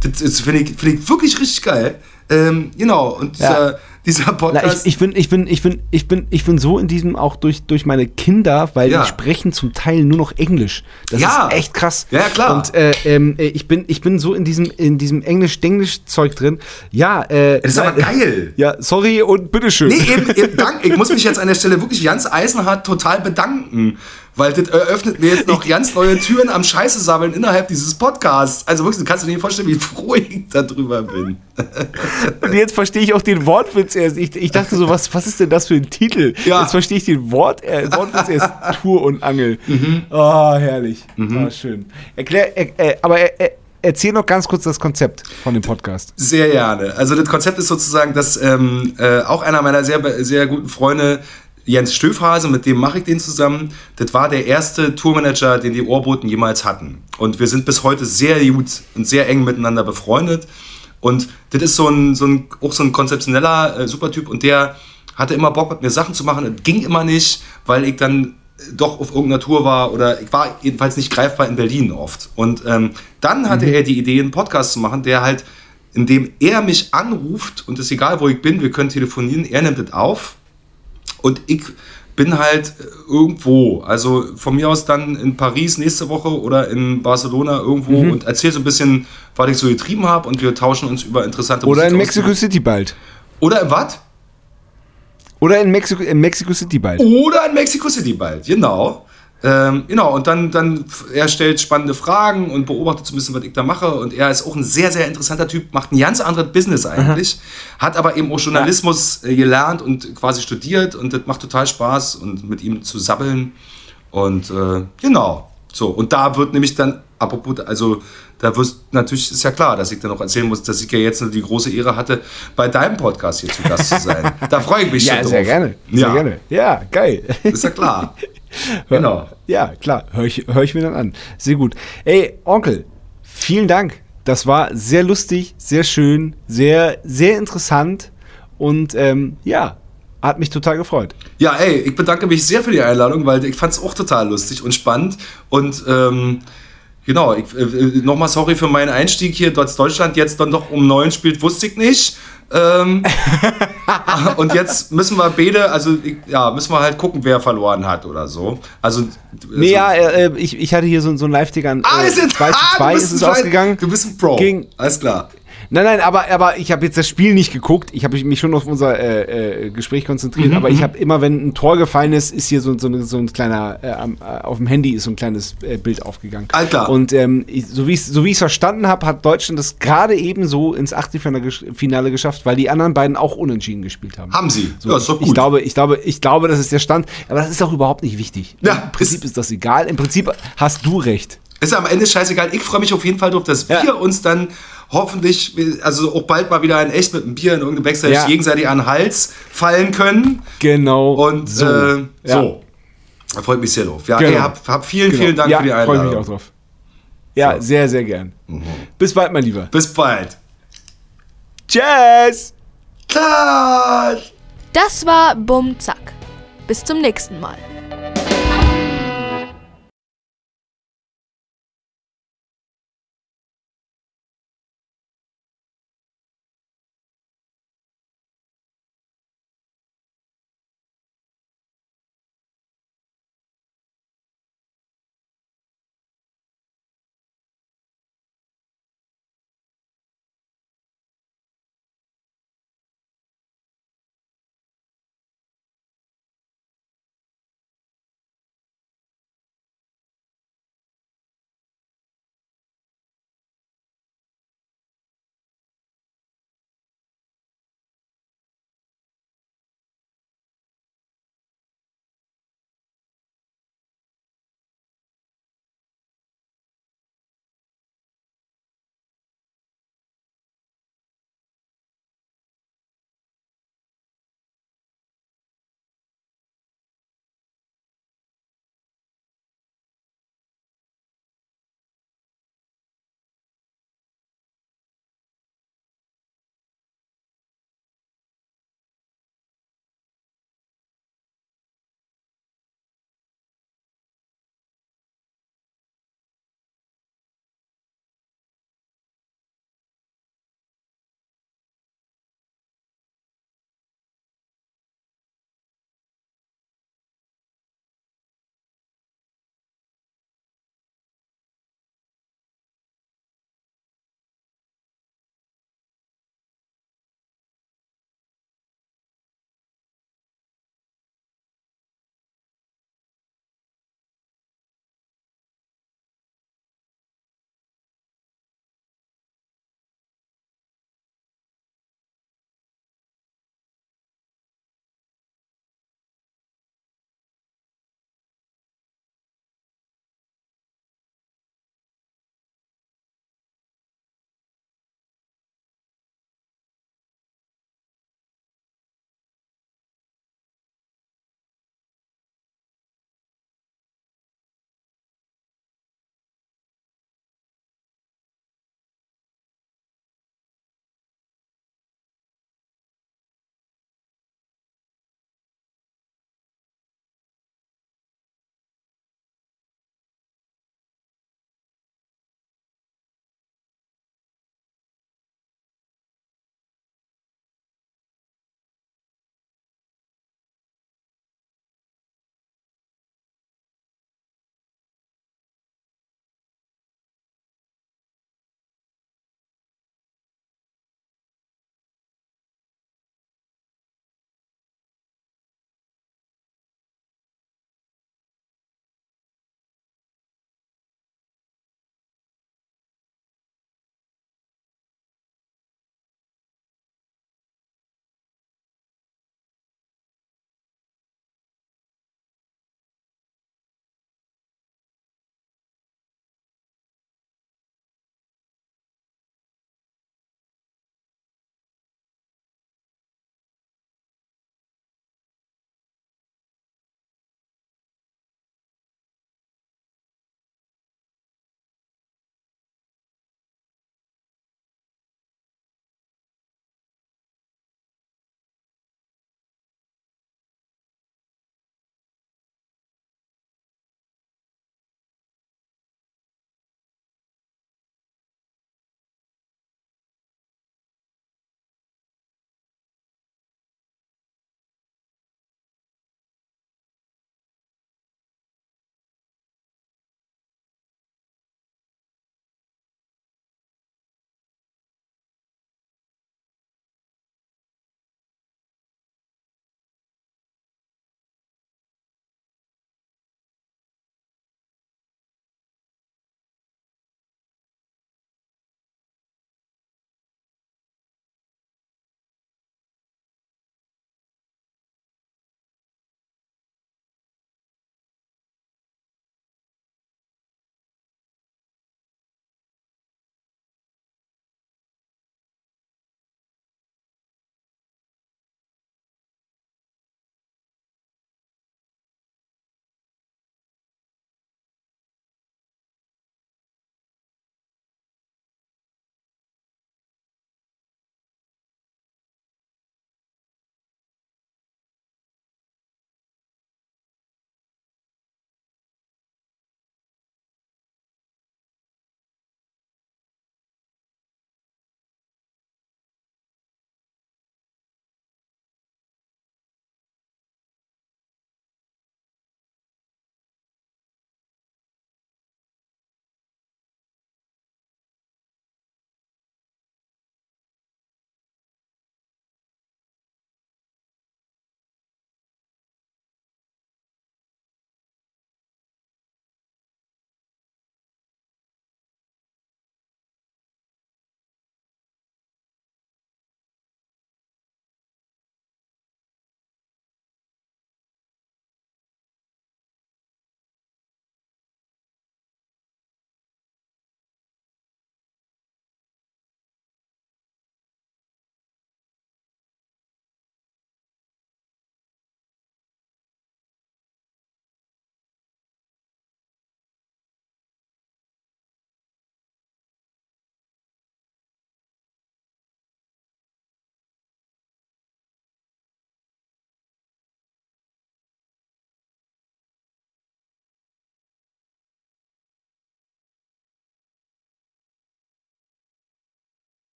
Das, das finde ich, find ich wirklich richtig geil. Ähm, genau, und Ja. dieser, dieser Na, Podcast. ich, ich, bin, ich, bin, ich, bin, ich, bin, ich bin so in diesem auch durch, durch meine Kinder, weil Ja. die sprechen zum Teil nur noch Englisch. Das Ja. ist echt krass. Ja, klar. Und äh, ähm, äh, ich, bin, ich bin so in diesem, in diesem Englisch-Denglisch-Zeug drin. Ja, äh, das ist aber geil. Ja, sorry und bitteschön. Nee, eben, eben dank, ich muss mich [LAUGHS] jetzt an der Stelle wirklich ganz eisenhart total bedanken. Weil das eröffnet mir jetzt noch ganz neue Türen am Scheiße sammeln innerhalb dieses Podcasts. Also wirklich, du kannst dir nicht vorstellen, wie froh ich darüber bin. [LAUGHS] Und jetzt verstehe ich auch den Wortwitz erst. Ich, ich dachte so, was, was ist denn das für ein Titel? Ja. Jetzt verstehe ich den Wort, äh, Wortwitz erst. Tour und Angel. Mhm. Oh, herrlich. Ah, schön. Erklär, er, äh, aber er, er, erzähl noch ganz kurz das Konzept von dem Podcast. Sehr gerne. Also das Konzept ist sozusagen, dass ähm, äh, auch einer meiner sehr, sehr guten Freunde, Jens Stöfhase, mit dem mache ich den zusammen, das war der erste Tourmanager, den die Ohrboten jemals hatten. Und wir sind bis heute sehr gut und sehr eng miteinander befreundet. Und das ist so ein, so ein auch so ein konzeptioneller äh, Supertyp und der hatte immer Bock mit mir Sachen zu machen. Das ging immer nicht, weil ich dann doch auf irgendeiner Tour war oder ich war jedenfalls nicht greifbar in Berlin oft. Und ähm, dann hatte er die Idee, einen Podcast zu machen, der halt, in dem er mich anruft und es ist egal, wo ich bin, wir können telefonieren, er nimmt es auf und ich bin halt äh, irgendwo, also von mir aus dann in Paris nächste Woche oder in Barcelona irgendwo Mhm. und erzähle so ein bisschen, was ich so getrieben habe und wir tauschen uns über interessante Oder in Musik aus. Mexico City bald. Oder in was? Oder in Mexico, in Mexico City bald. Oder in Mexico City bald, genau. Ähm, genau, und dann, dann, er stellt spannende Fragen und beobachtet so ein bisschen, was ich da mache. Und er ist auch ein sehr, sehr interessanter Typ, macht ein ganz anderes Business eigentlich, hat aber eben auch Journalismus äh, gelernt und quasi studiert und das macht total Spaß und mit ihm zu sabbeln. Und äh, genau, So, und da wird nämlich dann, apropos, also da wirst natürlich, ist ja klar, dass ich dann noch erzählen muss, dass ich ja jetzt die große Ehre hatte, bei deinem Podcast hier zu Gast zu sein. [LAUGHS] Da freue ich mich ja, schon drauf. sehr gerne. Sehr Ja. gerne. Ja, geil. Ist ja klar. [LAUGHS] [LAUGHS] genau. Ja, klar. Hör ich, hör ich mir dann an. Sehr gut. Ey, Onkel, vielen Dank. Das war sehr lustig, sehr schön, sehr, sehr interessant und ähm, ja, hat mich total gefreut. Ja, ey, ich bedanke mich sehr für die Einladung, weil ich fand es auch total lustig und spannend. Und ähm, genau, ich, äh, nochmal sorry für meinen Einstieg hier, dass Deutschland jetzt dann doch um neun spielt, wusste ich nicht. Ähm, [LAUGHS] und jetzt müssen wir beide, also ja, müssen wir halt gucken, wer verloren hat oder so. Also, Nee, also ja, äh, ich, ich hatte hier so, so ein Live-Ticker an Ah, äh, ist jetzt 2 zu ah, 2 du ist bist es ausgegangen. Du bist ein Pro. Gegen- Alles klar. Nein, nein, aber, aber ich habe jetzt das Spiel nicht geguckt. Ich habe mich schon auf unser äh, äh, Gespräch Mhm, konzentriert. aber ich habe immer, wenn ein Tor gefallen ist, ist hier so, so, so ein kleiner, äh, äh, auf dem Handy ist so ein kleines äh, Bild aufgegangen. Klar. Und ähm, ich, so wie ich so es verstanden habe, hat Deutschland das gerade eben so ins Achtelfinale gesch- Finale geschafft, weil die anderen beiden auch unentschieden gespielt haben. Haben sie. So, ja, ist doch gut. Ich glaube, ich glaube, ich glaube, das ist der Stand. Aber das ist auch überhaupt nicht wichtig. Ja, Im Prinzip ist- ist das egal. Im Prinzip hast du recht. Ist am Ende scheißegal. Ich freue mich auf jeden Fall darauf, dass Ja. wir uns dann hoffentlich, also auch bald mal wieder in echt mit einem Bier in irgendeinem Backstage Ja. gegenseitig an den Hals fallen können. Genau. Und so. äh, Ja. so. Da freut mich sehr drauf. Ja, Genau. ey, hab, hab vielen, Genau. vielen Dank ja, für die freue Einladung. mich auch drauf. Ja, So. Mhm. sehr, sehr gern. Bis bald, mein Lieber. Bis bald. Tschüss. Klar. Das war Bum Zack. Bis zum nächsten Mal.